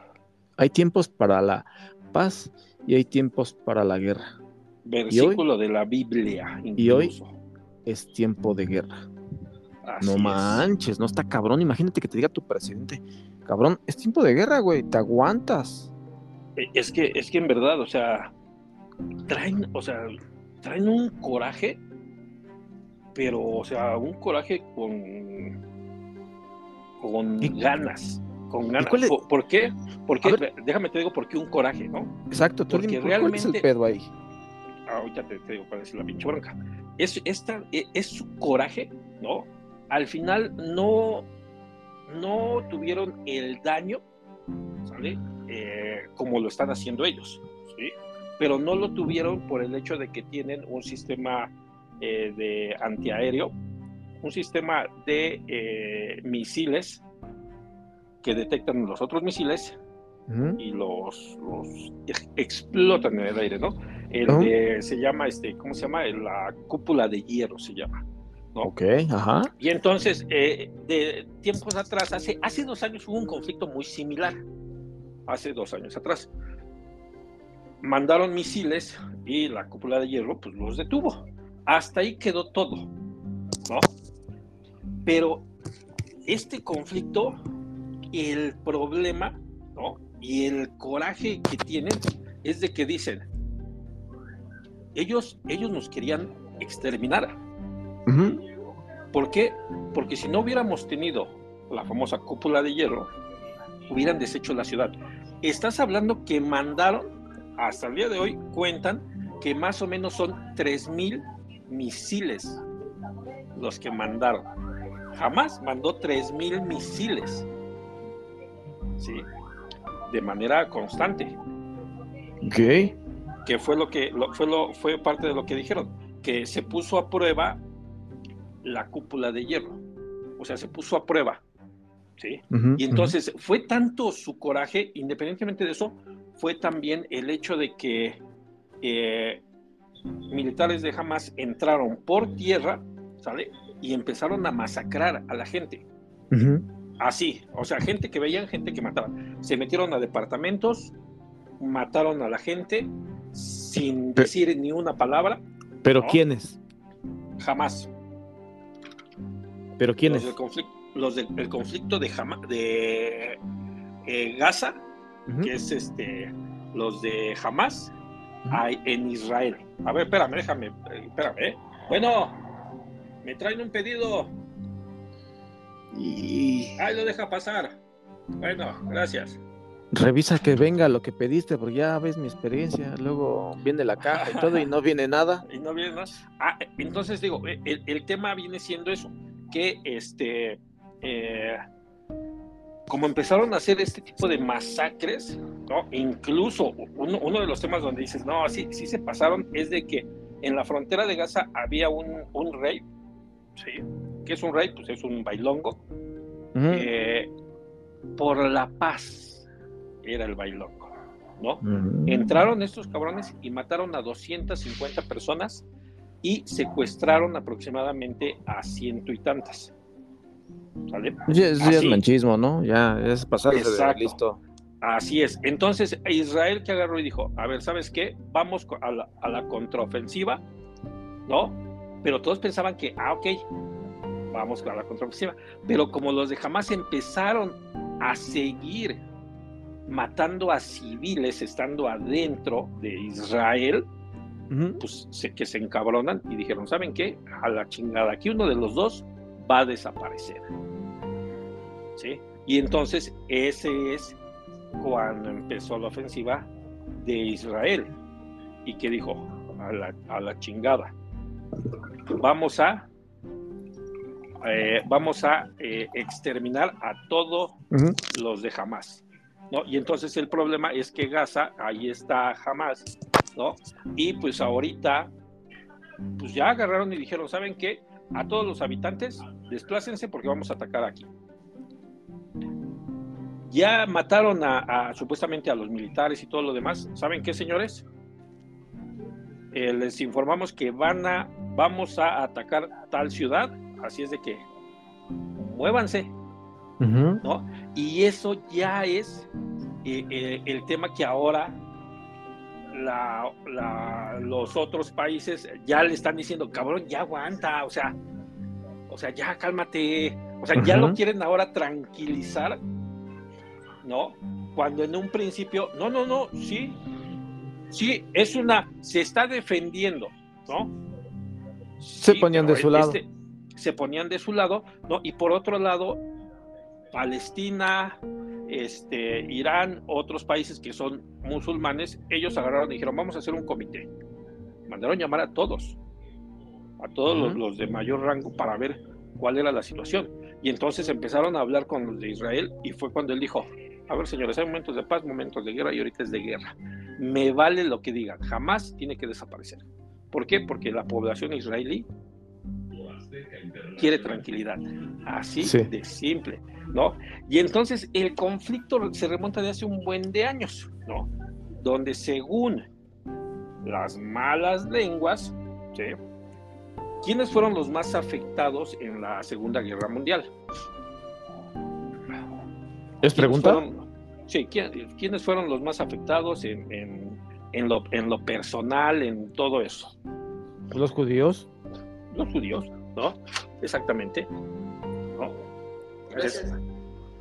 hay tiempos para la paz y hay tiempos para la guerra. Versículo de la Biblia. ¿Y hoy? Es tiempo de guerra. Así No es. manches, no está cabrón. Imagínate que te diga tu presidente, cabrón, es tiempo de guerra, güey, te aguantas. Eh, Es que, es que en verdad, o sea, traen, o sea, traen un coraje, pero, o sea, un coraje con, con ¿Y- ganas, con ganas. es- ¿Por, por qué? Porque, déjame te digo por qué un coraje, ¿no? Exacto, tú Porque dime, ¿cuál- ¿cuál es el realmente- pedo ahí? Ahorita te, te digo cuál es la pinche bronca. Es, esta, e- es su coraje, ¿no? Al final no, no tuvieron el daño, ¿sale? Eh, como lo están haciendo ellos, ¿sí? Pero no lo tuvieron por el hecho de que tienen un sistema eh, de antiaéreo, un sistema de eh, misiles que detectan los otros misiles Ujú. y los, los ex- explotan en el aire, ¿no? El Ajá. de- se llama, este, ¿cómo se llama? La cúpula de hierro se llama. ¿no? Ok, ajá. Y entonces, eh, de tiempos atrás, hace, hace dos años hubo un conflicto muy similar. Hace dos años atrás. Mandaron misiles y la cúpula de hierro pues los detuvo. Hasta ahí quedó todo. ¿no? Pero este conflicto, el problema, ¿no? Y el coraje que tienen es de que dicen, ellos, ellos nos querían exterminar. ¿Por qué? Porque si no hubiéramos tenido la famosa cúpula de hierro, hubieran deshecho la ciudad. Estás hablando que mandaron, hasta el día de hoy, cuentan que más o menos son 3.000 misiles los que mandaron. Jamás mandó 3.000 misiles. ¿Sí? De manera constante. Que fue lo que lo- fue lo fue parte de lo que dijeron que se puso a prueba la cúpula de hierro o sea, se puso a prueba, ¿sí? Y entonces fue tanto su coraje, independientemente de eso, fue también el hecho de que eh, militares de Hamas entraron por tierra, ¿sale? Y empezaron a masacrar a la gente. Así, o sea, gente que veían, gente que mataban. Se metieron a departamentos, mataron a la gente sin decir ni una palabra, ¿Pero ¿No? quiénes? jamás. ¿Pero Los quiénes? del conflicto, los del el conflicto de, Hama- de eh, Gaza, que es este, los de Hamas, hay en Israel. A ver, espérame, déjame, eh, espérame. ¿eh? Bueno, me traen un pedido. Y Ahí lo deja pasar. Bueno, gracias. revisa que venga lo que pediste, porque ya ves mi experiencia. Luego viene la caja y todo y no viene nada. Y no viene más. Ah, entonces digo, eh, el, el tema viene siendo eso, que este, eh, como empezaron a hacer este tipo de masacres, ¿no? incluso uno, uno de los temas donde dices, no, sí, sí se pasaron, es de que en la frontera de Gaza había un, un rey, ¿sí? ¿Qué es un rey? Pues es un bailongo, eh, por la paz era el bailongo, ¿no? Ujú. Entraron estos cabrones y mataron a 250 personas y secuestraron aproximadamente a ciento y tantas. ¿Sale? Es, ya es manchismo, ¿no? Ya es pasarse de listo. Así es. Entonces, Israel que agarró y dijo, a ver, ¿sabes qué? Vamos a la, a la contraofensiva, ¿no? Pero todos pensaban que, ah, ok, vamos a la contraofensiva. Pero como los de Hamas empezaron a seguir matando a civiles estando adentro de Israel, pues se, que se encabronan y dijeron, ¿saben qué? A la chingada, aquí uno de los dos va a desaparecer. ¿Sí? Y entonces ese es cuando empezó la ofensiva de Israel y que dijo, a la, a la chingada, vamos a... eh, vamos a eh, exterminar a todos los de Hamas. ¿no? Y entonces el problema es que Gaza, ahí está Hamas, ¿no? Y pues ahorita, pues ya agarraron y dijeron, ¿saben qué? A todos los habitantes, desplácense porque vamos a atacar aquí. Ya mataron a, a, supuestamente a los militares y todo lo demás. ¿Saben qué, señores? Eh, les informamos que van a, vamos a atacar tal ciudad, así es de que muévanse. ¿no? Y eso ya es eh, eh, el tema que ahora la- la- los otros países ya le están diciendo, cabrón, ya aguanta, o sea, o sea, ya cálmate, o sea, ya lo quieren ahora tranquilizar, ¿no? Cuando en un principio, no, no, no, sí, sí, es una, se está defendiendo, ¿no? Se Sí, ponían de su lado. Se ponían de su lado, ¿no? Y por otro lado, Palestina, este, Irán, otros países que son musulmanes, ellos agarraron y dijeron, vamos a hacer un comité. Mandaron llamar a todos, a todos los, los de mayor rango para ver cuál era la situación. Y entonces empezaron a hablar con los de Israel y fue cuando él dijo, a ver señores, hay momentos de paz, momentos de guerra y ahorita es de guerra. Me vale lo que digan, jamás tiene que desaparecer. ¿Por qué? Porque la población israelí quiere tranquilidad. Así Sí. de simple, ¿no? Y entonces el conflicto se remonta de hace un buen de años, ¿no? Donde según las malas lenguas, ¿sí? ¿Quiénes fueron los más afectados en la Segunda Guerra Mundial? ¿Es ¿Quiénes pregunta? fueron- sí, ¿quién- ¿quiénes fueron los más afectados en, en- en lo, en lo personal, en todo eso? ¿Los judíos? los judíos, ¿no? Exactamente, ¿no?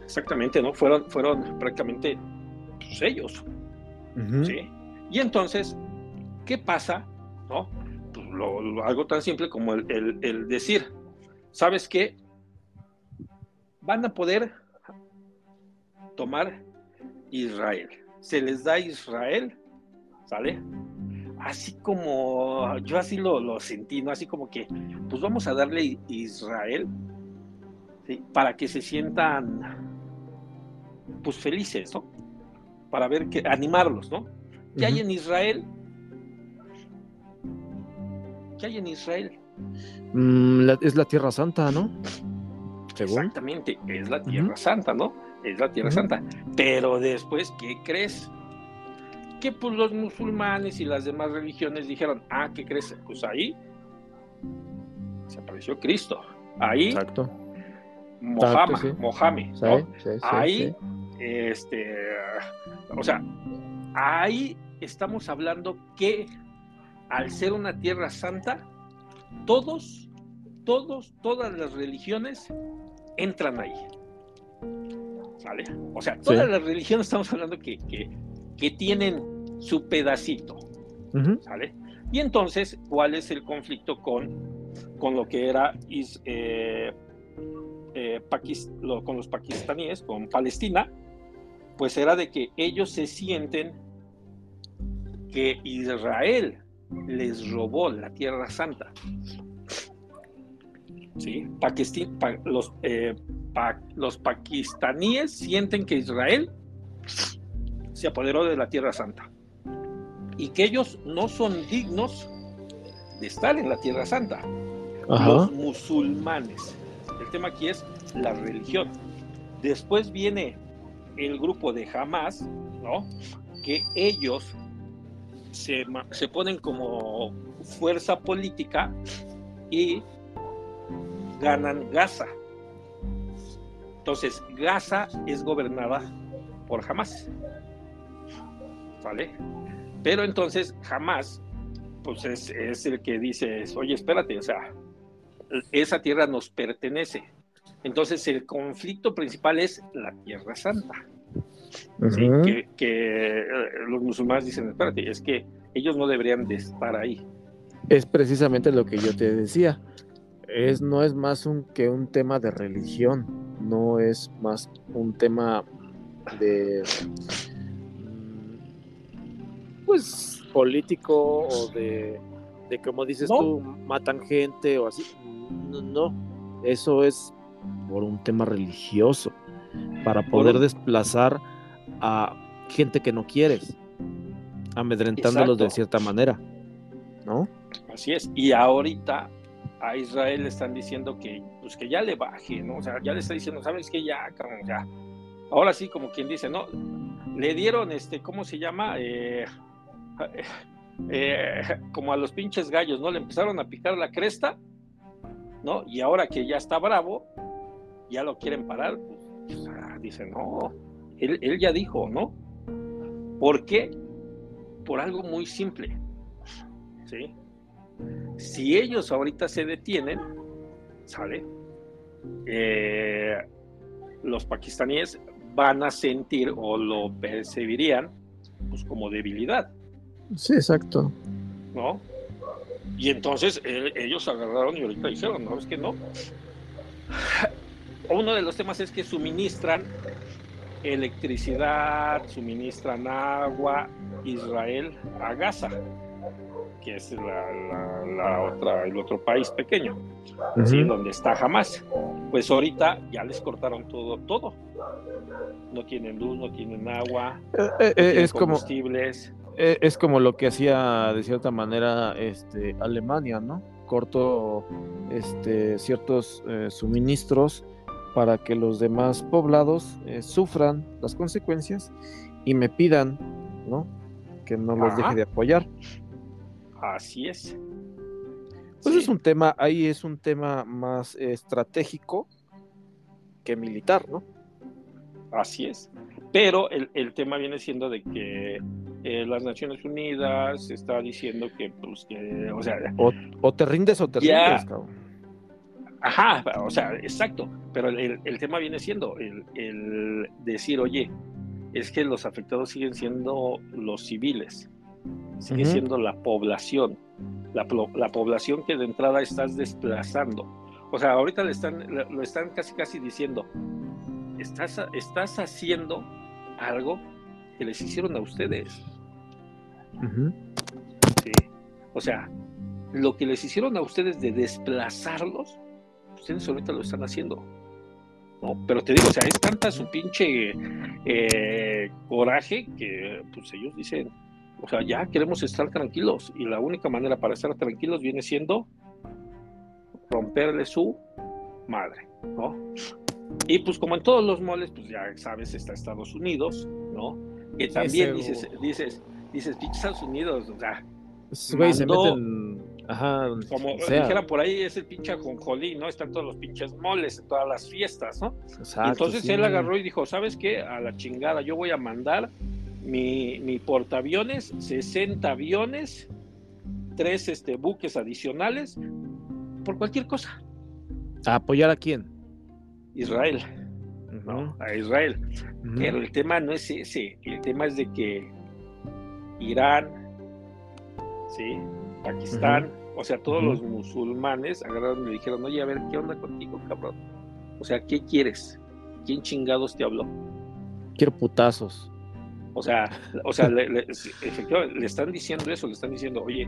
Exactamente, ¿no? Fueron, fueron prácticamente pues, ellos. ¿sí? Y entonces, ¿qué pasa, no? Pues lo- lo- algo tan simple como el, el- el decir, ¿sabes qué? Van a poder tomar Israel. Se les da Israel, ¿sale? Así como yo así lo, lo sentí, ¿no? Así como que, pues vamos a darle Israel, ¿sí? Para que se sientan, pues felices, ¿no? Para ver que, animarlos, ¿no? ¿Qué hay en Israel? ¿Qué hay en Israel? Mm, la- es la Tierra Santa, ¿no? Según. Exactamente, es la Tierra. Santa, ¿no? Es la Tierra. Santa. Pero después, ¿qué crees? Que pues los musulmanes y las demás religiones dijeron, ah, ¿qué crees? Pues ahí se apareció Cristo. Ahí Exacto. Mohammed, sí. Mohammed, Sí, ¿no? sí, sí, ahí, este, o sea, ahí estamos hablando que al ser una tierra santa, todos, todos, todas las religiones entran ahí. ¿Sale? O sea, todas las religiones estamos hablando que, que, que tienen su pedacito. ¿sale? Y entonces, ¿cuál es el conflicto con, con lo que era is- eh, eh, lo- con los pakistaníes, con Palestina? Pues era de que ellos se sienten que Israel les robó la Tierra Santa. ¿Sí? Pa- los, eh, pa- los pakistaníes sienten que Israel se apoderó de la Tierra Santa y que ellos no son dignos de estar en la Tierra Santa. Ajá. Los musulmanes. El tema aquí es la religión. Después viene el grupo de Hamas, ¿no? Que ellos se, se ponen como fuerza política y ganan Gaza. Entonces, Gaza es gobernada por Hamas. ¿Vale? Pero entonces jamás, pues es, es el que dice, oye, espérate, o sea, esa tierra nos pertenece. Entonces el conflicto principal es la Tierra Santa. que, que, eh, los musulmanes dicen, espérate, es que ellos no deberían de estar ahí. Es precisamente lo que yo te decía. Es, no es más un, que un tema de religión, no es más un tema de pues político o de, de como dices No. tú, matan gente o así. No, no, eso es por un tema religioso, para poder desplazar a gente que no quieres, amedrentándolos de cierta manera, ¿no? Así es. Y ahorita a Israel le están diciendo que, pues que ya le baje, ¿no? O sea, ya le está diciendo, ¿sabes qué? Ya, ya. Ahora sí, como quien dice, ¿no? Le dieron, este, ¿cómo se llama? Eh, eh, como a los pinches gallos, ¿no? Le empezaron a picar la cresta, ¿no? Y ahora que ya está bravo, ya lo quieren parar, pues, ah, dicen, no, él, ya dijo, ¿no? ¿Por qué? Por algo muy simple, ¿sí? Si ellos ahorita se detienen, ¿sale? Eh, los pakistaníes van a sentir o lo percibirían pues, como debilidad, Sí, exacto. ¿no? Y entonces eh, ellos agarraron y ahorita dijeron, no, es que no. Uno de los temas es que suministran electricidad, suministran agua, Israel a Gaza, que es la, la- la otra, el otro país pequeño, ¿sí? Ujú. donde está Hamas. Pues ahorita ya les cortaron todo, todo. No tienen luz, no tienen agua, Eh, eh, no eh, tienen es combustibles. Es como lo que hacía de cierta manera este Alemania, ¿no? Cortó este ciertos eh, suministros para que los demás poblados eh, sufran las consecuencias y me pidan, ¿no? Que no los Ajá. deje de apoyar. Así es. Pues Sí. es un tema, ahí es un tema más eh, estratégico que militar, ¿no? Así es. Pero el, el tema viene siendo de que eh, las Naciones Unidas está diciendo que, pues, que, o sea, O, o te rindes o te Ya. rindes, cabrón. ajá, o sea, exacto. Pero el, el- tema viene siendo el, el decir, oye, es que los afectados siguen siendo los civiles, sigue siendo la población, la, la población que de entrada estás desplazando. O sea, ahorita le están, lo están casi casi diciendo, estás, estás haciendo algo que les hicieron a ustedes. O sea, lo que les hicieron a ustedes de desplazarlos, ustedes ahorita lo están haciendo. ¿no? Pero te digo, o sea, es tanta su pinche eh, coraje que pues ellos dicen, o sea, ya queremos estar tranquilos y la única manera para estar tranquilos viene siendo romperle su madre, ¿no? Y pues como en todos los moles, pues ya sabes, está Estados Unidos, ¿no? Que también dices, dices, dices, pinche Estados Unidos, o sea, güeyes se meten. Ajá. como sea. dijera por ahí, es el pinche ajonjolí, ¿no? Están todos los pinches moles, en todas las fiestas, ¿no? Exacto, Entonces sí. él agarró y dijo, ¿sabes qué? A la chingada, yo voy a mandar mi, mi portaaviones, 60 aviones, tres este, buques adicionales, por cualquier cosa. ¿A apoyar a quién? Israel, ¿no? A Israel. Pero el tema no es ese, el tema es de que Irán, ¿sí? Pakistán, o sea, todos los musulmanes agarraron y le dijeron, oye, a ver, ¿qué onda contigo, cabrón? O sea, ¿qué quieres? ¿Quién chingados te habló? Quiero putazos. O sea, o sea, le, le- sí, efectivamente, le están diciendo eso, le están diciendo, oye,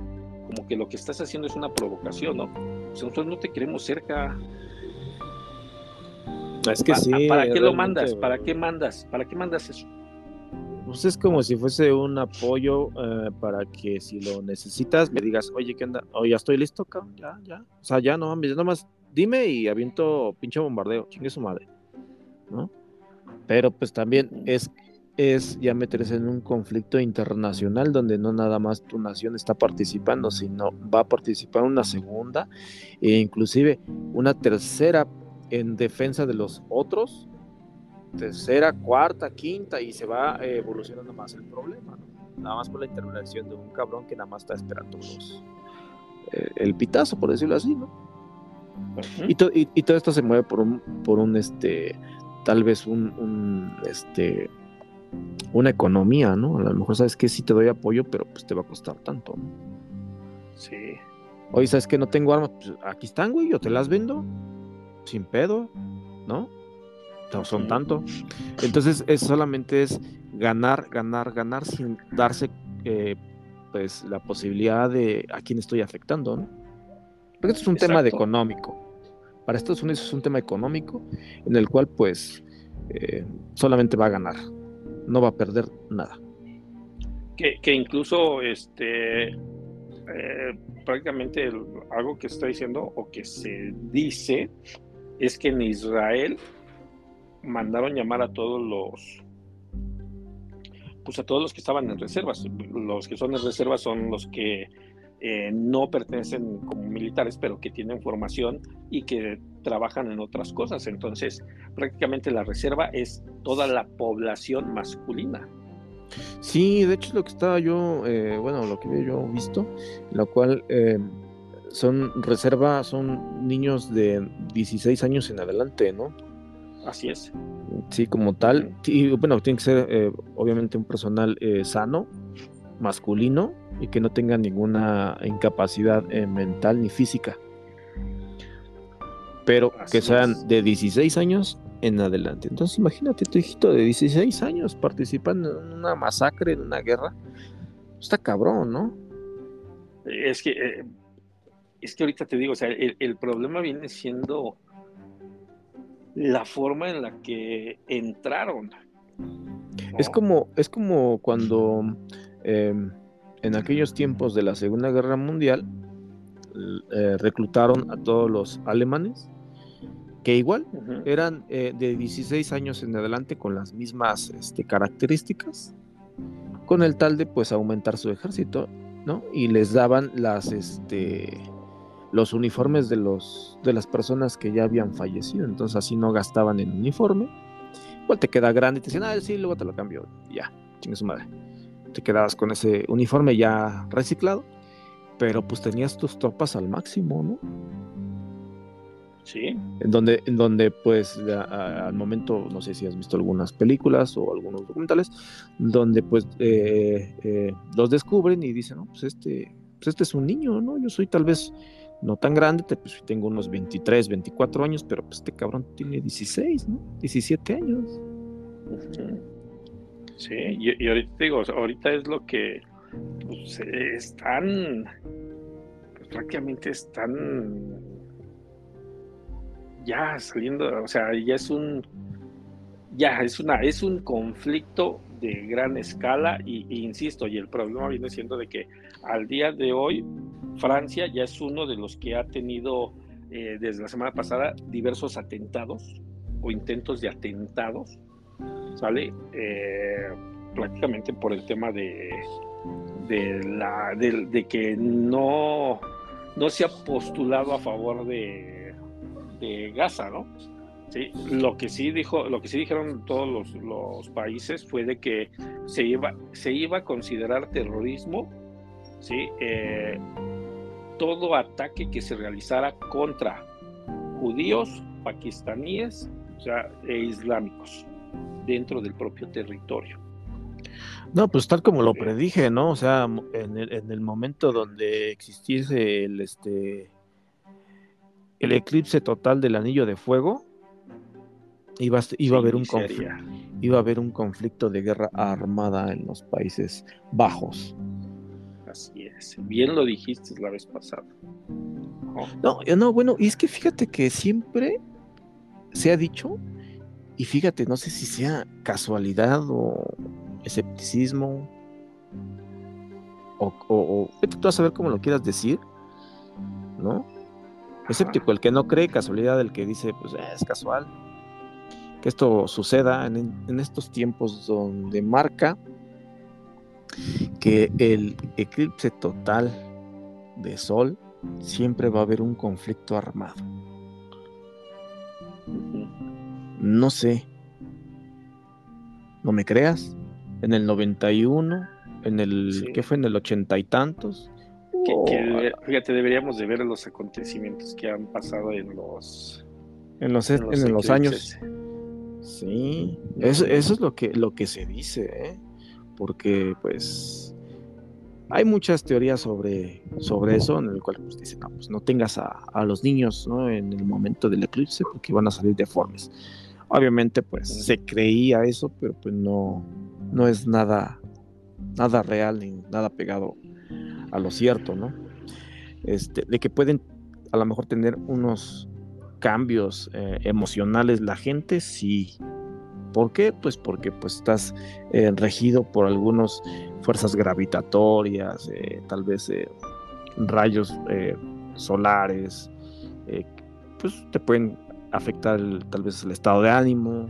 como que lo que estás haciendo es una provocación, ¿no? O sea, nosotros no te queremos cerca. Es que Pa- sí. ¿Para qué lo mandas? ¿Para qué mandas? ¿Para qué mandas eso? Pues es como si fuese un apoyo eh, para que si lo necesitas me digas, oye, ¿qué onda? Oh, ya estoy listo, cabrón, ya, ya. O sea, ya no mames, nomás dime y aviento pinche bombardeo, chingue su madre, ¿no? Pero pues también es, es ya meterse en un conflicto internacional donde no nada más tu nación está participando, sino va a participar una segunda e inclusive una tercera en defensa de los otros tercera, cuarta, quinta y se va eh, evolucionando más el problema, ¿no? Nada más por la intervención de un cabrón que nada más está esperando los, eh, el pitazo, por decirlo así, ¿no? Y, to- y- y todo esto se mueve por un, por un este, tal vez un, un, este, una economía, ¿no? A lo mejor sabes que sí te doy apoyo, pero pues te va a costar tanto, ¿no? Sí. Oye, ¿sabes que no tengo armas? Pues aquí están, güey, yo te las vendo, sin pedo, ¿no? No son tanto. Entonces, es solamente es ganar, ganar, ganar sin darse, eh, pues, la posibilidad de a quién estoy afectando, ¿no? Porque esto es un tema de económico. Para Estados Unidos es un tema económico en el cual, pues, eh, solamente va a ganar. No va a perder nada. Que, que incluso este eh, prácticamente el- algo que está diciendo o que se dice es que en Israel mandaron llamar a todos los pues a todos los que estaban en reservas. Los que son en reservas son los que eh, no pertenecen como militares, pero que tienen formación y que trabajan en otras cosas. Entonces, prácticamente la reserva es toda la población masculina. Sí, de hecho lo que estaba yo, eh, bueno, lo que había yo visto, lo cual eh, son reserva, son niños de 16 años en adelante, ¿no? Así es. Sí, como tal. Y bueno, tiene que ser eh, obviamente un personal eh, sano, masculino y que no tenga ninguna incapacidad eh, mental ni física. Pero Así que sean es. de 16 años en adelante. Entonces imagínate tu hijito de 16 años participando en una masacre, en una guerra. Está cabrón, ¿no? Es que, eh, es que ahorita te digo, o sea, el, el problema viene siendo la forma en la que entraron. ¿no? Es como, es como cuando eh, en aquellos tiempos de la Segunda Guerra Mundial eh, reclutaron a todos los alemanes que igual eran eh, de 16 años en adelante con las mismas este, características, con el tal de pues aumentar su ejército, ¿no? Y les daban las este los uniformes de los de las personas que ya habían fallecido, entonces así no gastaban en uniforme. Igual te queda grande y te dicen, ah, sí, luego te lo cambio, ya, chingue su madre. Te quedabas con ese uniforme ya reciclado, pero pues tenías tus tropas al máximo, ¿no? Sí, en donde, en donde pues a- al momento, no sé si has visto algunas películas o algunos documentales, donde pues eh, eh, los descubren y dicen, no, pues este, pues este es un niño, ¿no? Yo soy tal vez no tan grande, pues tengo unos 23, 24 años, pero pues este cabrón tiene 16, ¿no? 17 años. Sí, y, ahorita digo, ahorita es lo que pues, están, pues, prácticamente están ya saliendo, o sea, ya es un, ya es una, es un conflicto de gran escala y, y insisto, y el problema viene siendo de que al día de hoy Francia ya es uno de los que ha tenido eh, desde la semana pasada diversos atentados o intentos de atentados, ¿sale? Eh, prácticamente por el tema de, de, la, de, que no, no se ha postulado a favor de, de Gaza, ¿no? Sí, lo que sí dijo, lo que sí dijeron todos los, los, países fue de que se iba, se iba a considerar terrorismo, sí, eh, todo ataque que se realizara contra judíos, pakistaníes, o sea, e islámicos dentro del propio territorio. No, pues tal como lo predije, ¿no? O sea, en el, en el momento donde existiese el este el eclipse total del anillo de fuego, iba, iba, a haber un iba a haber un conflicto de guerra armada en los Países Bajos. Así es, bien lo dijiste la vez pasada. Oh. No, no, bueno, y es que fíjate que siempre se ha dicho, y fíjate, no sé si sea casualidad o escepticismo, o, o, o tú vas a saber cómo lo quieras decir, ¿no? Escéptico el que no cree, casualidad el que dice, pues es casual que esto suceda en, estos tiempos donde marca que el eclipse total de Sol siempre va a haber un conflicto armado. No sé. ¿No me creas? En el 91, en el, ¿qué fue? En el ochenta y tantos. Que, fíjate, deberíamos de ver los acontecimientos que han pasado en los... En los, en los años Sí, eso, eso, es lo que, lo que se dice, ¿eh? Porque pues hay muchas teorías sobre, sobre eso, en el cual pues, dicen, no, pues no tengas a, los niños ¿no? en el momento del eclipse porque van a salir deformes. Obviamente pues se creía eso, pero pues no, no es nada, nada real ni nada pegado a lo cierto, ¿no? Este, de que pueden a lo mejor tener unos cambios eh, emocionales la gente, sí. ¿Por qué? Pues porque pues, estás eh, regido por algunas fuerzas gravitatorias, eh, tal vez rayos solares, pues te pueden afectar tal vez el estado de ánimo,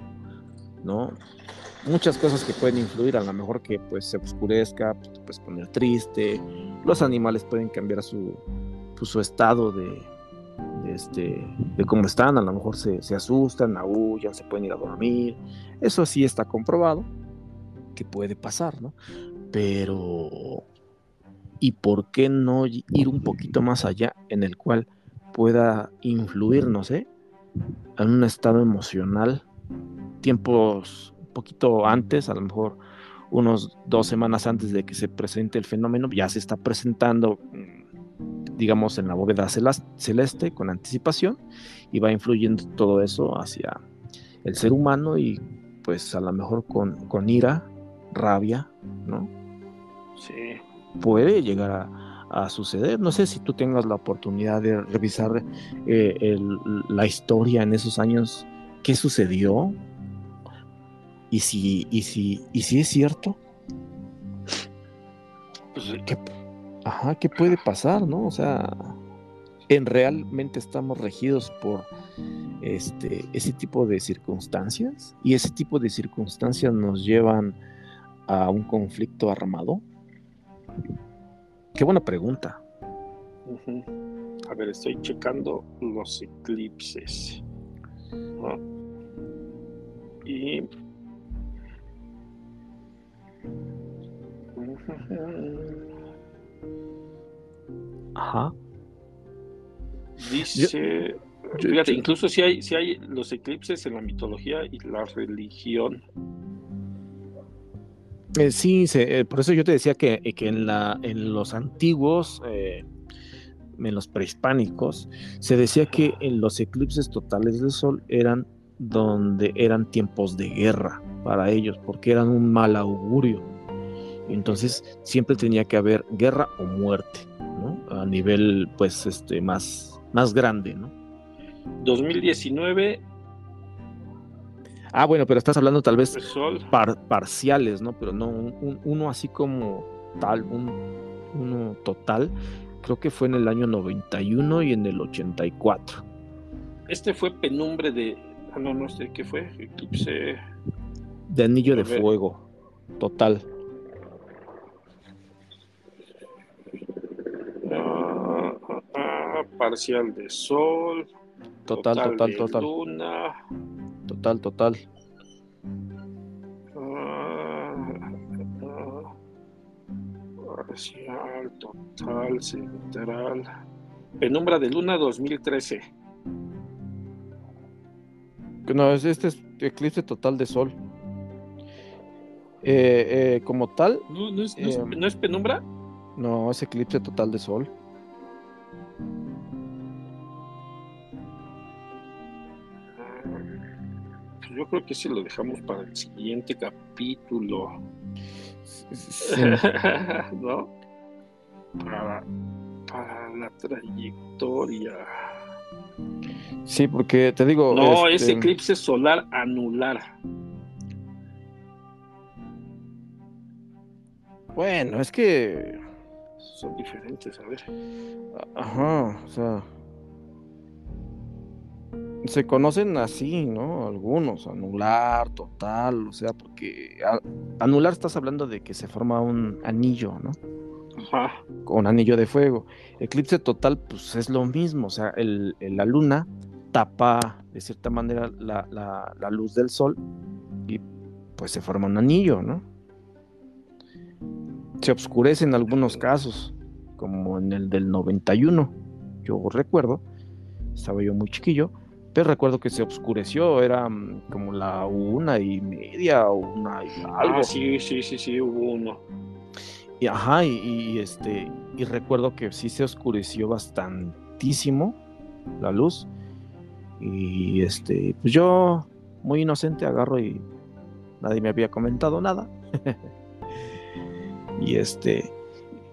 ¿no? Muchas cosas que pueden influir, a lo mejor que pues se oscurezca, pues, te puedes poner triste, los animales pueden cambiar su, pues, su estado de, este, de cómo están, a lo mejor se, se asustan, aullan, se pueden ir a dormir. Eso sí está comprobado que puede pasar, ¿no? Pero, ¿y por qué no ir un poquito más allá en el cual pueda influir, no sé, en un estado emocional, tiempos un poquito antes, a lo mejor unos dos semanas antes de que se presente el fenómeno, ya se está presentando mm, digamos, en la bóveda celeste con anticipación y va influyendo todo eso hacia el ser humano y pues a lo mejor con, con ira, rabia, ¿no? Sí. Puede llegar a, suceder. No sé si tú tengas la oportunidad de revisar eh, la historia en esos años, qué sucedió y si, y si, y si es cierto. Pues, ¿qué, Ajá, ¿qué puede pasar, no? O sea, en realmente estamos regidos por este, ese tipo de circunstancias y ese tipo de circunstancias nos llevan a un conflicto armado. Qué buena pregunta. A ver, estoy checando los eclipses. Y Ajá. Dice, fíjate, incluso si hay, si hay los eclipses en la mitología y la religión. Eh, sí, eh, por eso yo te decía que, que en, la, en los antiguos, eh, en los prehispánicos, se decía que en los eclipses totales del sol eran donde eran tiempos de guerra para ellos, porque eran un mal augurio. Entonces siempre tenía que haber guerra o muerte a nivel pues este más, más grande, ¿no? 2019. Ah, bueno, pero estás hablando tal vez parciales, ¿no? Pero no uno así como tal, un, uno total, creo que fue en el año 91 y en el 84. este fue penumbre de. Ah, no, no sé qué fue. Eclipse. De anillo de fuego. Total. ah, ah, ah, parcial de sol. Total, total, de total. Luna. Total, total. ah, ah, parcial, total, central. Penumbra de Luna 2013. Que No, es- este es eclipse total de sol. Eh, eh, como tal, ¿No, es- Eh, no es penumbra? no, es eclipse total de sol. Yo creo que sí lo dejamos para el siguiente capítulo. Sí. ¿No? Para, para la trayectoria. Sí, porque te digo. No, es este, eclipse solar anular. Bueno, es que. Son diferentes, a ver. Ajá, o sea. Se conocen así, ¿no? Algunos, anular, total, o sea, porque a- anular estás hablando de que se forma un anillo, ¿no? Ajá. Con anillo de fuego. Eclipse total, pues es lo mismo, o sea, el, el- la luna tapa de cierta manera la, la- la luz del sol y pues se forma un anillo, ¿no? Se oscurece en algunos casos, como en el del 91, yo recuerdo, estaba yo muy chiquillo, pero recuerdo que se oscureció, era mm, como la una y media o una y algo. Ah, sí, sí, sí, sí, hubo uno. Y, ajá, y, y, este, y recuerdo que sí se oscureció bastantísimo la luz. Y este, pues yo, muy inocente, agarro y nadie me había comentado nada. y este,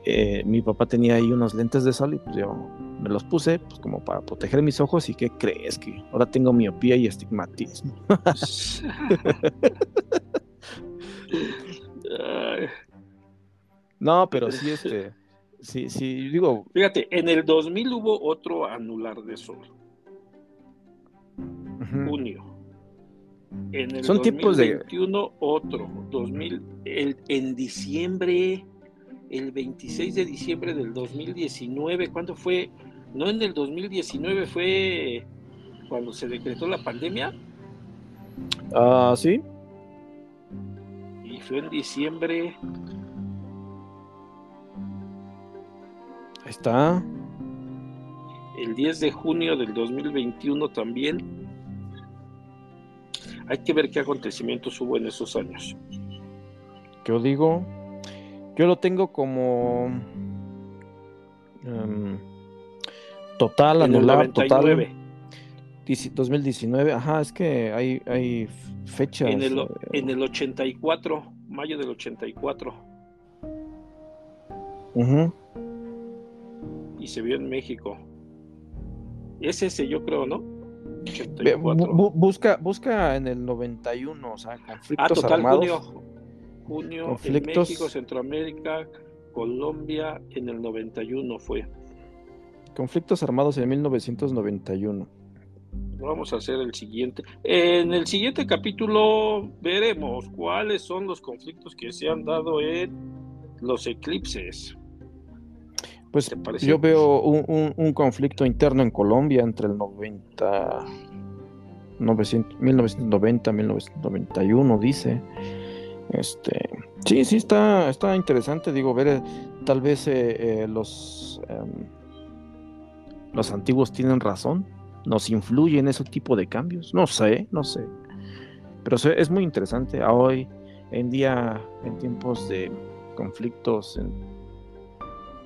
eh, mi papá tenía ahí unos lentes de sol y pues yo me los puse pues como para proteger mis ojos y ¿qué crees? Que ahora tengo miopía y estigmatismo. No, pero sí, este, sí, sí, digo, Fíjate, en el 2000 hubo otro anular de sol, junio. En el Son tipos de- 2021 otro, 2000, el, en diciembre, el 26 de diciembre del 2019, ¿cuándo fue? No en el 2019, fue cuando se decretó la pandemia ah, sí, y fue en diciembre, ahí está. el 10 de junio del 2021 también. Hay que ver qué acontecimientos hubo en esos años. Yo digo, yo lo tengo como em, total, En el anular, total. 99. dieci- 2019, ajá, es que hay, hay fechas. En el, eh, en el 84, mayo del 84, ujú. y se vio en México. Es ese, yo creo, ¿no? Ve, 84. bu- bu- busca, busca en el 91, o sea, ah, conflictos total, armados. junio. Junio en Conflictos. México, Centroamérica, Colombia, en el 91 fue. Conflictos armados en 1991. Vamos a hacer el siguiente. En el siguiente capítulo veremos cuáles son los conflictos que se han dado en los eclipses. Pues yo veo un, un- un conflicto interno en Colombia entre el 90, 900 1990, 1991, dice. Este, sí, sí, está, está interesante, digo, ver, eh, tal vez eh, eh, los, em, los antiguos tienen razón, nos influyen ese tipo de cambios, no sé, no sé. Pero es muy interesante hoy en día, en tiempos de conflictos en,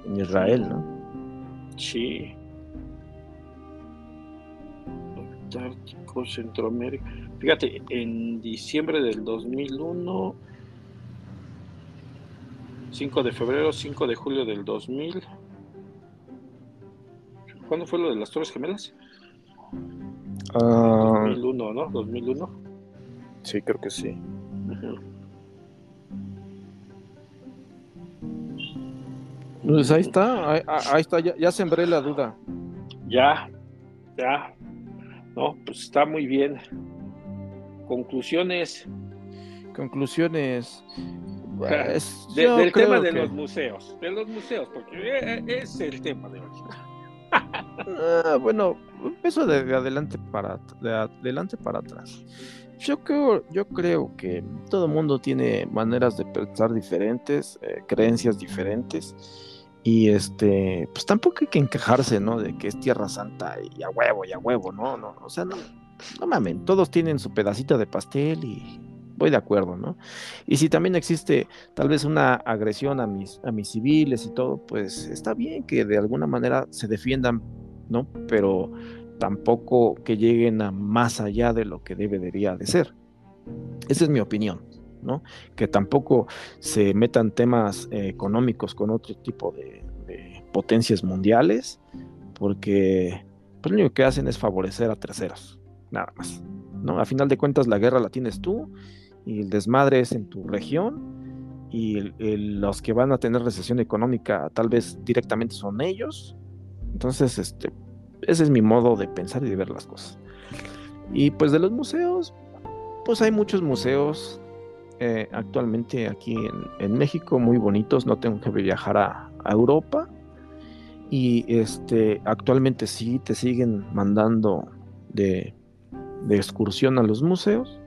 en Israel, ¿no? Sí. Antártico, Centroamérica. Fíjate, en diciembre del 2001, 5 de febrero, 5 de julio del 2000. ¿Cuándo fue lo de las Torres Gemelas? Ah, 2001, ¿no? 2001. sí, creo que sí. Ujú. Pues ahí está, ahí, ahí está, ya, ya sembré la duda. Ya, ya. No, pues está muy bien. Conclusiones. Conclusiones. Pues, De- del tema de que- los museos, de los museos, porque eh, eh, es el tema de hoy. Ah, bueno, empiezo de, de adelante para de adelante para atrás. Yo creo, yo creo que todo el mundo tiene maneras de pensar diferentes, eh, creencias diferentes, y este, pues tampoco hay que encajarse, ¿no? De que es Tierra Santa y a huevo y a huevo, ¿no? No, o sea, no, no mamen, todos tienen su pedacito de pastel y voy de acuerdo, ¿no? Y si también existe tal vez una agresión a mis, a mis civiles y todo, pues está bien que de alguna manera se defiendan, ¿no? Pero tampoco que lleguen a más allá de lo que debería de ser. Esa es mi opinión, ¿no? Que tampoco se metan temas eh, económicos con otro tipo de, potencias mundiales, porque pues, lo único que hacen es favorecer a terceros, nada más. ¿no? A final de cuentas, la guerra la tienes tú y el desmadre es en tu región y los que van a tener recesión económica tal vez directamente son ellos. Entonces, este, ese es mi modo de pensar y de ver las cosas. Y pues de los museos, pues hay muchos museos eh, actualmente aquí en, México muy bonitos, no tengo que viajar a, a Europa. Y este, actualmente sí te siguen mandando de, de excursión a los museos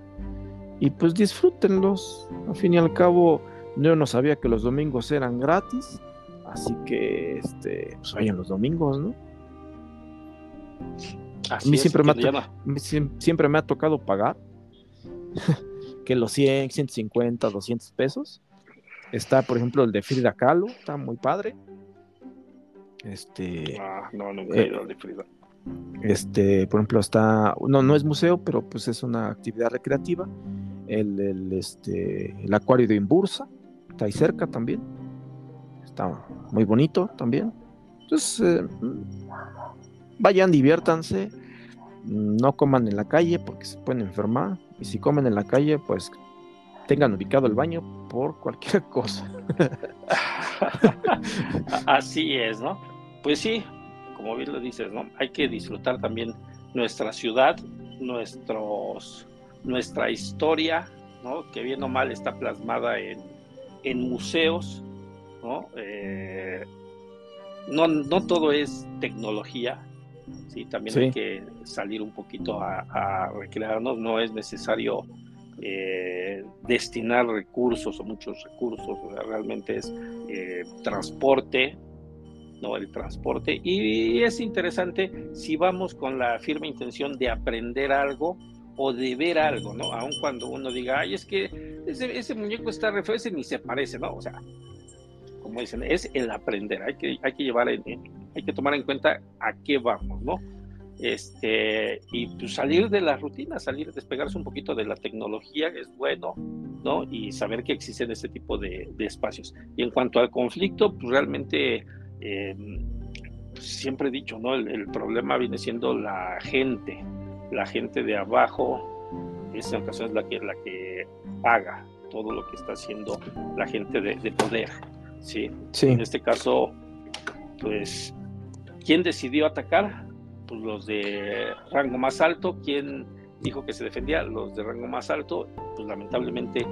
y pues disfrútenlos. Al fin y al cabo, yo no sabía que los domingos eran gratis, así que este, pues vayan los domingos, ¿no? Así mí es, siempre me ha Siempre me tocado pagar que los 100, 150, 200 pesos. Está, por ejemplo, el de Frida Kahlo, está muy padre. Este, Ah, no, nunca he Eh, ido al de Frida. Este, por ejemplo, está, no, no es museo, pero pues es una actividad recreativa. El, el, este, el acuario de Imbursa, está ahí cerca también. Está muy bonito también. Entonces, eh, vayan, diviértanse. No coman en la calle porque se pueden enfermar. Y si comen en la calle, pues tengan ubicado el baño por cualquier cosa. Así es, ¿no? Pues sí, como bien lo dices, ¿no? Hay que disfrutar también nuestra ciudad, nuestros, nuestra historia, ¿no? Que bien o mal está plasmada en, en museos, ¿no? Eh, no, no todo es tecnología, ¿sí? También Sí. hay que salir un poquito a, a recrearnos, no es necesario eh, destinar recursos o muchos recursos, o sea, realmente es eh, transporte, ¿no? El transporte. Y es interesante si vamos con la firme intención de aprender algo o de ver algo, ¿no? Aun cuando uno diga, ay, es que ese, ese muñeco está re feo, ese ni se parece, ¿no? O sea, como dicen, es el aprender, hay que, hay que llevar, hay que tomar en cuenta a qué vamos, ¿no? Este, y pues salir de la rutina, salir, despegarse un poquito de la tecnología es bueno, ¿no? Y saber que existen este tipo de, espacios. Y en cuanto al conflicto, pues realmente pues, siempre he dicho, ¿no? El, problema viene siendo la gente, la gente de abajo, es en ocasiones la que, la que paga todo lo que está haciendo la gente de poder, ¿sí? Sí, En este caso, pues, ¿quién decidió atacar? Pues los de rango más alto. ¿Quién dijo que se defendía? Los de rango más alto. Pues lamentablemente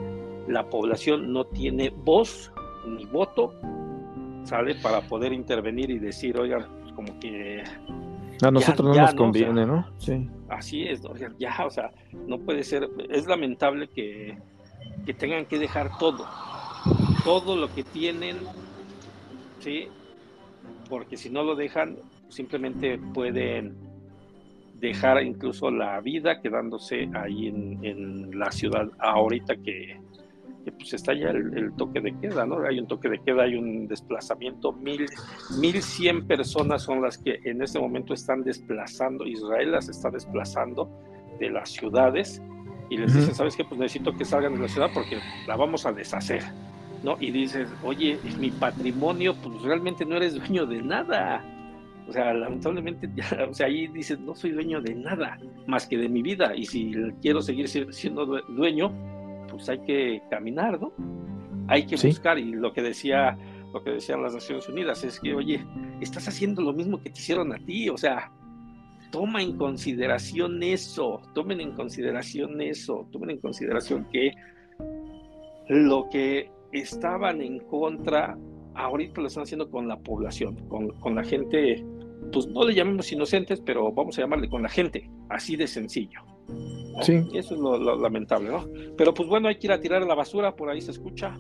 la población no tiene voz ni voto, ¿sale? Para poder intervenir y decir, oigan, pues como que a nosotros no ya, nos ¿no? O conviene, sea, ¿no? Sí. así es, oigan, ya, o sea, no puede ser, es lamentable que, que tengan que dejar todo, todo lo que tienen, ¿sí? Porque si no lo dejan, simplemente pueden dejar incluso la vida quedándose ahí en, en la ciudad ahorita que, que, pues está ya el, el toque de queda, ¿no? Hay un toque de queda, hay un desplazamiento, mil, mil cien personas son las que en este momento están desplazando, Israel las está desplazando de las ciudades y les dicen, ¿sabes qué? Pues necesito que salgan de la ciudad porque la vamos a deshacer, ¿no? Y dices, oye, mi patrimonio, pues realmente no eres dueño de nada. O sea, lamentablemente, ya, o sea, ahí dices, no soy dueño de nada más que de mi vida. Y si quiero seguir si- siendo due- dueño, pues hay que caminar, ¿no? Hay que Sí. buscar. Y lo que decía, lo que decían las Naciones Unidas es que, oye, estás haciendo lo mismo que te hicieron a ti. O sea, toma en consideración eso, tomen en consideración eso, tomen en consideración que lo que estaban en contra, ahorita lo están haciendo con la población, con, con la gente, pues no le llamemos inocentes, pero vamos a llamarle con la gente, así de sencillo. Sí. Y Eso es lo, lo lamentable, ¿no? Pero pues bueno, hay que ir a tirar a la basura, por ahí se escucha.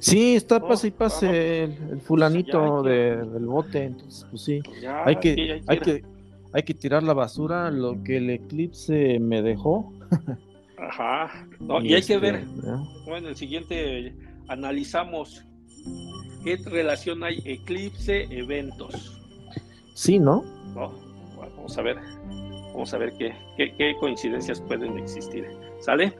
Sí, está No, pase y pase el, el fulanito que- de- del bote, entonces pues sí, Ya, hay que, aquí hay que, hay que tirar la basura, lo que el eclipse me dejó. Ajá. No, y hay que este, ver, ¿no? bueno, el siguiente analizamos qué relación hay eclipse-eventos. Sí, ¿no? ¿no? Bueno, vamos a ver, vamos a ver qué, qué, qué coincidencias pueden existir. ¿Sale?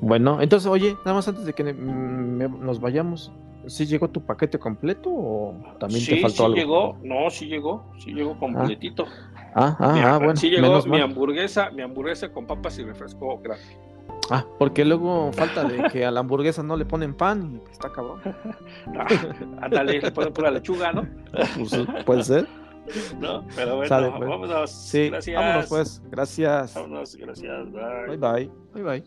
Bueno, entonces, oye, nada más antes de que me- nos vayamos, ¿sí llegó tu paquete completo o también sí, te faltó sí algo? llegó, no, sí llegó, sí llegó completito. Ah, ah, Mi- ah, bueno, sí llegó menos mi hamburguesa, mi hamburguesa con papas y refresco grande. Ah, porque luego falta de que a la hamburguesa no le ponen pan y está cabrón. Ándale, le ponen pura lechuga, ¿no? Pues, puede ser. ¿No? Pero bueno, Sale, pues. vámonos. Sí, gracias. vámonos pues. Gracias. Vámonos, gracias. Bye. Bye bye. Bye bye.